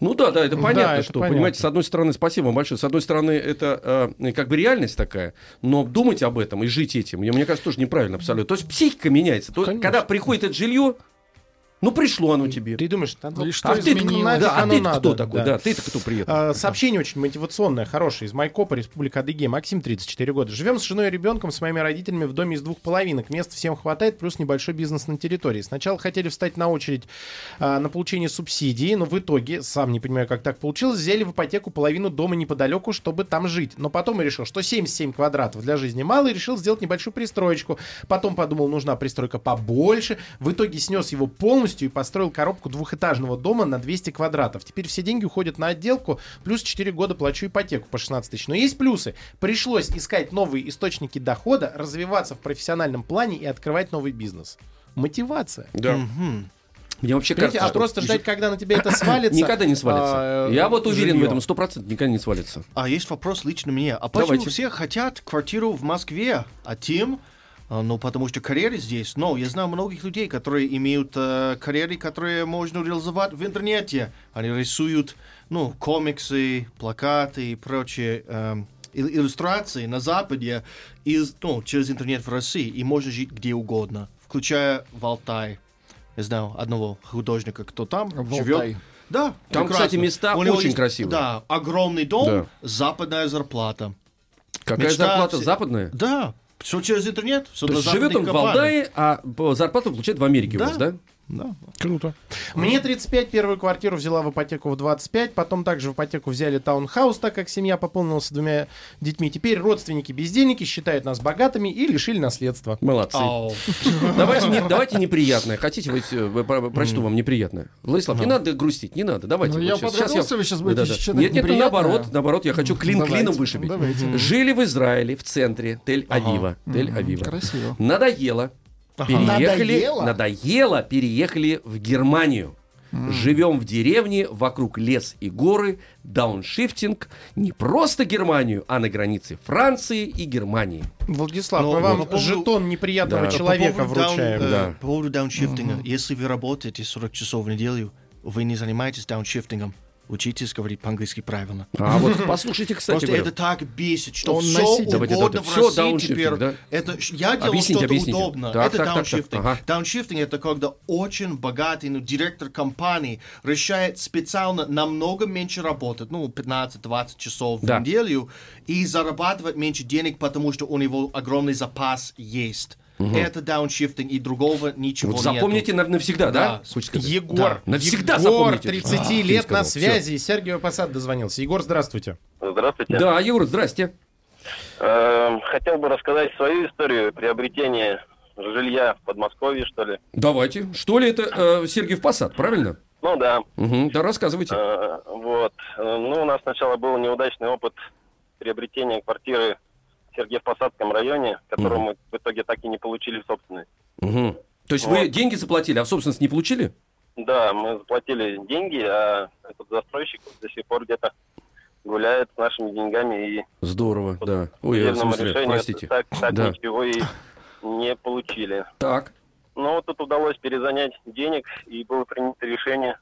Ну да, да, это Да, понятно, это что, понятно. понимаете, с одной стороны, спасибо вам большое, с одной стороны, это э, как бы реальность такая, но думать об этом и жить этим, мне, мне кажется, тоже неправильно абсолютно. То есть психика меняется. То, когда приходит это жилье, ну пришло оно тебе. Ты думаешь, надо- И а ты нафиг Да, а ты надо? кто такой? Да, ты-то кто при этом? А, Сообщение очень мотивационное, хорошее. Из Майкопа, Республика Адыгея. Максим, 34 года. Живем с женой и ребенком, с моими родителями в доме из двух половинок. Мест всем хватает, плюс небольшой бизнес на территории. Сначала хотели встать на очередь а, на получение субсидий, но в итоге, сам не понимаю, как так получилось, взяли в ипотеку половину дома неподалеку, чтобы там жить. Но потом я решил, что 77 квадратов для жизни мало, и решил сделать небольшую пристроечку. Потом подумал, нужна пристройка побольше. В итоге снес его полностью и построил коробку двухэтажного дома на 200 квадратов. Теперь все деньги уходят на отделку, плюс 4 года плачу ипотеку по 16 тысяч. Но есть плюсы. Пришлось искать новые источники дохода, развиваться в профессиональном плане и открывать новый бизнес. мотивация. Да. Мне вообще Понимаете, кажется, а что просто ждать, когда на тебя это свалится... Никогда не свалится. а, Я вот уверен в жилье. этом, сто процентов никогда не свалится. А есть вопрос лично мне. А почему Давайте. все хотят квартиру в Москве, а Тим, ну, потому что карьеры здесь. Но я знаю многих людей, которые имеют э, карьеры, которые можно реализовать в интернете. Они рисуют, ну, комиксы, плакаты и прочие ил- иллюстрации на Западе из, ну, через интернет в России. И можно жить где угодно, включая в Алтай. Я знаю одного художника, кто там В живет. Алтай. Да, Там, прекрасно. кстати, места У него очень есть, красивые. Да, огромный дом, Да. западная зарплата. Какая Мечта зарплата все- западная? Да, все через интернет, все То есть живет он в Валдае, а зарплату получает в Америке у Да. вас, да? Да. Круто. Мне 35, первую квартиру взяла в ипотеку в 25, потом также в ипотеку взяли таунхаус, так как семья пополнилась двумя детьми. Теперь родственники бездельники считают нас богатыми и лишили наследства. Молодцы. Давайте, не- давайте неприятное. Хотите, вы, э, про- прочту вам неприятное. Владислав, не надо грустить, не надо. Давайте. Ну, вот я подготовился, вы щас будете читать Нет, нет, ну, наоборот, наоборот, я хочу клин Давайте, клином вышибить. давайте. Жили в Израиле, в центре Тель-Авива. Ага. Тель-Авива. Красиво. Надоело. Переехали, Надоело? надоело, переехали в Германию. Живем в деревне, вокруг лес и горы, дауншифтинг, не просто Германию, а на границе Франции и Германии. Владислав, Но мы вам по поводу- жетон неприятного Да. человека по даун- вручаем. э, Да. По поводу дауншифтинга. Если вы работаете 40 часов в неделю, вы не занимаетесь дауншифтингом. Учитесь говорить по-английски правильно. А вот послушайте, кстати Просто говоря. это так бесит, что Он все носитель. Угодно давайте. в России дауншифтинг, теперь. да? Это я делал Объясните, что-то объясните. удобно. Так, это так, так, так. дауншифтинг. Ага. Дауншифтинг это когда очень богатый ну, директор компании решает специально намного меньше работать, ну 15-20 часов Да. в неделю и зарабатывать меньше денег, потому что у него огромный запас есть. Это дауншифтинг и другого ничего Вот нету. запомните нав- навсегда, да? Да. Егор, Да. Навсегда Егор, запомните. 30 А, лет сказал. на связи. Сергей Посад дозвонился. Егор, здравствуйте. Здравствуйте. Да, Егор, здрасте. Эм, Хотел бы рассказать свою историю приобретения жилья в Подмосковье, что ли. Давайте. Что ли это э, Сергиев Посад, правильно? Ну да. Угу, да, рассказывайте. Э, Вот. Э, Ну, у нас сначала был неудачный опыт приобретения квартиры Сергеев-Посадском районе, которую мы в итоге так и не получили в собственность. Угу. То есть Вот. вы деньги заплатили, а в собственность не получили? Да, мы заплатили деньги, а этот застройщик до сих пор где-то гуляет с нашими деньгами и Здорово, да. Ой, я, в смысле, решению простите. так, так Да. ничего и не получили. Так. Но вот тут удалось перезанять денег, и было принято решение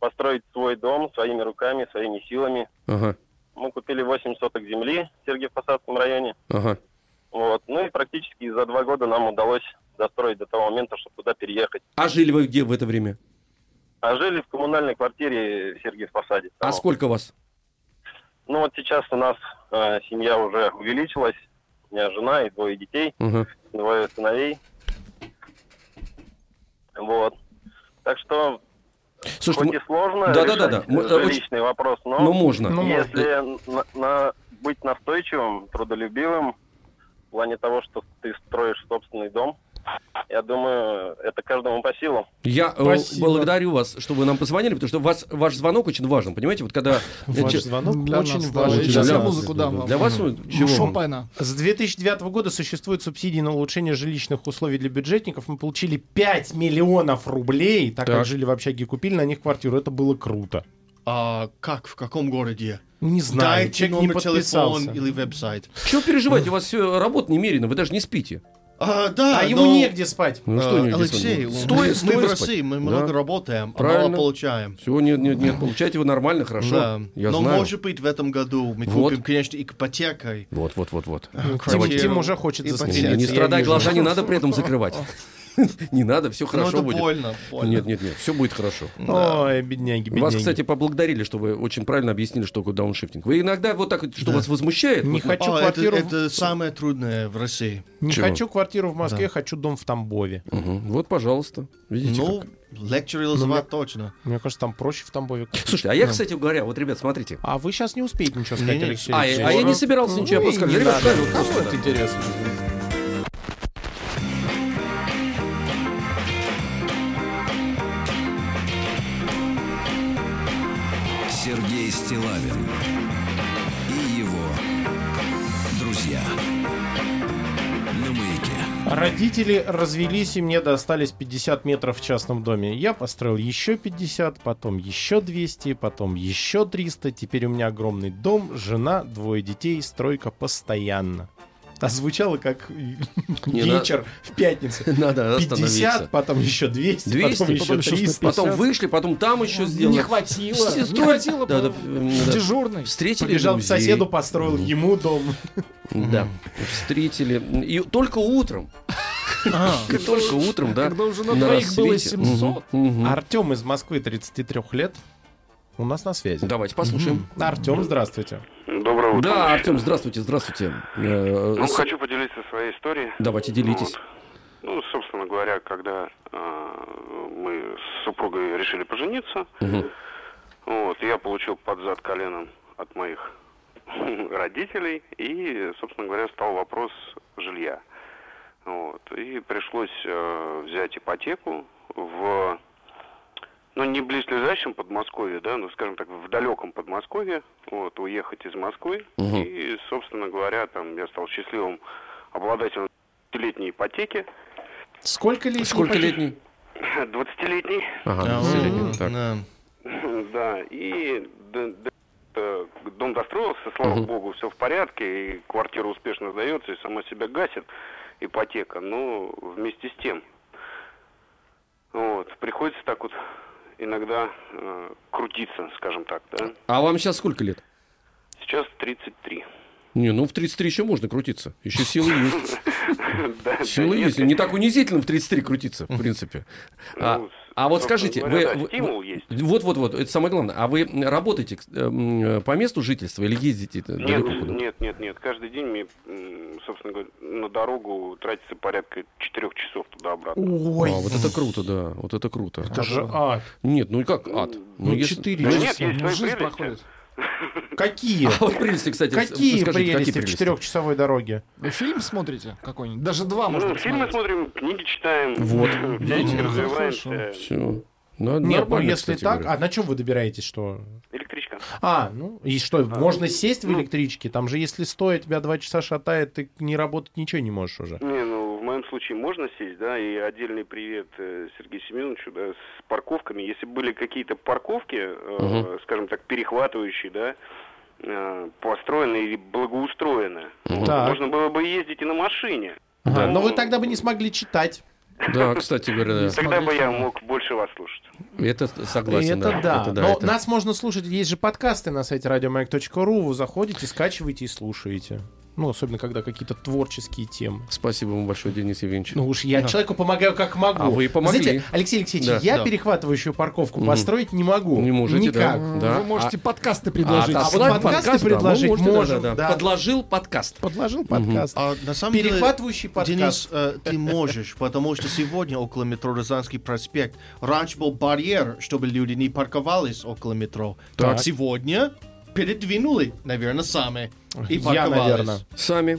построить свой дом своими руками, своими силами. Ага, Мы купили 8 соток земли в Сергиев-Посадском районе. ага. Вот. Ну и практически за два года нам удалось достроить до того момента, чтобы туда переехать. А жили вы где в это время? А жили в коммунальной квартире в Сергиев-Посаде. А сколько вас? Ну вот сейчас у нас э, семья уже увеличилась. У меня жена и двое детей, Ага. двое сыновей. Вот. Так что, Слушайте, хоть мы- и сложно Да-да-да-да. решать Мы, э, жилищный вопрос, но, Ну, можно. Ну, если на- на- быть настойчивым, трудолюбивым, в плане того, что ты строишь собственный дом, я думаю, это каждому по силам. Я э, Спасибо. благодарю вас, что вы нам позвонили, потому что вас, ваш звонок очень важен. Понимаете, вот когда... Ваш Че- звонок Для очень нас, важен. Сейчас Для я вас. музыку дам вам. Для вас ну, чего? Шопена. С 2009 года существуют субсидии на улучшение жилищных условий для бюджетников. Мы получили 5 миллионов рублей, так, Так. как жили в общаге, купили на них квартиру. Это было круто. А как, в каком городе? Не знаю, Дайте человек не номер телефона подписался. или веб-сайт. Чего переживать? У вас все работа немерено, вы даже не спите. А, да, А ему но- негде спать. Ну что А, негде Алексей, спать? мы- Стоя- мы стоя в спать. России, мы Да. много работаем, а Правильно. мало получаем. Все, нет, нет, нет, получаете вы нормально, хорошо. Да. Я Но знаю. может быть в этом году мы Вот. купим, конечно, ипотекой. Вот, вот, вот, вот. Тим. Тим уже хочет И застрелиться. Не, не страдай, глаза не надо при этом закрывать. Не надо, все Ну, хорошо будет. больно, больно. Нет, нет, нет, все будет хорошо. Ой, бедняги, бедняги. Вас, кстати, поблагодарили, что вы очень правильно объяснили, что такое дауншифтинг. Вы иногда вот так, что вас возмущает. Не хочу А, квартиру... это, самое трудное в России. Не хочу квартиру в Москве, хочу дом в Тамбове. Вот, пожалуйста. Видите, Ну, лекцию реализовать точно. Мне кажется, там проще в Тамбове. Слушайте, а я, Ну. кстати говоря, вот, ребят, смотрите. А вы сейчас не успеете ничего сказать. Алексей А, а я не собирался ничего, я просто как ребят, это интересно? Стилавин и его друзья. Родители развелись, и мне достались 50 метров в частном доме. Я построил еще 50, потом еще 200, потом еще 300. Теперь у меня огромный дом, жена, двое детей, стройка постоянно. А звучало как Не, вечер в пятницу. Надо 50, остановиться. потом еще 200, 200, потом еще 300. потом вышли, потом там еще сделали. Не хватило. Не хватило. Да, да. Дежурный. Встретили Побежал к соседу, построил ему дом. Да, встретили. И только утром. Только утром, да. Когда уже на двоих было рассвете. 700. Мгм, мгм. Артем из Москвы, 33 лет. У нас на связи. Давайте послушаем. Артем, здравствуйте. Доброе утро. Да, Артем, здравствуйте, здравствуйте. Э, Ну, с- хочу поделиться своей историей. Давайте, делитесь. Вот. Ну, собственно говоря, когда э, мы с супругой решили пожениться, Мгм. вот, я получил под зад коленом от моих родителей, и, собственно говоря, стал вопрос жилья. Вот, и пришлось э, взять ипотеку в, ну, не близлежащем Подмосковье, да, ну, скажем так, в далеком Подмосковье, вот, уехать из Москвы, Мгм. и, собственно говоря, там я стал счастливым обладателем летней ипотеки, Сколько лет? Сколько летний? 20-летней. Ага, А, 20-летний, так. да. Да, и дом достроился, слава Мгм. богу, все в порядке, и квартира успешно сдается, и сама себя гасит ипотека, но вместе с тем, вот, приходится так вот иногда э, крутиться, скажем так, да. А вам сейчас сколько лет? Сейчас 33. Не, ну в 33 еще можно крутиться. Еще силы есть. Силы есть. Не так унизительно в 33 крутиться, в принципе. А, Ну, а вот скажите, говоря, вы... да, стимул вы- есть. Вот-вот-вот, это самое главное. А вы работаете эм, по месту жительства или ездите Нет, далеко куда? нет, нет, нет. Каждый день мне, собственно говоря, на дорогу тратится порядка четырех часов туда-обратно. Ой. А, вот это круто, да, вот это круто. Это же ад. Нет, ну и как ад? Ну, если- 4 Да часа. нет, есть Ну, свои жизнь прелести. Какие? А вот прелести, кстати, Какие скажите, прелести в прелести? четырехчасовой дороге? Вы фильм смотрите какой-нибудь? Даже два можно Ну, фильмы смотрим, книги читаем. Вот. Видите, Ну, развиваемся. Все. Нет, ну если так, а на чем вы добираетесь, что? Электричка. А, ну и что, можно сесть в электричке? Там же если стоя тебя два часа шатает, ты не работать ничего не можешь уже. Не, ну, в моем случае можно сесть, да, и отдельный привет э, Сергею Семеновичу, да, с парковками. Если были какие-то парковки, э, Мгм. скажем так, перехватывающие, да, э, построены или благоустроены, Так. можно было бы ездить и на машине. Ага, Ну, Но вы тогда бы не смогли читать. Да, кстати говоря, да. Тогда бы я мог больше вас слушать. Это согласен. это да. Это Но это- нас можно слушать. Есть же подкасты на сайте радиомаяк.ру. Вы заходите, скачиваете и слушаете. Ну, особенно, когда какие-то творческие темы. Спасибо вам большое, Денис Евгеньевич. Ну уж я человеку помогаю как могу. А вы помогли. Знаете, Алексей Алексеевич, Да. я Да. перехватывающую парковку построить не могу. Не можете, да. Никак. Да. Вы можете А- подкасты предложить. а отослать вот подкасты подкаст, да, предложить вы можете, да, можем, да, да. да. Подложил подкаст. Подложил подкаст. А на самом деле, Перехватывающий подкаст. Денис, э, ты можешь, потому что сегодня около метро Рязанский проспект раньше был барьер, чтобы люди не парковались около метро. Так. Сегодня передвинули, наверное, сами. И Я, наверное. Сами.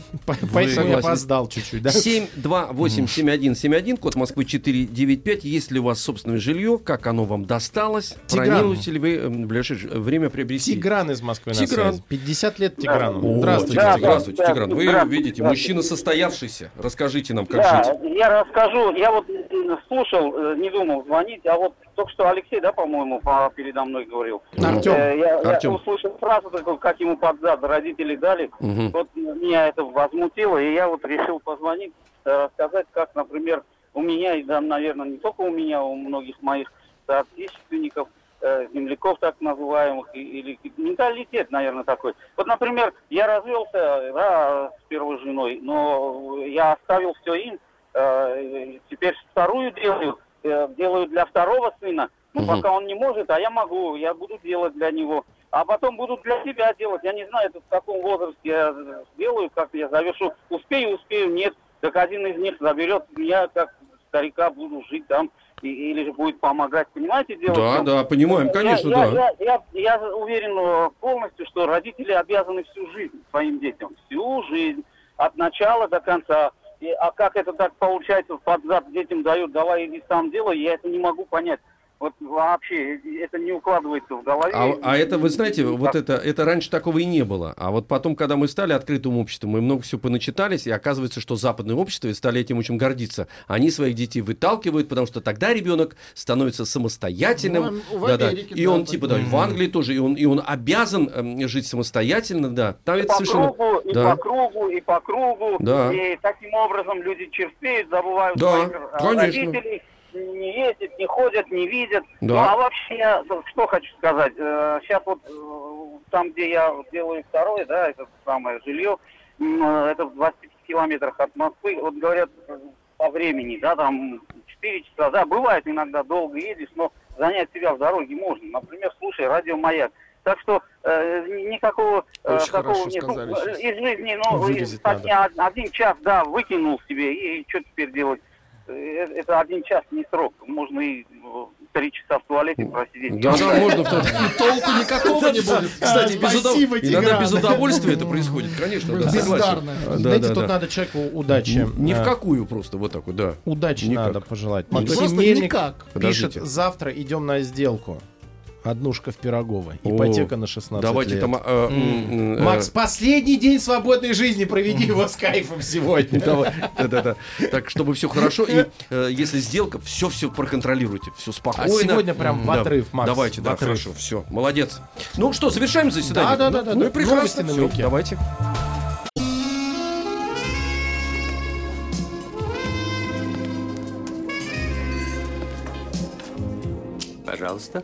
Поэтому я опоздал чуть-чуть, да? 728-7171, код Москвы 495. Есть ли у вас собственное жилье? Как оно вам досталось? Тигран. Планируете ли вы э, в ближайшее время приобрести? Тигран из Москвы на Тигран. связи. 50 лет Тиграну. О, Здравствуйте. Тигран. Здравствуйте, Тигран. Вы Здравствуйте, видите, здравствуйте. мужчина состоявшийся. Расскажите нам, как да, жить. я расскажу. Я вот м, слушал, э, не думал звонить, а вот только что Алексей, да, по-моему, по- передо мной говорил. Артем. Э, я, я услышал фразу такую, как ему под зад родители дали. Мгм. Вот меня это возмутило, и я вот решил позвонить, э, рассказать, как, например, у меня, и да, наверное, не только у меня, у многих моих соотечественников, э, земляков так называемых, или менталитет, наверное, такой. Вот, например, я развелся да, с первой женой, но я оставил все им, э, теперь вторую делаю, делаю для второго сына, ну, Мгм. пока он не может, а я могу, я буду делать для него. А потом буду для себя делать. Я не знаю, это в каком возрасте я сделаю, как я завершу. Успею, успею, нет. Так один из них заберет меня, как старика, буду жить там, и- или же будет помогать. Понимаете, дело? Да, чем? да, понимаем, Я- конечно, я, да. Я, я, я уверен э, полностью, что родители обязаны всю жизнь своим детям. Всю жизнь. От начала до конца. И- а как это так получается, под зад детям дают, давай иди сам делай, я это не могу понять. Вот вообще это не укладывается в голове. А, а это, вы знаете, вот это, это раньше такого и не было. А вот потом, когда мы стали открытым обществом, мы много всего поначитались, и оказывается, что западное общество и стали этим очень гордиться. Они своих детей выталкивают, потому что тогда ребенок становится самостоятельным. Ну, в да, да. Америке, И да, он, типа, да, в Англии тоже, и он, и он обязан эм, жить самостоятельно, да. Там И это по совершенно... кругу, и да. по кругу, и по кругу. Да. И таким образом люди черствеют, забывают Да, своих э, конечно. родителей, не ездят, не ходят, не видят. Да. Ну а вообще, я что хочу сказать. э, Сейчас вот э, там, где я делаю второе, да, это самое жилье, э, это в 25 километрах от Москвы. Вот говорят э, по времени, да, там 4 часа, да, бывает иногда долго едешь, но занять себя в дороге можно. Например, слушай радио «Маяк». Так что э, ни- никакого э, Очень такого нет. Ну, э, из жизни, ну, не один час, да, выкинул себе, и что теперь делать? Э, Это один час не срок. Можно и э, три часа в туалете просидеть. Да, да, можно в тот... Толку никакого не будет. Кстати, без, удов- Спасибо, иногда без удовольствия это происходит, конечно. Бездарно. Да, Знаете, да, тут надо человеку удачи. Ни в какую просто, вот так вот, да. Удачи Никак. надо пожелать. Просто никак. пишет, завтра идем на сделку. Однушка в Пирогово. О, Ипотека на 16 Давайте лет. там... э, э, Макс, последний день свободной жизни проведи его с кайфом сегодня. Давай, да-да-да. Так, чтобы все хорошо. И э, если сделка, все-все проконтролируйте. Все спокойно. А сегодня прям в Да. отрыв, Макс, Давайте, да, отрыв. хорошо. Все, молодец. Ну что, завершаем заседание? Да, да, да, да, Ну да. и прекрасно. Давайте. Пожалуйста.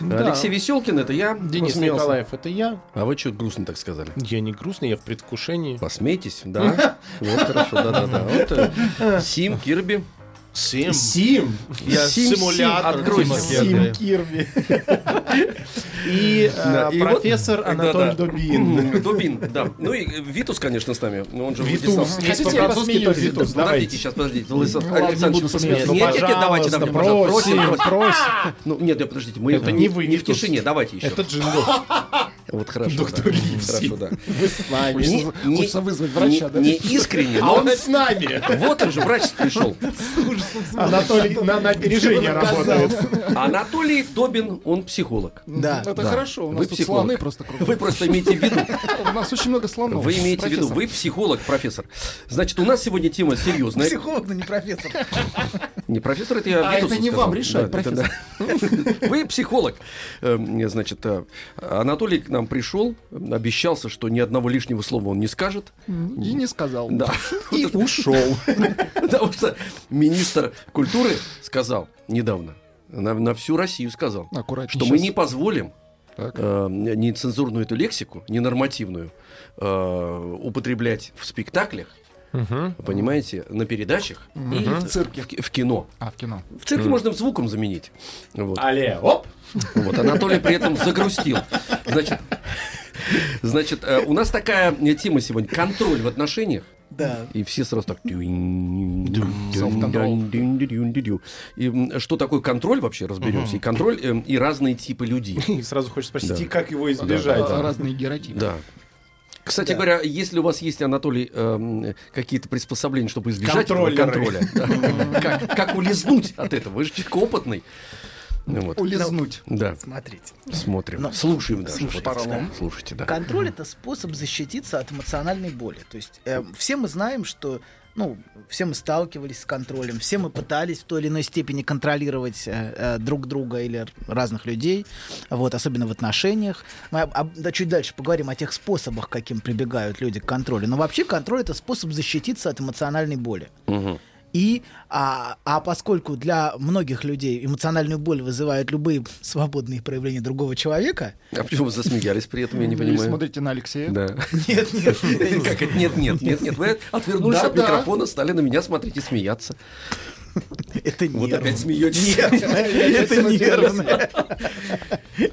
Да. Алексей Веселкин, это я. Денис посмеялся. Николаев, это я. А вы что грустно так сказали? Я не грустный, я в предвкушении. Посмейтесь, да? Вот хорошо, да-да-да. Э, Сим, Кирби. Сим. Сим. Я Сим, симулятор Сим, Сим. Кирби. И э, профессор Анатолий. Дубин. Дубин, да. Ну и Витус, конечно, с нами. Ну, Он же Витус. По-французски тоже Витус. Подождите, Давайте. сейчас, подождите. Ну, ладно, не Александрович, буду посмейтесь. смеяться. Нет, нет, давайте, давайте, пожалуйста. просим, Просим. Ну, нет, подождите, мы Это не вы, не в тишине, давайте еще. Это джингл. Вот хорошо. Доктор да. Ливси. Хорошо, да. Вы с нами. Не- не- Хочется вызвать врача, не- да? Не искренне, А но... он с нами. Вот он же, врач пришел. Анатолий на, на опережение работает. Анатолий Добин, он психолог. Да. Это хорошо, у нас Вы тут психолог. слоны просто кругом. Вы просто имеете в виду. У нас очень много слонов. Вы имеете в виду, Профессор. вы психолог, профессор. Значит, у нас сегодня тема серьезная. Психолог, но не профессор. Не профессор, это я А это не вам решать, да. Вы психолог. Эм, Значит, э, Анатолий к нам пришел, обещался, что ни одного лишнего слова он не скажет. И не сказал. Да. И ушел. Потому что министр культуры сказал недавно, на, на всю Россию сказал, что мы не позволим Так. э, нецензурную эту лексику, ненормативную, э, употреблять в спектаклях, понимаете, на передачах Мгм. и В цирке. в в кино. А, в кино. В цирке Мгм. можно звуком заменить. Вот. Але, оп! Вот, Анатолий при этом загрустил. Значит, значит, э, у нас такая тема сегодня контроль в отношениях. Да. И все сразу так... И что такое контроль вообще разберемся. И контроль, э, и разные типы людей. И сразу хочешь спросить, и как его избежать? Разные геротипы. Да. Кстати Да. говоря, если у вас есть, Анатолий, эм, какие-то приспособления, чтобы избежать этого контроля, как, как улизнуть от этого? Вы же человек опытный. Ну вот. Улизнуть. Да. Смотрите. Смотрим. Ну, Слушаем даже. слушайте, Вот, да. Слушайте, да. Контроль это способ защититься от эмоциональной боли. То есть э, все мы знаем, что ну, все мы сталкивались с контролем, все мы пытались в той или иной степени контролировать э, э, друг друга или разных людей, вот, особенно в отношениях. Мы об- об- да, чуть дальше поговорим о тех способах, каким прибегают люди к контролю. Но вообще контроль это способ защититься от эмоциональной боли. Мгм. И, а, а поскольку для многих людей эмоциональную боль вызывают любые свободные проявления другого человека, А почему вы засмеялись при этом, я не Вы понимаю. смотрите на Алексея. Да. Нет, нет. Как это? Нет, нет, нет, нет. Вы отвернулись от микрофона, стали на меня смотреть и смеяться. Это Вот нервно. опять смеетесь. Это нервно.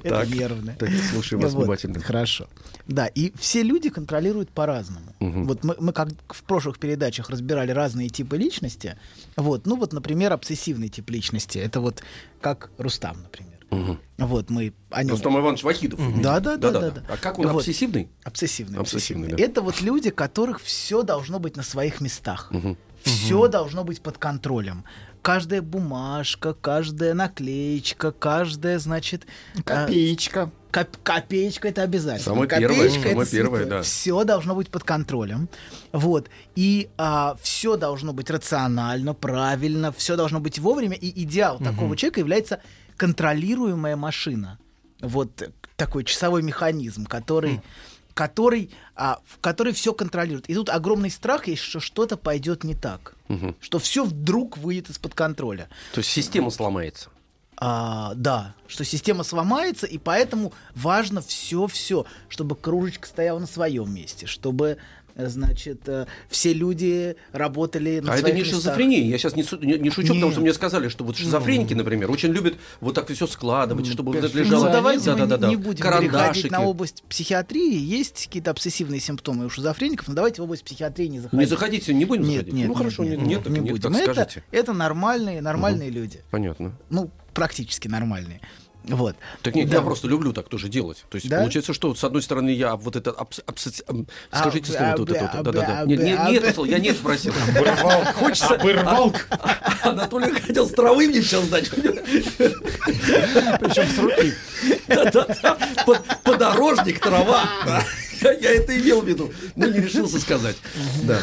Это нервно. так, слушаем вас Вот, внимательно. Хорошо. Да, и все люди контролируют по-разному. Вот мы, как в прошлых передачах разбирали разные типы личности. Вот, ну вот, например, обсессивный тип личности. Это вот как Рустам, например. Мгм. Вот мы о нем- Рустам Иванович Вахидов. Да, да, да, да, да. А как он Вот. обсессивный? Обсессивный. Обсессивный, обсессивный. да. Это вот люди, которых все должно быть на своих местах. Мгм. Все должно быть под контролем. Каждая бумажка, каждая наклеечка, каждая, значит... Копеечка. копеечка это обязательно. Самое первое, Копеечка самое первое, да. Все должно быть под контролем. Вот. И все должно быть рационально, правильно, все должно быть вовремя. И идеал такого человека является контролируемая машина. Вот э, такой часовой механизм, который который, а, который все контролирует. И тут огромный страх есть, что что-то пойдет не так, Мгм. что все вдруг выйдет из-под контроля. То есть система сломается. А, да, что система сломается, и поэтому важно все-все, чтобы кружечка стояла на своем месте, чтобы, значит, э, все люди работали на а это не местах. шизофрения. Я сейчас не, не- не шучу, потому что Нет. мне сказали, что вот шизофреники, например, очень любят вот так все складывать, чтобы вот это Ну, лежало. давайте мы Да-да-да-да. не будем переходить на область психиатрии. Есть какие-то обсессивные симптомы у шизофреников, но давайте в область психиатрии не заходить. Не заходите, не будем нет, заходить? Нет, ну нет, хорошо, нет, нет, нет, так не нет, будем. так это, скажете. это нормальные, нормальные люди. Понятно. Ну, практически нормальные. Вот. Так нет, Да. я просто люблю так тоже делать. То есть Да? получается, что с одной стороны я вот это абс- скажите слово вот это а, вот. Да-да-да. б- Нет, нет, нет, я нет спросил. Хочется. Обырвал. А- Анатолий хотел с травы мне сейчас дать. Причем с руки. Да-да-да. Подорожник, трава. Я это имел в виду. Ну, не решился сказать. Да.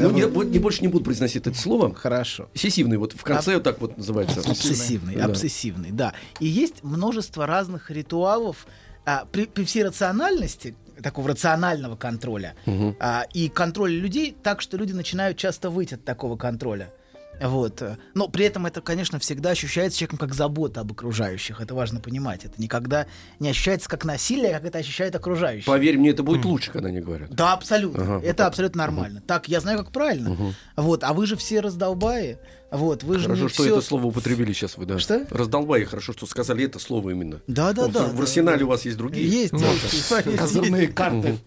Ну, не, не больше не буду произносить это слово. Хорошо. Сессивный, вот в конце вот так вот называется. Обсессивный, Да. обсессивный, да. И есть множество разных ритуалов а, при, при всей рациональности такого рационального контроля Мгм. а, и контроля людей, так что люди начинают часто выйти от такого контроля. Вот. Но при этом это, конечно, всегда ощущается человеком как забота об окружающих. Это важно понимать. Это никогда не ощущается как насилие, как это ощущают окружающие. Поверь мне, это будет лучше, когда они говорят. Да, абсолютно. Ага, вот это так. абсолютно нормально. Так, я знаю, как правильно. Мгм. Вот, а вы же все раздолбаи. Вот, вы же Хорошо, не что всё- это слово употребили сейчас вы, да. Что? Раздолбай, хорошо, что сказали это слово именно. Да, да, да. В да, арсенале да. у вас есть другие. Есть, Ну, да. есть, Козырные карты.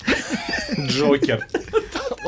Джокер.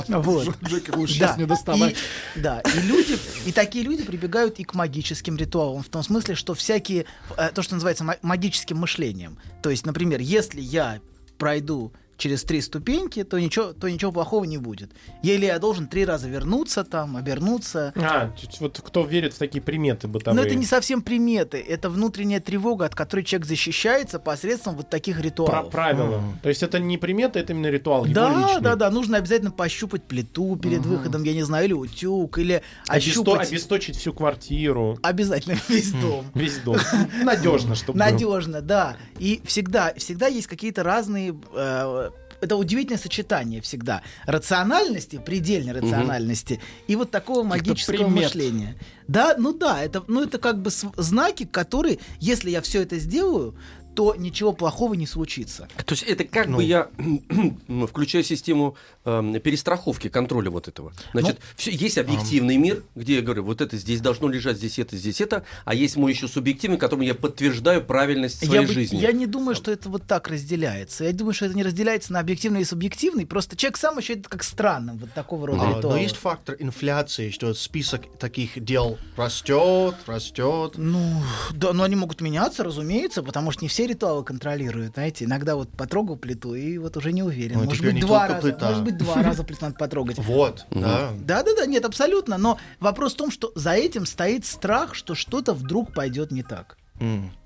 Вот. Джокер лучше Да, сейчас не доставать. И, да, и люди, и такие люди прибегают и к магическим ритуалам, в том смысле, что всякие, э, то, что называется ма- магическим мышлением. То есть, например, если я пройду через три ступеньки, то ничего, то ничего плохого не будет. Или я должен три раза вернуться там, обернуться. А, вот кто верит в такие приметы бытовые. Но это не совсем приметы, это внутренняя тревога, от которой человек защищается посредством вот таких Про ритуалов. правила. То есть это не приметы, это именно ритуал. Да, личный. да, да, нужно обязательно пощупать плиту перед выходом, я не знаю, или утюг, или Обесто- ощупать Обесточить всю квартиру. обязательно весь дом. Весь дом. Надежно, чтобы. Надежно, да. И всегда, всегда есть какие-то разные. э, это удивительное сочетание всегда. Рациональности, предельной рациональности и вот такого магического мышления. Да, ну да, это, ну это как бы знаки, которые, если я все это сделаю, то ничего плохого не случится. То есть это как Ну. бы я включаю систему эм, перестраховки, контроля вот этого. Значит, Ну, всё- есть объективный мир, где я говорю, вот это здесь должно лежать, здесь это, здесь это, а есть мой еще субъективный, которым я подтверждаю правильность своей Я, бы- жизни. я не думаю, что это вот так разделяется. Я думаю, что это не разделяется на объективный и субъективный. Просто человек сам ощущает это как странным, вот такого рода А, но есть фактор инфляции, что список таких дел растет, растет. Ну, да, но они могут меняться, разумеется, потому что не все ритуалы контролируют, знаете. Иногда вот потрогал плиту и вот уже не уверен. Ну, может быть, не два раза. плита. Может быть, два раза плиту надо потрогать. Вот, да. Да, да, да, нет, абсолютно. Но вопрос в том, что за этим стоит страх, что что-то вдруг пойдет не так.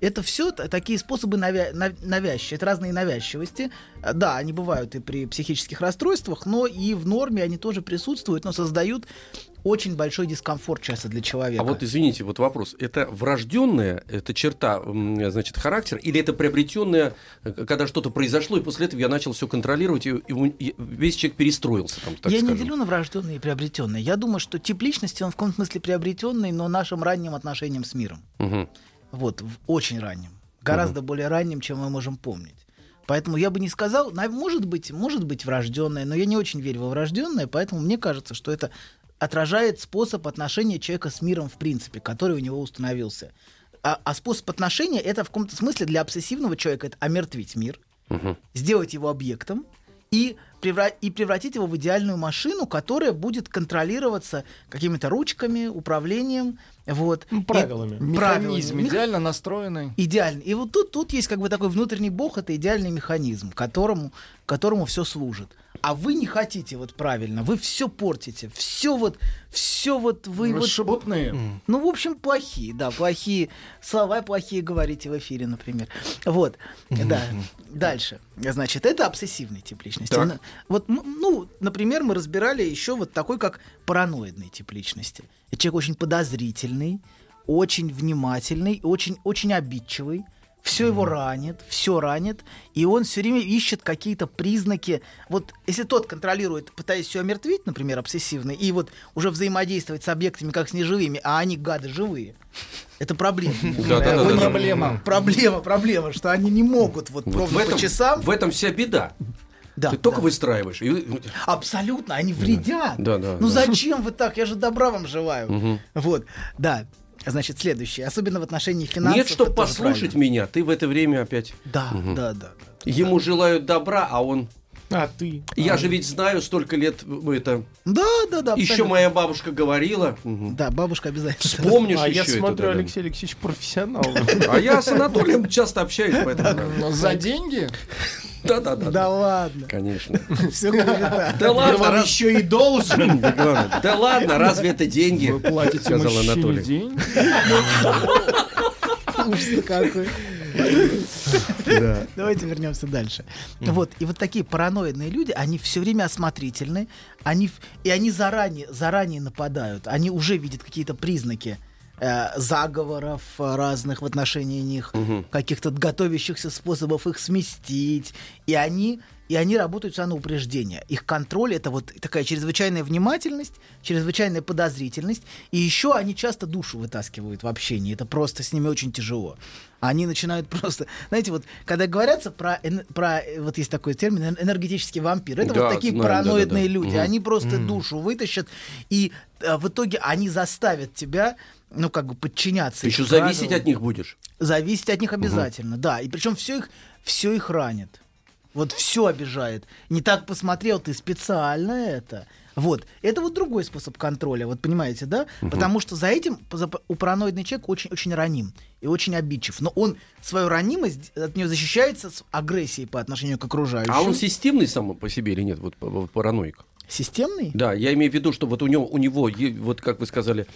Это все такие способы навя- нав- навязчивости, это разные навязчивости. А, Да, они бывают и при психических расстройствах, но и в норме они тоже присутствуют, но создают очень большой дискомфорт часто для человека. А вот извините, вот вопрос. Это врожденная, это черта, значит, характер, или это приобретенная, э, когда что-то произошло, и после этого я начал все контролировать, и, и и весь человек перестроился, там, так я скажем. не делю на врожденные и приобретенные. Я думаю, что тип личности, он в каком-то смысле приобретенный, но нашим ранним отношением с миром. Мгм. Вот, в очень ранним. Гораздо более ранним, чем мы можем помнить. Поэтому я бы не сказал, может быть, может быть врожденное, но я не очень верю во врожденное, поэтому мне кажется, что это отражает способ отношения человека с миром в принципе, который у него установился. А, а способ отношения это в каком-то смысле для обсессивного человека это омертвить мир, сделать его объектом и, превра- и превратить его в идеальную машину, которая будет контролироваться какими-то ручками, управлением, вот. И- правилами. Механизм Мех- идеально настроенный. Идеальный. И вот тут, тут есть как бы такой внутренний бог, это идеальный механизм, которому, которому все служит. А вы не хотите вот правильно, вы все портите, все вот, все вот вы, Вы вот... шебутные. Ну, в общем, плохие, да, плохие слова, плохие говорите в эфире, например. Вот, да. Дальше. Значит, это обсессивный тип личности. Так. На- Вот, ну, ну, например, мы разбирали еще вот такой, как параноидный тип личности. Человек очень подозрительный, очень внимательный, очень, очень обидчивый. Все его ранит, все ранит, и он все время ищет какие-то признаки. Вот если тот контролирует, пытаясь все омертвить, например, обсессивный, и вот уже взаимодействовать с объектами как с неживыми, а они гады живые, это проблема. Не- Проблема. Проблема, проблема, что они не могут вот, Вот ровно в, этом, по часам. в этом вся беда. Да, Ты только да. выстраиваешь. и- Абсолютно, они вредят. Да, да. Ну да. зачем вы так? Я же добра вам желаю. Мгм. Вот, да. Значит, следующее, особенно в отношении финансов. Нет, чтобы это послушать правильно. меня, ты в это время опять. Да, Мгм. да, да. Ему желают добра, а он. А ты? Я же ведь знаю столько лет э, это. Да, да, да. Еще абсолютно. моя бабушка говорила. Мгм. Да, бабушка обязательно. Вспомнишь А еще я это, смотрю, да, да. Алексей Алексеевич профессионал. А я с Анатолием часто общаюсь, поэтому. За деньги? Да, да, да. Да ладно. Конечно. Все клевета. Да ладно, вам еще и должен. Да ладно, разве это деньги? Вы платите сказал Анатолий. деньги? Ужас какой. Давайте вернемся дальше. Вот, и вот такие параноидные люди, они все время осмотрительны, они, и они заранее, заранее нападают, они уже видят какие-то признаки э, заговоров э, разных в отношении них, каких-то готовящихся способов их сместить, и они и они работают на упреждение. Их контроль это вот такая чрезвычайная внимательность, чрезвычайная подозрительность, и еще они часто душу вытаскивают в общении. Это просто с ними очень тяжело. Они начинают просто, знаете, вот когда говорятся про, про э, вот есть такой термин эн- энергетический вампир, это Да, вот такие знаю, параноидные да-да-да. люди. Мгм. Они просто душу вытащат, и в итоге они заставят тебя, ну как бы подчиняться. Ты еще зависеть правилам. от них будешь. Зависеть от них обязательно, да. И причем все их, все их ранит. Вот все обижает. Не так посмотрел, ты специально это. Вот. Это вот другой способ контроля, вот понимаете, да? Потому что за этим за- у параноидный человек очень-очень раним и очень обидчив. Но он свою ранимость от нее защищается с агрессией по отношению к окружающим. А он системный сам по себе или нет, вот параноик? Системный? Да, я имею в виду, что вот у него, у него вот как вы сказали,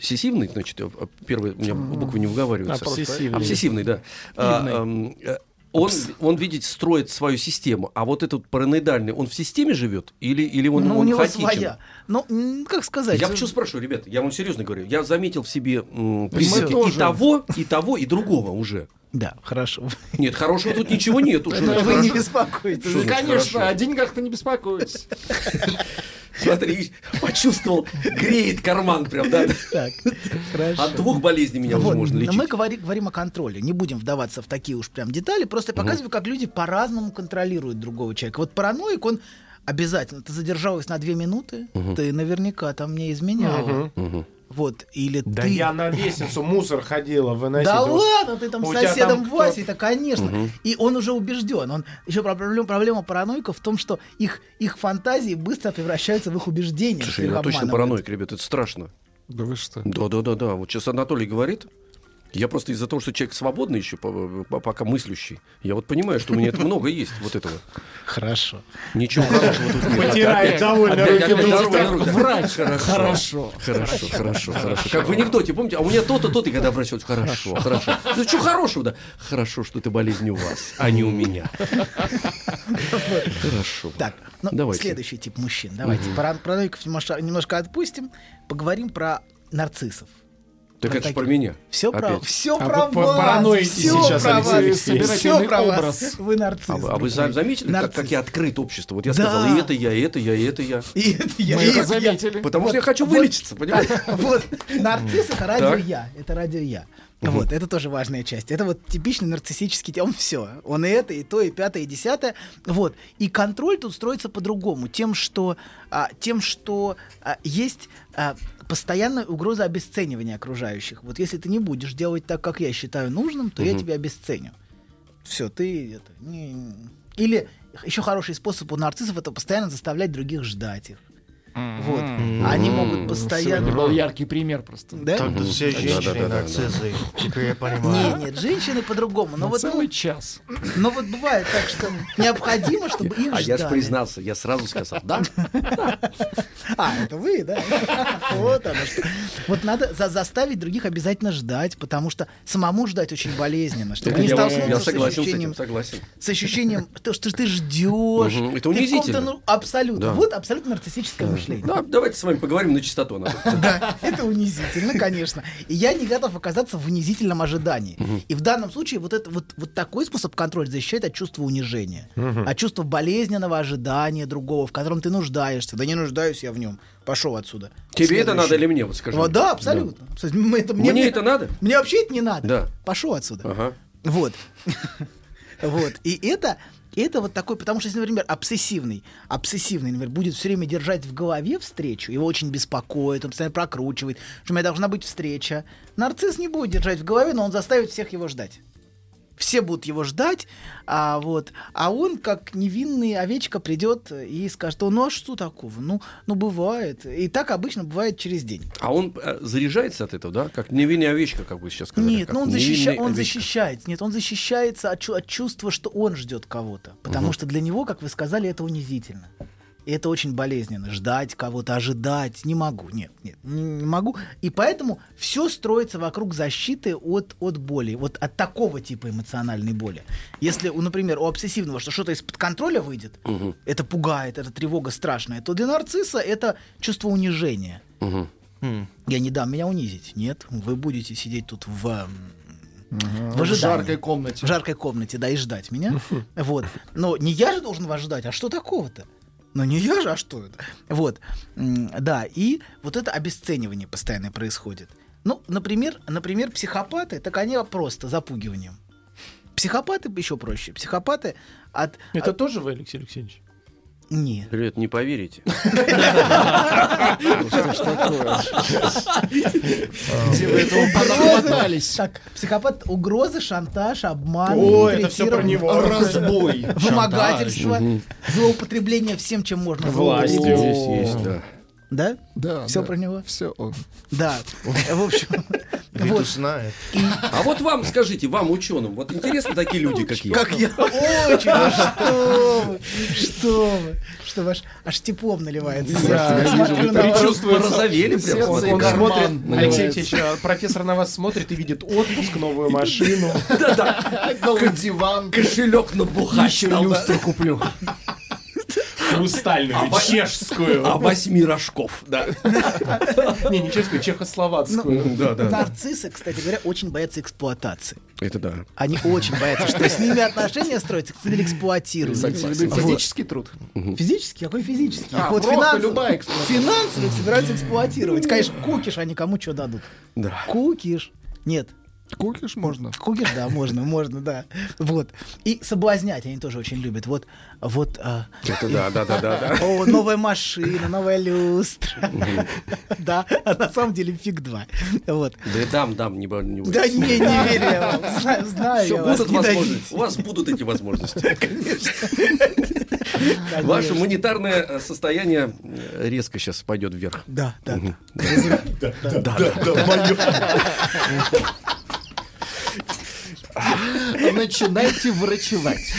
сессивный, значит, э, первые у меня буквы не выговариваются. Обсессивный. Обсессивный, да. А, эм, э, он, он, видите, строит свою систему, а вот этот параноидальный, он в системе живет или, или он, Ну, у он него хаотичен? своя. Ну, как сказать? Я почему спрашиваю, ребята, я вам серьезно говорю, я заметил в себе м, и тоже. того, и того, и другого уже. Да, хорошо. Нет, хорошего тут ничего нету. Что Вы значит не беспокойтесь. Конечно, хорошо? о деньгах-то не беспокойтесь. Смотри, почувствовал, греет карман прям, да? Так, хорошо. От двух болезней меня уже можно но лечить. Мы говори- говорим о контроле. Не будем вдаваться в такие уж прям детали. Просто показываю, как люди по-разному контролируют другого человека. Вот параноик, он обязательно. Ты задержалась на две минуты, ты наверняка там не изменяла. Вот, или Да ты... я на лестницу мусор ходила выносить. Да Вот ладно, ты там с соседом там кто- Васей, это конечно. Мгм. И он уже убежден. Он еще проблема, проблема параноиков в том, что их их фантазии быстро превращаются в их убеждения. Слушай, я точно параноик, ребят, это страшно. Да вы что? Да, да, да, да. Вот сейчас Анатолий говорит. Я просто из-за того, что человек свободный еще, по- по- пока мыслящий, я вот понимаю, что у меня это много есть, вот этого. Хорошо. Ничего хорошего тут нет. Потирает довольно руки, врач. Хорошо. Хорошо. Хорошо, хорошо, хорошо. Как в анекдоте, помните, а у меня то-то, то-то, когда врач говорит, хорошо, хорошо. Ну что хорошего, да? Хорошо, что ты болезнь у вас, а не у меня. Хорошо. Так, ну, Давайте. следующий тип мужчин. Давайте. Параноиков немножко, немножко отпустим. Поговорим про нарциссов. Так это же про меня. Все про, Опять. все А про вы вас. параноите все сейчас, про Алексей вас. Алексеевич. Все Собирательный про вас. Вы нарцисс. А вы, а вы заметили, как, Нарцисс. как я открыт обществу? Вот я Да. сказал, и это я, и это я, и это я. И это я, Мы и это я. заметили. Потому что Вот, я хочу вот. вылечиться, понимаешь? Вот, нарцисс это радио Так. я. Это радио я. Вот, это тоже важная часть. Это вот типичный нарциссический, он все. Он и это, и то, и пятое, и десятое. Вот. И контроль тут строится по-другому. Тем, что, а, тем, что а, есть а, постоянная угроза обесценивания окружающих. Вот если ты не будешь делать так, как я считаю нужным, то я Мгм. тебя обесценю. Все, ты это... не- Или еще хороший способ у нарциссов это постоянно заставлять других ждать их. Вот. Они могут постоянно... Сегодня был яркий пример просто. Да? Тогда все женщины нарциссы. Теперь я понимаю. Нет, нет, женщины по-другому. Но На вот, целый ну, час. но вот бывает так, что необходимо, чтобы их А я же ждали. признался, я сразу сказал, да? А, это вы, да? Вот оно что. Вот надо за- заставить других обязательно ждать, потому что самому ждать очень болезненно. Чтобы не столкнуться Я с ощущением, этим, согласен. с ощущением, то, что ты ждешь. Это унизительно. ну, абсолютно. Да. Вот абсолютно нарциссическое мышление. Да, давайте с вами поговорим на чистоту. Да, это унизительно, конечно. И я не готов оказаться в унизительном ожидании. И в данном случае вот, это, вот, вот такой способ контроля защищает от чувства унижения. От чувства болезненного ожидания другого, в котором ты нуждаешься. Да не нуждаюсь я в нем. Пошел отсюда. Тебе это надо или мне? Вот скажи. Вот, да, абсолютно. Мне это, Мне это надо? Мне вообще это не надо. Да. Пошел отсюда. Ага. Вот. Вот. И это, это вот такой, потому что, если, например, обсессивный, обсессивный, например, будет все время держать в голове встречу, его очень беспокоит, он постоянно прокручивает, что у меня должна быть встреча. Нарцисс не будет держать в голове, но он заставит всех его ждать. Все будут его ждать, а вот, а он как невинный овечка придет и скажет, ну а что такого? Ну, ну бывает. И так обычно бывает через день. А он э, заряжается от этого, да? Как невинная овечка, как вы сейчас сказали. Нет, ну он, защища- он овечка. защищается. Нет, он защищается от, чу- от чувства, что он ждет кого-то. Потому Мгм. что для него, как вы сказали, это унизительно. И это очень болезненно. Ждать кого-то, ожидать. Не могу. Нет, нет, не, могу. И поэтому все строится вокруг защиты от, от боли. Вот от такого типа эмоциональной боли. Если, у, например, у обсессивного, что что-то из-под контроля выйдет, Мгм. это пугает, это тревога страшная, то для нарцисса это чувство унижения. Мгм. Я не дам меня унизить. Нет, вы будете сидеть тут в, В в жаркой комнате. В жаркой комнате, да, и ждать меня. Вот. Но не я же должен вас ждать, а что такого-то? Ну не я же, а что это? Вот. Да, и вот это обесценивание постоянно происходит. Ну, например, например, психопаты, так они просто запугиванием. Психопаты еще проще. Психопаты от... Это от- тоже вы, Алексей Алексеевич? Нет. Ребят, не поверите. Где вы этого понахватались? Так, психопат, угрозы, шантаж, обман, О, это всё про него. Разбой. вымогательство, злоупотребление всем, чем можно Властью. Здесь есть, да. Да? Да, Все да. про него? Все он. Да. В общем, вот. знает. А вот вам, скажите, вам, ученым, вот интересно такие люди, как я? Как я очень, а что вы, что вы, что ваш аж теплом наливается. я на предчувствуете. Порозовели прям, Он карман смотрит. Алексей Алексеевич, а, профессор на вас смотрит и видит отпуск, новую машину. Новый диван. Кошелек набухать Еще стал, да. люстру куплю. Хрустальную, А чешскую. А восьми рожков, да. Не, не чешскую, чехословацкую. Да, да. Нарциссы, кстати говоря, очень боятся эксплуатации. Это да. Они очень боятся, что с ними отношения строятся, или эксплуатируют. Физический труд. Физический? Какой физический? А, вот финансово их собираются эксплуатировать. Конечно, кукиш они кому что дадут. Да. Кукиш. Нет. Кукиш можно. Кукиш, да, можно, можно, да. Вот. И соблазнять они тоже очень любят. Вот, вот. а, Это да, да, да, да, да. О, новая машина, новая люстра. Да, а на самом деле фиг два. Вот. Да и дам, дам, не, бо- не Да не, не верю я вам. Знаю, будут возможности. У вас будут эти возможности. Конечно. Ваше монетарное э, состояние э, резко сейчас пойдет вверх. Да, да, да. Да, да. Начинайте врачевать.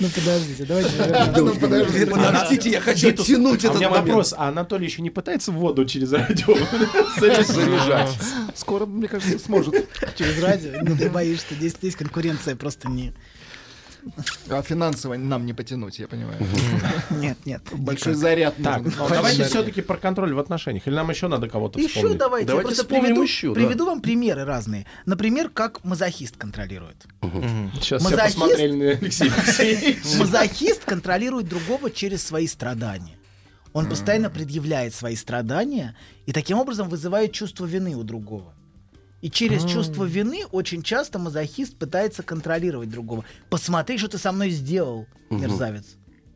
Ну подождите, давайте. Ну, подождите, подождите, я хочу Витус, оттянуть а у этот меня вопрос, а Анатолий еще не пытается воду через радио Заряжать. Скоро, мне кажется, сможет. Через радио? Ну ты боишься, что здесь здесь конкуренция просто не... А финансово нам не потянуть, я понимаю. Нет, нет. Большой заряд Так, давайте все-таки про контроль в отношениях. Или нам еще надо кого-то Еще вспомнить? давайте, Давайте я просто приведу, еще, да. приведу вам примеры разные. Например, как мазохист контролирует. Сейчас все посмотрели на Алексея Алексеевича. Мазохист контролирует другого через свои страдания. Он постоянно предъявляет свои страдания и таким образом вызывает чувство вины у другого. И через чувство вины очень часто мазохист пытается контролировать другого. Посмотри, что ты со мной сделал, мерзавец.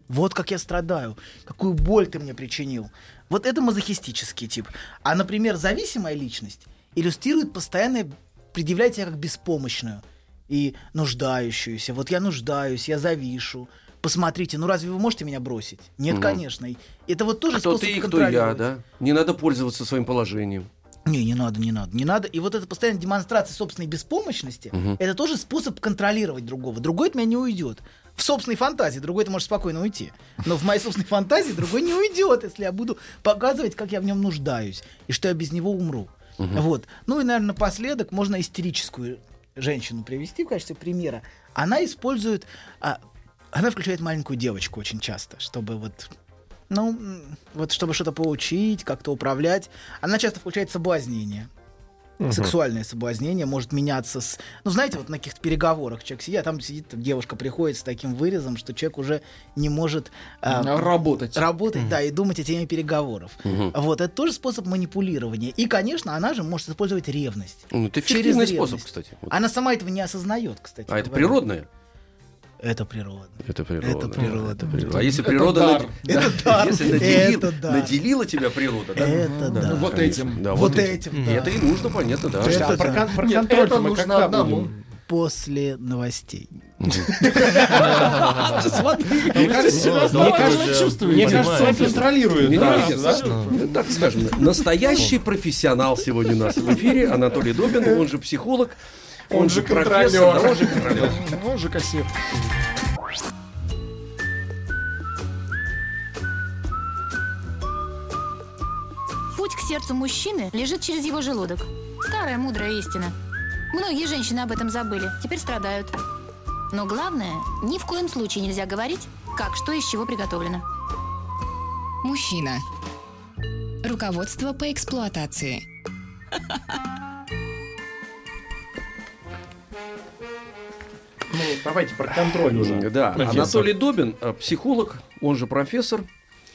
Вот как я страдаю, какую боль ты мне причинил. Вот это мазохистический тип. А, например, зависимая личность иллюстрирует постоянное предъявлять себя как беспомощную и нуждающуюся. Вот я нуждаюсь, я завишу. Посмотрите, ну разве вы можете меня бросить? Нет, Мгм. конечно. Это вот тоже Кто способ ты и кто я, да? Не надо пользоваться своим положением. Не, не надо, не надо, не надо. И вот эта постоянная демонстрация собственной беспомощности, Мгм. это тоже способ контролировать другого. Другой от меня не уйдет. В собственной фантазии другой ты может спокойно уйти. Но в моей собственной фантазии другой не уйдет, если я буду показывать, как я в нем нуждаюсь и что я без него умру. Мгм. Вот. Ну и, наверное, напоследок можно истерическую женщину привести в качестве примера. Она использует... а, она включает маленькую девочку очень часто, чтобы вот ну, вот чтобы что-то поучить, как-то управлять. Она часто включает соблазнение. Мгм. Сексуальное соблазнение может меняться с... Ну, знаете, вот на каких-то переговорах человек сидит, а там сидит там девушка приходит с таким вырезом, что человек уже не может... а, Работать. Работать, да, и думать о теме переговоров. Мгм. Вот, это тоже способ манипулирования. И, конечно, она же может использовать ревность. Ну, это Через эффективный способ, ревность. кстати. Вот. Она сама этого не осознает, кстати. А это говоря. природное? Это природно. Это природа. Это природа. Это природа. А если Это природа дар. над- Это да, дар. если наделил- Это дар. наделила тебя природа, да? Это да. Вот конечно. этим. Да, Вот этим, да. Это и нужно, понятно, да. Это а про, да. про Нет, контроль это мы нужно когда одному. будем? После новостей. Мне кажется, мне кажется, мне кажется, он контролирует. Да, да? ну, Так скажем, настоящий профессионал сегодня у нас в эфире, Анатолий Добин, он же психолог, он, же да, он же контролер. Он же кассир. Путь к сердцу мужчины лежит через его желудок. Старая мудрая истина. Многие женщины об этом забыли, теперь страдают. Но главное, ни в коем случае нельзя говорить, как что из чего приготовлено. Мужчина. Руководство по эксплуатации. Ну, давайте про контроль уже. Да, Профессор. Анатолий Добин, э, психолог, он же профессор.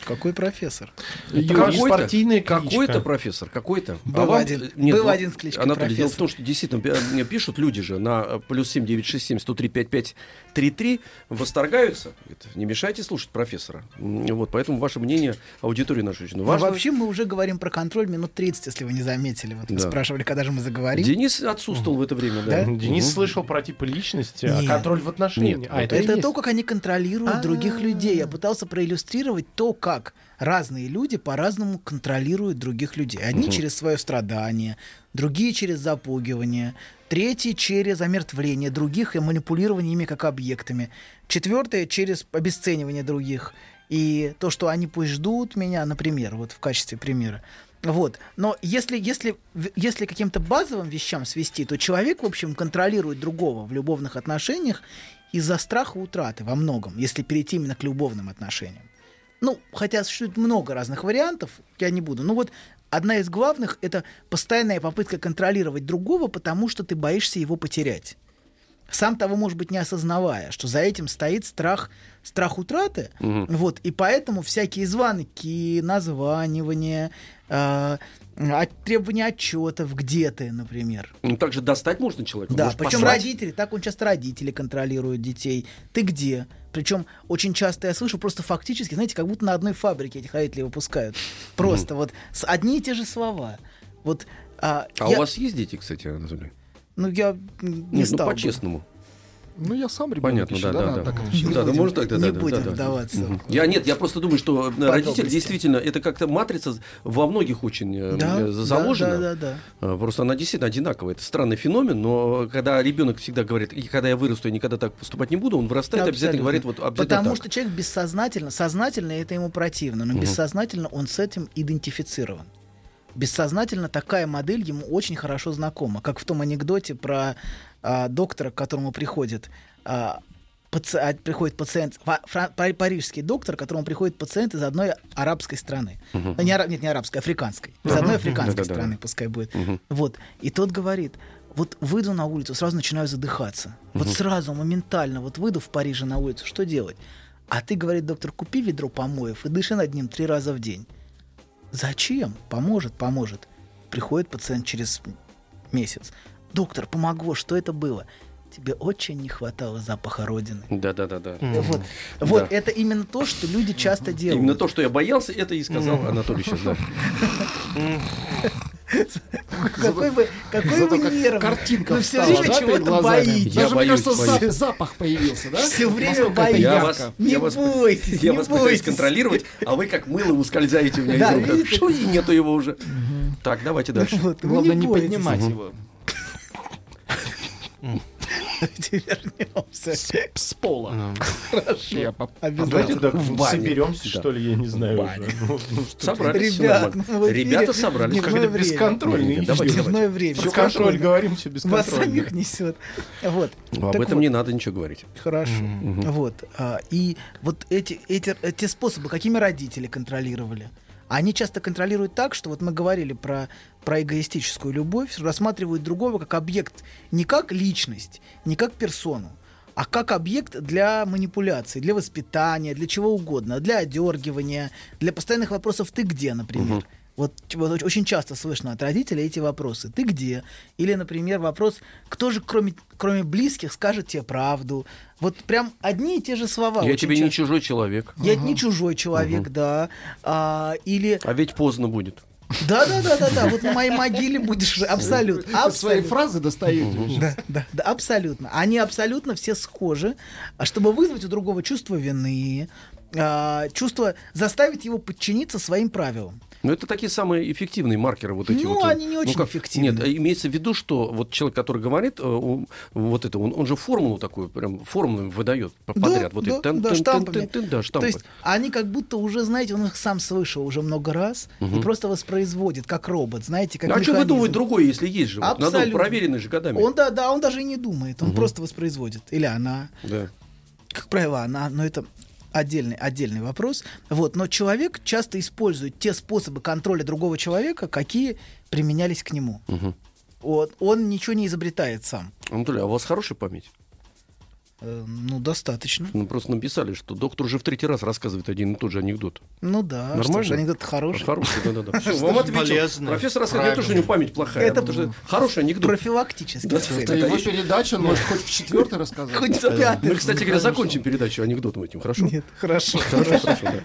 Какой профессор? Какой-то-. Какой-то профессор, какой-то. Был А вам- один- Нет, был ну, один с кличкой Анатолий, дело в профессор. том, что действительно мне пишут люди же на э, плюс семь девять шесть семь сто три пять пять три три восторгаются. Не мешайте слушать профессора. Вот, поэтому ваше мнение аудитории нашей очень Ну, важно. вообще мы уже говорим про контроль минут 30, если вы не заметили. Вот вы Да. спрашивали, когда же мы заговорим. Денис отсутствовал в это время, да. Да? Денис Мгм. слышал про типы личности, а Нет. контроль в отношениях. Нет, а, это это, то, как они контролируют других людей. Я пытался проиллюстрировать то, как разные люди по-разному контролируют других людей. Одни Мгм. через свое страдание, другие через запугивание, третьи через омертвление других и манипулирование ими как объектами, четвертые через обесценивание других. И то, что они пусть ждут меня, например, вот в качестве примера. Вот. Но если, если, если каким-то базовым вещам свести, то человек, в общем, контролирует другого в любовных отношениях из-за страха утраты во многом, если перейти именно к любовным отношениям. Ну, хотя существует много разных вариантов, я не буду. Ну вот одна из главных — это постоянная попытка контролировать другого, потому что ты боишься его потерять. Сам того, может быть, не осознавая, что за этим стоит страх, страх утраты. Мгм. Вот, и поэтому всякие звонки, названивания, э, от- требования отчетов, где ты, например. Ну, также достать можно человека. Да, причем послать. родители, так он часто родители контролируют детей. Ты где? Причем очень часто я слышу просто фактически, знаете, как будто на одной фабрике этих родителей выпускают. Просто вот с- одни и те же слова. Вот, а, А я- у вас есть дети, кстати, Анатолий? Ну, я не Нет, ну, стал бы. по-честному. Ну, я сам ребенок Понятно, еще, да, да, да. надо так Да, отвечать. да, можно так, да, не да, да, будем да, да. вдаваться. Мгм. Я нет, я просто думаю, что э, родитель Подробности. действительно это как-то матрица во многих очень э, Да, э, заложена. да, да, да, Просто она действительно одинаковая. Это странный феномен, но когда ребенок всегда говорит, и когда я вырасту, я никогда так поступать не буду, он вырастает, обязательно Абсолютно. говорит вот обязательно Потому так. что человек бессознательно, сознательно это ему противно, но Мгм. бессознательно он с этим идентифицирован. Бессознательно такая модель ему очень хорошо знакома, как в том анекдоте про а, доктора, к которому приходит а, паци- а, приходит пациент, фра- па- парижский доктор, к которому приходит пациент из одной арабской страны. Ну, не ара- нет, не арабской, африканской. Из Мгм. одной африканской Да-да-да. страны, пускай будет. Мгм. Вот. И тот говорит, вот выйду на улицу, сразу начинаю задыхаться. Вот Мгм. сразу, моментально, вот выйду в Париже на улицу, что делать? А ты, говорит доктор, купи ведро помоев и дыши над ним три раза в день. Зачем? Поможет, поможет. Приходит пациент через месяц. Доктор, помогло, что это было? Тебе очень не хватало запаха родины. Да, да, да, да. Вот, вот это именно то, что люди часто делают. Именно то, что я боялся, это и сказал. Анатолий сейчас, да. Какой вы, какой вы как нервный. картинка Ну, все время чего-то боитесь. Даже, мне кажется, запах появился, да? Все время боитесь. Я ярко. вас, Не бойтесь, я не вас пытаюсь контролировать, а вы как мыло ускользаете у меня из рук. И нету его уже. Так, давайте дальше. Главное не поднимать его. Вернемся. С пола. Хорошо. Я поп- Давайте Обязательно. так В бане. соберемся, Да. что ли, я не знаю. В бане. уже. Ну, ну, Собрались, ну, Ребята собрались. Не, давайте, ищите. Дневное время. Без контроля говорим, все без Вас самих несет. Вот. Ну, Об Так этом вот. не надо ничего говорить. Хорошо. Вот. а, и вот эти, эти, эти способы, какими родители контролировали? Они часто контролируют так, что вот мы говорили про, про эгоистическую любовь, рассматривают другого как объект не как личность, не как персону, а как объект для манипуляции, для воспитания, для чего угодно, для одергивания, для постоянных вопросов «ты где?», например. Мгм. Вот, вот оч- очень часто слышно от родителей эти вопросы. Ты где? Или, например, вопрос, кто же кроме, кроме близких скажет тебе правду? Вот прям одни и те же слова. Я тебе не часто. чужой человек. Я не чужой человек, да. А, или А ведь поздно будет. Да, да, да, да, да. Вот на моей могиле будешь абсолютно. Ты свои абсолютно. фразы достаете. Да, да, да, абсолютно. Они абсолютно все схожи, а чтобы вызвать у другого чувство вины, а, чувство заставить его подчиниться своим правилам. Но это такие самые эффективные маркеры вот эти Ну, вот. э, они не очень как- эффективные. Нет, имеется в виду, что вот человек, который говорит, э, он- вот это, он, он же формулу такую, прям формулу выдает по- Да, подряд. Вот да, тын- да, штампами. тын- тын- да, То штампы. есть они как будто уже, знаете, он их сам слышал уже много раз и Мгм. просто воспроизводит, как робот, знаете, как а что механизм. выдумывать другое, если есть же? Вот, надо проверенный же годами. Он, да, да, он даже и не думает, он Мгм. просто воспроизводит. Или она. Да. Как правило, она, но это отдельный, отдельный вопрос. Вот, но человек часто использует те способы контроля другого человека, какие применялись к нему. Мгм. Вот, он ничего не изобретает сам. Анатолий, а у вас хорошая память? Э, ну, достаточно. Ну, просто написали, что доктор уже в третий раз рассказывает один и тот же анекдот. Ну да, Нормально? что анекдот хороший. Хороший, да-да-да. Вам ответил. Профессор то, что у него память плохая, Это потому что хороший анекдот. цель. Это его передача, он может хоть в четвертый рассказать. Хоть в пятый. Мы, кстати говоря, закончим передачу анекдотом этим, хорошо? Нет, хорошо.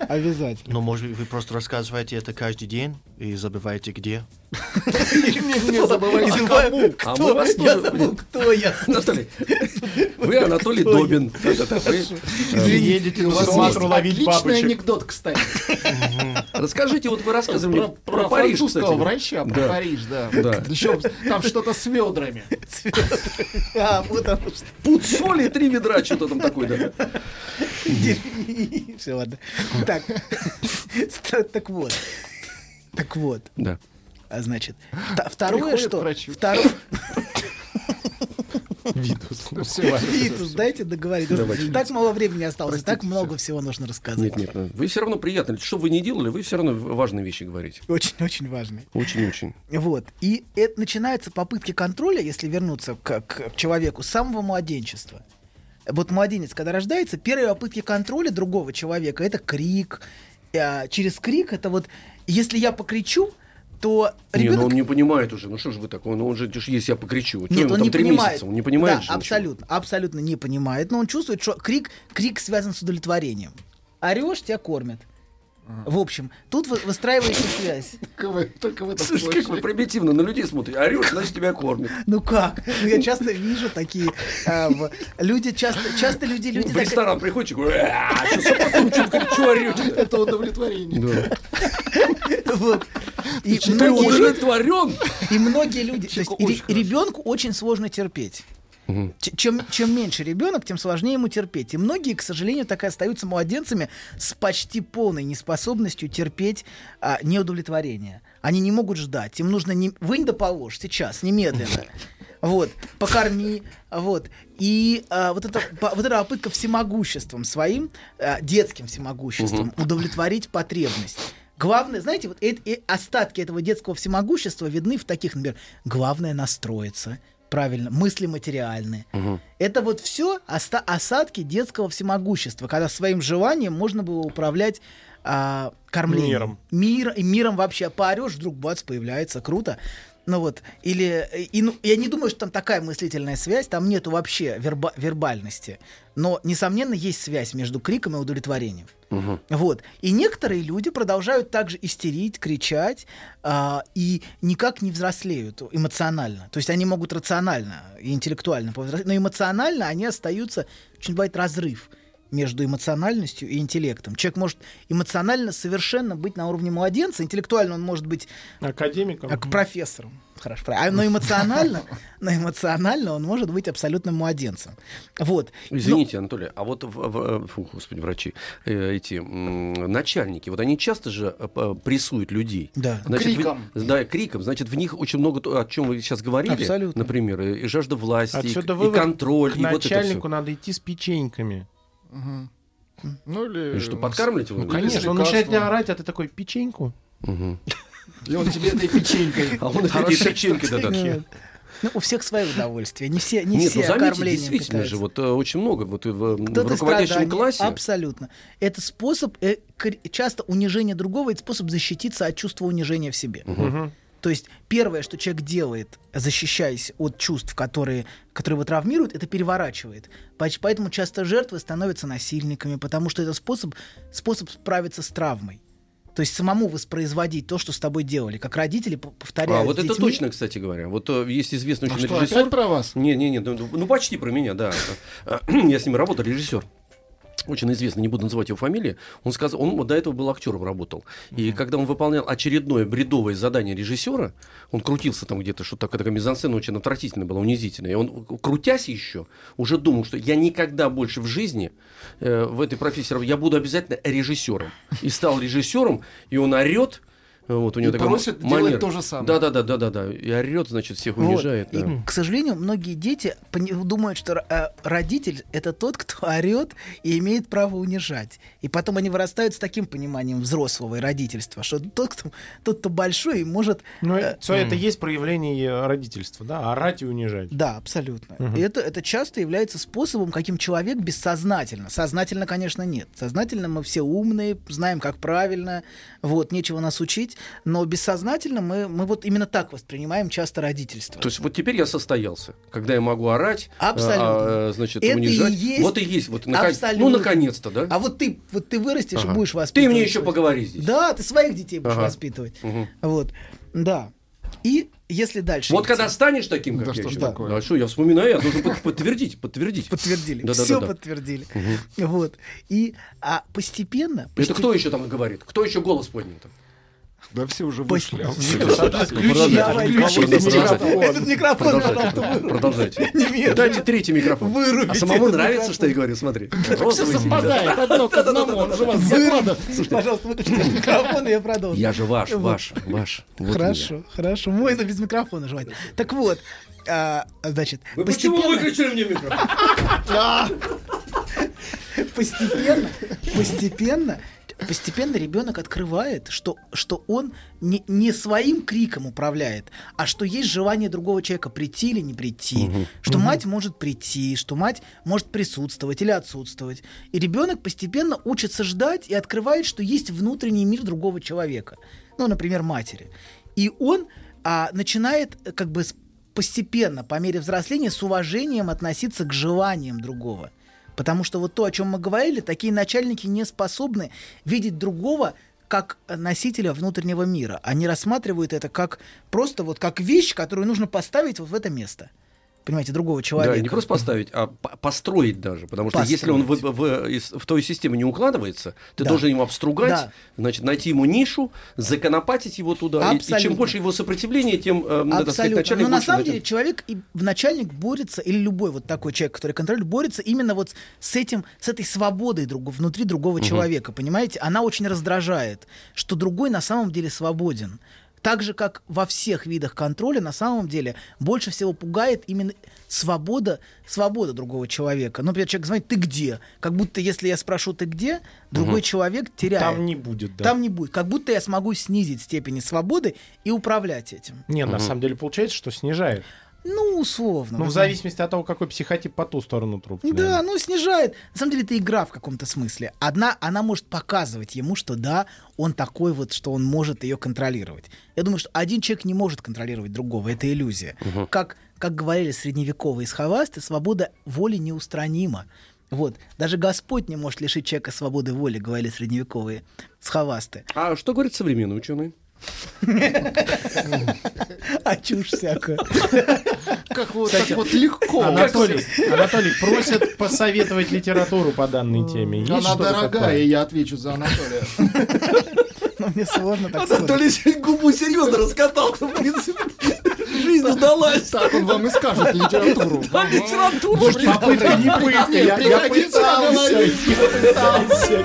Обязательно. Но, может быть, вы просто рассказываете это каждый день и забываете где? Не забывайте, Забываю, кому. А кто? мы вас Я забыл, кто я. Анатолий, вы Анатолий? Добин. Э, Едете У вас есть Суматру ловить отличный анекдот, кстати. Расскажите, вот вы рассказывали Про, Париж, французского кстати. врача, про Да. Париж, да. Да. Еще там что-то с ведрами. А. Пуд соли, три ведра, что-то там такое, да. Все, ладно. Так, так вот. Так вот. Да. А значит, та- второе, Приходят что... Второе... Витус. ну, Витус, дайте договорить. Давайте. Так мало времени осталось, так Простите, много всего нужно рассказать. Нет, нет, вы все равно приятно. Что бы вы ни делали, вы все равно важные вещи говорите. Очень-очень важно. Очень-очень. Вот. И это начинаются попытки контроля, если вернуться к, к человеку, с самого младенчества. Вот младенец, когда рождается, первые попытки контроля другого человека это крик. А через крик это вот, если я покричу, то Не, ребенок ну он не понимает уже. Ну что же вы такое? Ну он же, если я покричу. Что Нет, ему он там не три понимает. месяца? Он не понимает Да, же ничего. абсолютно, абсолютно не понимает, но он чувствует, что крик, крик связан с удовлетворением. Орешь, тебя кормят. В общем, тут вы- выстраивается связь. Только вы, только в этом Слушай, как вы примитивно на людей смотрите. Орешь, значит тебя кормят. Ну как? Ну, я часто вижу такие. а, люди часто, часто люди, люди В так- ресторан приходишь и говоришь, «А, что что орете? Это удовлетворение. Да. Вот. И Ты многие, удовлетворен? и многие люди. То есть ребенку очень сложно терпеть. Ч- Чем, чем меньше ребенок, тем сложнее ему терпеть. И многие, к сожалению, так и остаются младенцами с почти полной неспособностью терпеть а, неудовлетворение. Они не могут ждать. Им нужно не... вынь да положь сейчас, немедленно. Вот, покорми, вот. И а, вот, это, по- вот эта попытка всемогуществом своим, а, детским всемогуществом, удовлетворить потребность. Главное, знаете, вот эт- э- остатки этого детского всемогущества видны в таких, например, главное настроиться, правильно, мысли материальные. Это вот все осадки детского всемогущества, когда своим желанием можно было управлять а, кормлением. Миром. Мир, и миром вообще. Поорешь, вдруг бац, появляется, круто. Ну вот, или... э, И, ну, я не думаю, что там такая мыслительная связь, там нету вообще верба- вербальности. Но, несомненно, есть связь между криком и удовлетворением. Вот. И некоторые люди продолжают также истерить, кричать а, и никак не взрослеют эмоционально. То есть они могут рационально и интеллектуально повзрослеть, но эмоционально они остаются, очень бывает разрыв между эмоциональностью и интеллектом. Человек может эмоционально совершенно быть на уровне младенца, интеллектуально он может быть Академиком. как профессором. Хорошо, правильно. А, но эмоционально, но эмоционально он может быть абсолютным младенцем. Вот. Извините, Анатолий, а вот, в- в- фу, господи, врачи, э, эти м, начальники, вот они часто же э, прессуют людей. Да. Значит, в- Криком. да, криком. Значит, в них очень много, то, о чем вы сейчас говорили, Абсолютно. например, и, и жажда власти, и- Отсюда и, вывод, контроль, к и вот это начальнику всё. надо идти с печеньками. Ну или... И что, подкармливать его? Ну, конечно, он начинает тебя орать, а ты такой, печеньку. И он тебе этой печенькой. А он этой печенькой, да-да. Ну, у всех свое удовольствие. Не все, не Нет, все ну заметьте, действительно же, вот э, очень много вот в, в Кто-то руководящем классе. Абсолютно. Это способ, э, часто унижение другого, это способ защититься от чувства унижения в себе. Мгм. То есть первое, что человек делает, защищаясь от чувств, которые, которые его травмируют, это переворачивает. Поэтому часто жертвы становятся насильниками, потому что это способ, способ справиться с травмой. То есть самому воспроизводить то, что с тобой делали. Как родители повторяют А, вот с это детьми. точно, кстати говоря. Вот э, есть известный А очень что, режиссер. опять про вас? Не, не, не, ну, ну, почти про меня, да. Я с ним работал, режиссер. Очень известный, не буду называть его фамилии. Он сказал, он до этого был актером, работал. И когда он выполнял очередное бредовое задание режиссера, он крутился там где-то, что такая, такая мизансцена очень отвратительная была, унизительная. И он, крутясь еще, уже думал, что я никогда больше в жизни э, в этой профессии я буду обязательно режиссером. И стал режиссером, и он орет. Вот у него И такой просит манер. делать то же самое. Да, да, да, да, да, да. И орет, значит, всех Вот. унижает. И, да. к сожалению, многие дети думают, что э, родитель это тот, кто орет и имеет право унижать. И потом они вырастают с таким пониманием взрослого и родительства, что тот, кто, тот, кто большой, может... Ну, э, это, это есть проявление э, родительства, да, орать и унижать. Да, абсолютно. Мгм. И это, это часто является способом, каким человек бессознательно. Сознательно, конечно, нет. Сознательно мы все умные, знаем, как правильно, вот, нечего нас учить, но бессознательно мы, мы вот именно так воспринимаем часто родительство. То есть вот теперь я состоялся, когда я могу орать, Абсолютно. а, а, значит, Это и унижать. есть вот и есть. Вот, абсолютно. Ну, наконец-то, да? А вот ты, вот ты вырастешь Ага. и будешь Ты воспитывать. мне еще поговори здесь. Да, ты своих детей будешь Ага. воспитывать. Мгм. Вот, да. И если дальше... Вот идти- когда станешь таким, как Да я что ж еще- такое? Да, что, я вспоминаю, я должен под- подтвердить, подтвердить. Подтвердили. Да, да, Все да, да. подтвердили. Мгм. Вот. И а постепенно... Это кто еще там говорит? Кто еще голос поднял там? Да все уже вышли. Этот микрофон, Продолжайте. Дайте третий микрофон. Вырубите А самому нравится, что я говорю? Смотри. Все совпадает одно к одному. Он же вас заклада. Вырубите, пожалуйста, выключите микрофон, и я продолжу. Я же ваш, ваш, ваш. Хорошо, хорошо. Мой, но без микрофона желательно. Так вот, а, значит, Вы почему выключили мне микрофон? постепенно, постепенно, постепенно ребенок открывает, что, что он не, не своим криком управляет, а что есть желание другого человека прийти или не прийти, Мгм. что Мгм. мать может прийти, что мать может присутствовать или отсутствовать. И ребенок постепенно учится ждать и открывает, что есть внутренний мир другого человека. Ну, например, матери. И он а, начинает э, как бы постепенно, по мере взросления, с уважением относиться к желаниям другого. Потому что вот то, о чем мы говорили, такие начальники не способны видеть другого как носителя внутреннего мира. Они рассматривают это как просто вот как вещь, которую нужно поставить вот в это место. Понимаете, другого человека. Да, не просто поставить, а по- построить даже. Потому что если он в, в- в твою систему не укладывается, ты Да. должен его обстругать, Да. значит, найти ему нишу, законопатить его туда. И- И, чем больше его сопротивления, тем, э, надо сказать, Абсолютно. начальник Но на самом деле человек, и в начальник борется, или любой вот такой человек, который контролирует, борется именно вот с этим, с этой свободой друг, внутри другого Мгм. человека, понимаете? Она очень раздражает, что другой на самом деле свободен. Так же, как во всех видах контроля, на самом деле больше всего пугает именно свобода, свобода другого человека. Ну, например, человек звонит, ты где? Как будто, если я спрошу, ты где, другой Мгм. человек теряет. Там не будет, да. Там не будет. Как будто я смогу снизить степени свободы и управлять этим. Не, на самом деле получается, что снижает. Ну, условно. Ну, в зависимости от того, какой психотип по ту сторону трубки. Да, ну снижает. На самом деле это игра в каком-то смысле. Одна, она может показывать ему, что да, он такой вот, что он может ее контролировать. Я думаю, что один человек не может контролировать другого. Это иллюзия. Мгм. Как, как говорили средневековые схоласты, свобода воли неустранима. Вот. Даже Господь не может лишить человека свободы воли, говорили средневековые схоласты. А что говорят современные ученые? А чушь всякая. Как вот, Кстати, так вот легко. Анатолий, Анатолий просит посоветовать литературу по данной теме. Есть Она дорогая, такое? я отвечу за Анатолия. Ну, мне сложно так Анатолий губу серьезно раскатал. В принципе, жизнь удалась. Так он вам и скажет литературу. Да, литературу. Слушайте, попытка не пытка. Я, пытался. Я пытался.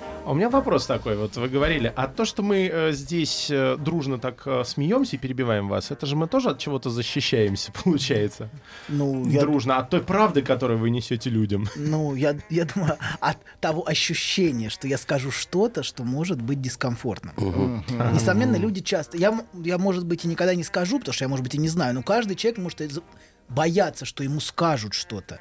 У меня вопрос такой. Вот вы говорили, а то, что мы э, здесь э, дружно так э, смеемся и перебиваем вас, это же мы тоже от чего-то защищаемся, получается. Ну, я- Дружно от той правды, которую вы несете людям. Ну, я, я думаю, от того ощущения, что я скажу что-то, что может быть дискомфортно. Мгм. Несомненно, люди часто... Я, я, может быть, и никогда не скажу, потому что я, может быть, и не знаю, но каждый человек может бояться, что ему скажут что-то.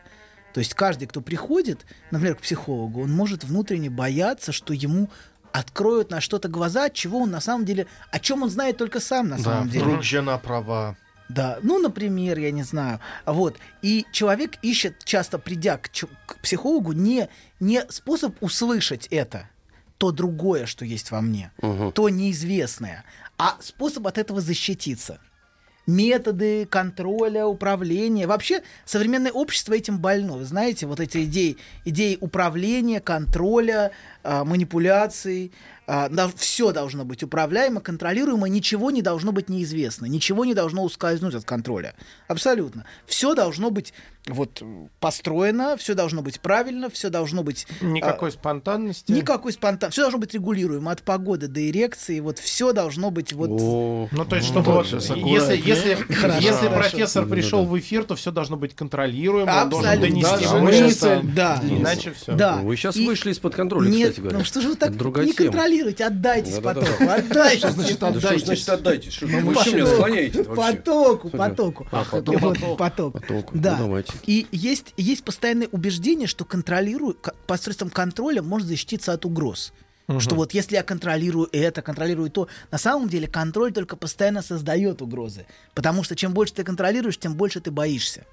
То есть каждый, кто приходит, например, к психологу, он может внутренне бояться, что ему откроют на что-то глаза, чего он на самом деле... О чем он знает только сам на Да, самом деле. вдруг жена права. Да, ну, например, я не знаю. Вот. И человек ищет, часто придя к, к психологу, не, не способ услышать это, то другое, что есть во мне, то неизвестное, а способ от этого защититься. Методы контроля, управления. Вообще, современное общество этим больно. Вы знаете, вот эти идеи, идеи управления, контроля, а, манипуляций. все должно быть управляемо, контролируемо, ничего не должно быть неизвестно, ничего не должно ускользнуть от контроля. Абсолютно. Все должно быть вот построено, все должно быть правильно, все должно быть... а, Никакой спонтанности. Никакой спонтан. Все должно быть регулируемо от погоды до эрекции. Вот все должно быть вот. Ну, то есть, чтобы вот, если, если, Хорошо, если хорошо. профессор пришел в эфир, то все должно быть контролируемо, он должен Абсолютно. донести мысль, мысль, да. иначе все. Да. Вы сейчас И- вышли из-под контроля, Нет, кстати говоря. ну что же вы так Другая не тема. контролируете? Отдайтесь Да-да-да. потоку, отдайтесь. Что значит Да отдайтесь? Что значит отдайтесь? Что- вы что меня склоняете вообще? Потоку, потоку. А, поток. Вот, Поток. Да. Ну, давайте. И есть, есть постоянное убеждение, что контролирую, ко- посредством контроля можно защититься от угроз. Что вот если я контролирую это, контролирую то, на самом деле контроль только постоянно создает угрозы. Потому что чем больше ты контролируешь, тем больше ты боишься.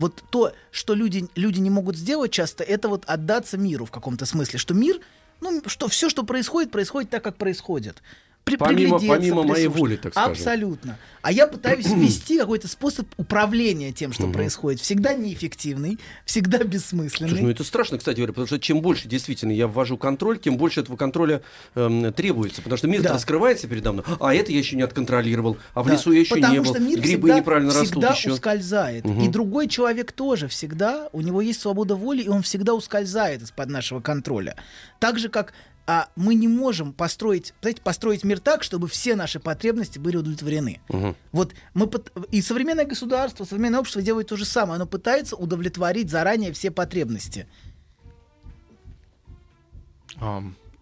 Вот то, что люди, люди не могут сделать часто, это вот отдаться миру в каком-то смысле. Что мир, ну, что все, что происходит, происходит так, как происходит. При- Помимо- помимо моей воли, так скажем. Абсолютно. А я пытаюсь ввести какой-то способ управления тем, что происходит. Всегда неэффективный, всегда бессмысленный. Слушай, ну это страшно, кстати говоря, потому что чем больше действительно я ввожу контроль, тем больше этого контроля эм, требуется. Потому что мир Да. раскрывается передо мной, а это я еще не отконтролировал, а в Да, лесу я еще потому не был, мир грибы всегда, неправильно всегда растут еще. ускользает. Мгм. И другой человек тоже всегда, у него есть свобода воли, и он всегда ускользает из-под нашего контроля. Так же, как а, мы не можем построить, знаете, построить мир так, чтобы все наши потребности были удовлетворены. Мгм. Вот мы и современное государство, современное общество делает то же самое. Оно пытается удовлетворить заранее все потребности.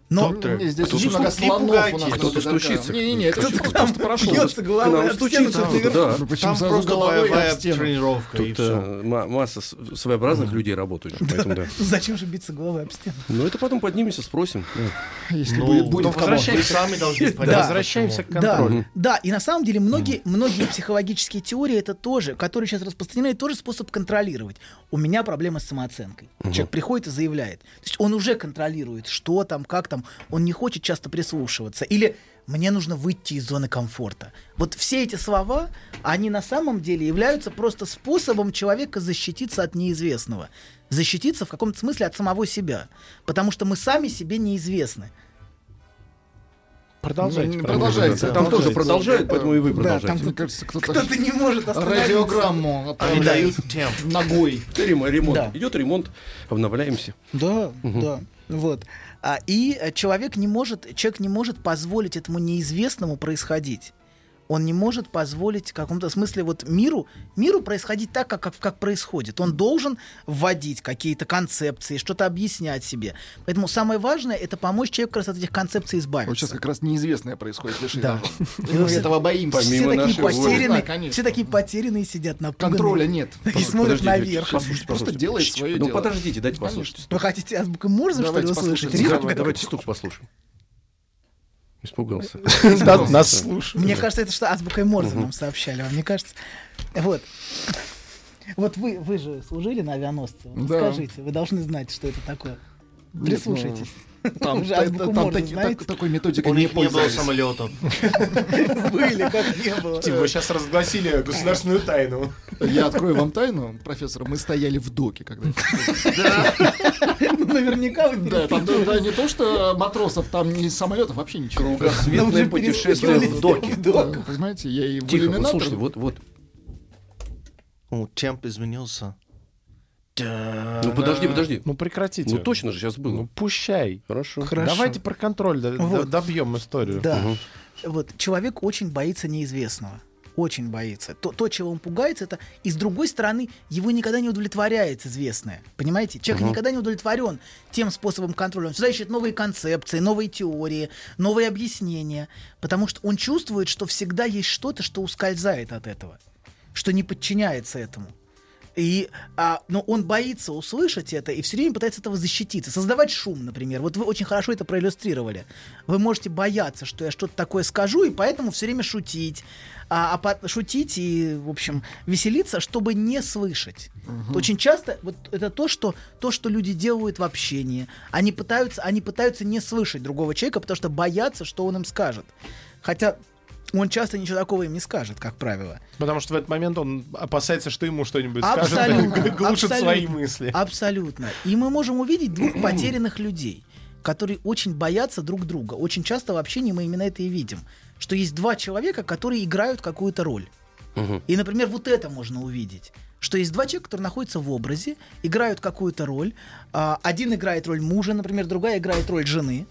Но Доктор, мне здесь Кто-то очень много слонов у нас. Кто-то стучится. Не-не-не, это Кто-то там прошел. бьется головой К нам стену, стучится да. Ну, почему Там сразу просто головой боевая об стену? тренировка, и Тут э, ма- масса своеобразных людей работают. Поэтому, да. Зачем же биться головой об стену? Ну это потом поднимемся, спросим. Если Ну, будет, ну, возвращаемся. Сами должны Да. Возвращаемся к Да, контролю. да, и на самом деле многие, многие психологические теории это тоже, которые сейчас распространены, тоже способ контролировать. У меня проблема с самооценкой. Человек приходит и заявляет. То есть он уже контролирует, что там, как там. Он не хочет часто прислушиваться. Или мне нужно выйти из зоны комфорта. Вот все эти слова, они на самом деле являются просто способом человека защититься от неизвестного. Защититься в каком-то смысле от самого себя. Потому что мы сами себе неизвестны. Продолжайте. Ну, продолжайте. Там тоже продолжают, Да, поэтому и вы Да, продолжайте. там, мне кажется, кто-то, Кто-то не может остановиться. радиограмму темп. ногой. Рем- Ремонт. Да. Идет ремонт, обновляемся. Да, да. Вот. А, и э, человек не может, человек не может позволить этому неизвестному происходить. Он не может позволить в каком-то смысле вот миру, миру происходить так, как, как, как происходит. Он должен вводить какие-то концепции, что-то объяснять себе. Поэтому самое важное это помочь человеку как раз от этих концепций избавиться. Вот сейчас как раз неизвестное происходит. Да. И мы этого боимся. все Помимо такие потерянные, Да, конечно. все такие потерянные сидят на Контроля нет. и смотрят наверх. послушайте, Просто делает свое Ну дело. подождите, дайте послушать. Вы хотите азбукой Морзе, что ли, услышать? Давайте стук послушаем. Испугался. Да, Нас слушают. Мне кажется, это что азбукой Морзе нам сообщали, вам не кажется? Вот. Вот вы, вы же служили на авианосце. Скажите, вы должны знать, что это такое. Прислушайтесь. Там, Вы же та- азбуку там Морзе таки- знаете? так- такой методикой У не них не было пользовались. самолетов. Были, как не было. Тим, вы сейчас разгласили государственную тайну. Я открою вам тайну, профессор. Мы стояли в доке, когда... Ну, Наверняка вы Да, там не то, что матросов, там ни самолетов, вообще ничего. Кругосветное уже путешествие в доке. Понимаете, я и в Тихо, слушайте, вот, вот. Темп изменился. Ну подожди, подожди. Ну прекратите. Ну точно же сейчас было. Ну пущай. Хорошо. Хорошо. Давайте про контроль д- д- Вот. добьем историю. Да. Вот человек очень боится неизвестного. Очень боится. То, то, чего он пугается, это и с другой стороны, его никогда не удовлетворяет известное. Понимаете? Человек Мгм. никогда не удовлетворен тем способом контроля. Он всегда ищет новые концепции, новые теории, новые объяснения. Потому что он чувствует, что всегда есть что-то, что ускользает от этого, что не подчиняется этому. И, а, но он боится услышать это и все время пытается этого защититься. Создавать шум, например. Вот вы очень хорошо это проиллюстрировали. Вы можете бояться, что я что-то такое скажу, и поэтому все время шутить. А, а по- шутить и, в общем, веселиться, чтобы не слышать. Очень часто вот это то что, то, что люди делают в общении. Они пытаются, они пытаются не слышать другого человека, потому что боятся, что он им скажет. Хотя он часто ничего такого им не скажет, как правило. Потому что в этот момент он опасается, что ему что-нибудь Абсолютно. глушит абсолютно, свои мысли. Абсолютно. И мы можем увидеть двух потерянных людей, которые очень боятся друг друга. Очень часто в общении мы именно это и видим. Что есть два человека, которые играют какую-то роль. И, например, вот это можно увидеть. Что есть два человека, которые находятся в образе, играют какую-то роль. А, Один играет роль мужа, например, другая играет роль жены.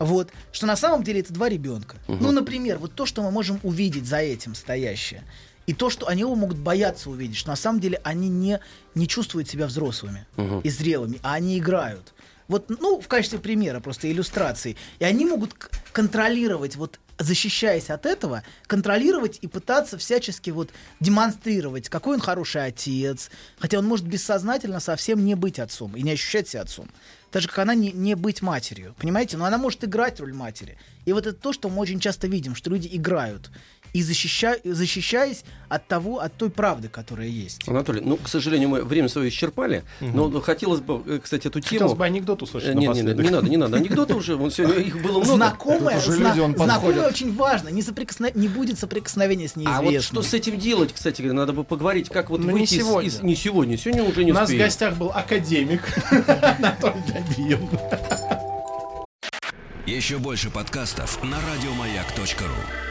Вот. Что на самом деле это два ребенка. Мгм. Ну, например, вот то, что мы можем увидеть за этим стоящее. И то, что они его могут бояться увидеть, что на самом деле они не, не чувствуют себя взрослыми Мгм. и зрелыми, а они играют. Вот, ну, в качестве примера, просто иллюстрации. И они могут контролировать, вот, защищаясь от этого, контролировать и пытаться всячески вот демонстрировать, какой он хороший отец, хотя он может бессознательно совсем не быть отцом и не ощущать себя отцом. Так же, как она не, не быть матерью, понимаете? Но она может играть роль матери. И вот это то, что мы очень часто видим, что люди играют и защища... защищаясь от того, от той правды, которая есть. Анатолий, ну, к сожалению, мы время свое исчерпали, но хотелось бы, э, кстати, эту тему... Хотелось бы анекдот услышать Э, Не, не, не, не надо, не надо. Анекдоты уже, вон сегодня их было много. Знакомое, уже зна- люди, он знакомое очень важно. Не, соприкосна- не будет соприкосновения с А неизвестным. вот что с этим делать, кстати надо бы поговорить, как вот Ну, не выйти из- сегодня. из- Не сегодня, сегодня уже не У нас в успеем. гостях был академик Анатолий Добин. Еще больше подкастов на радиомаяк.ру.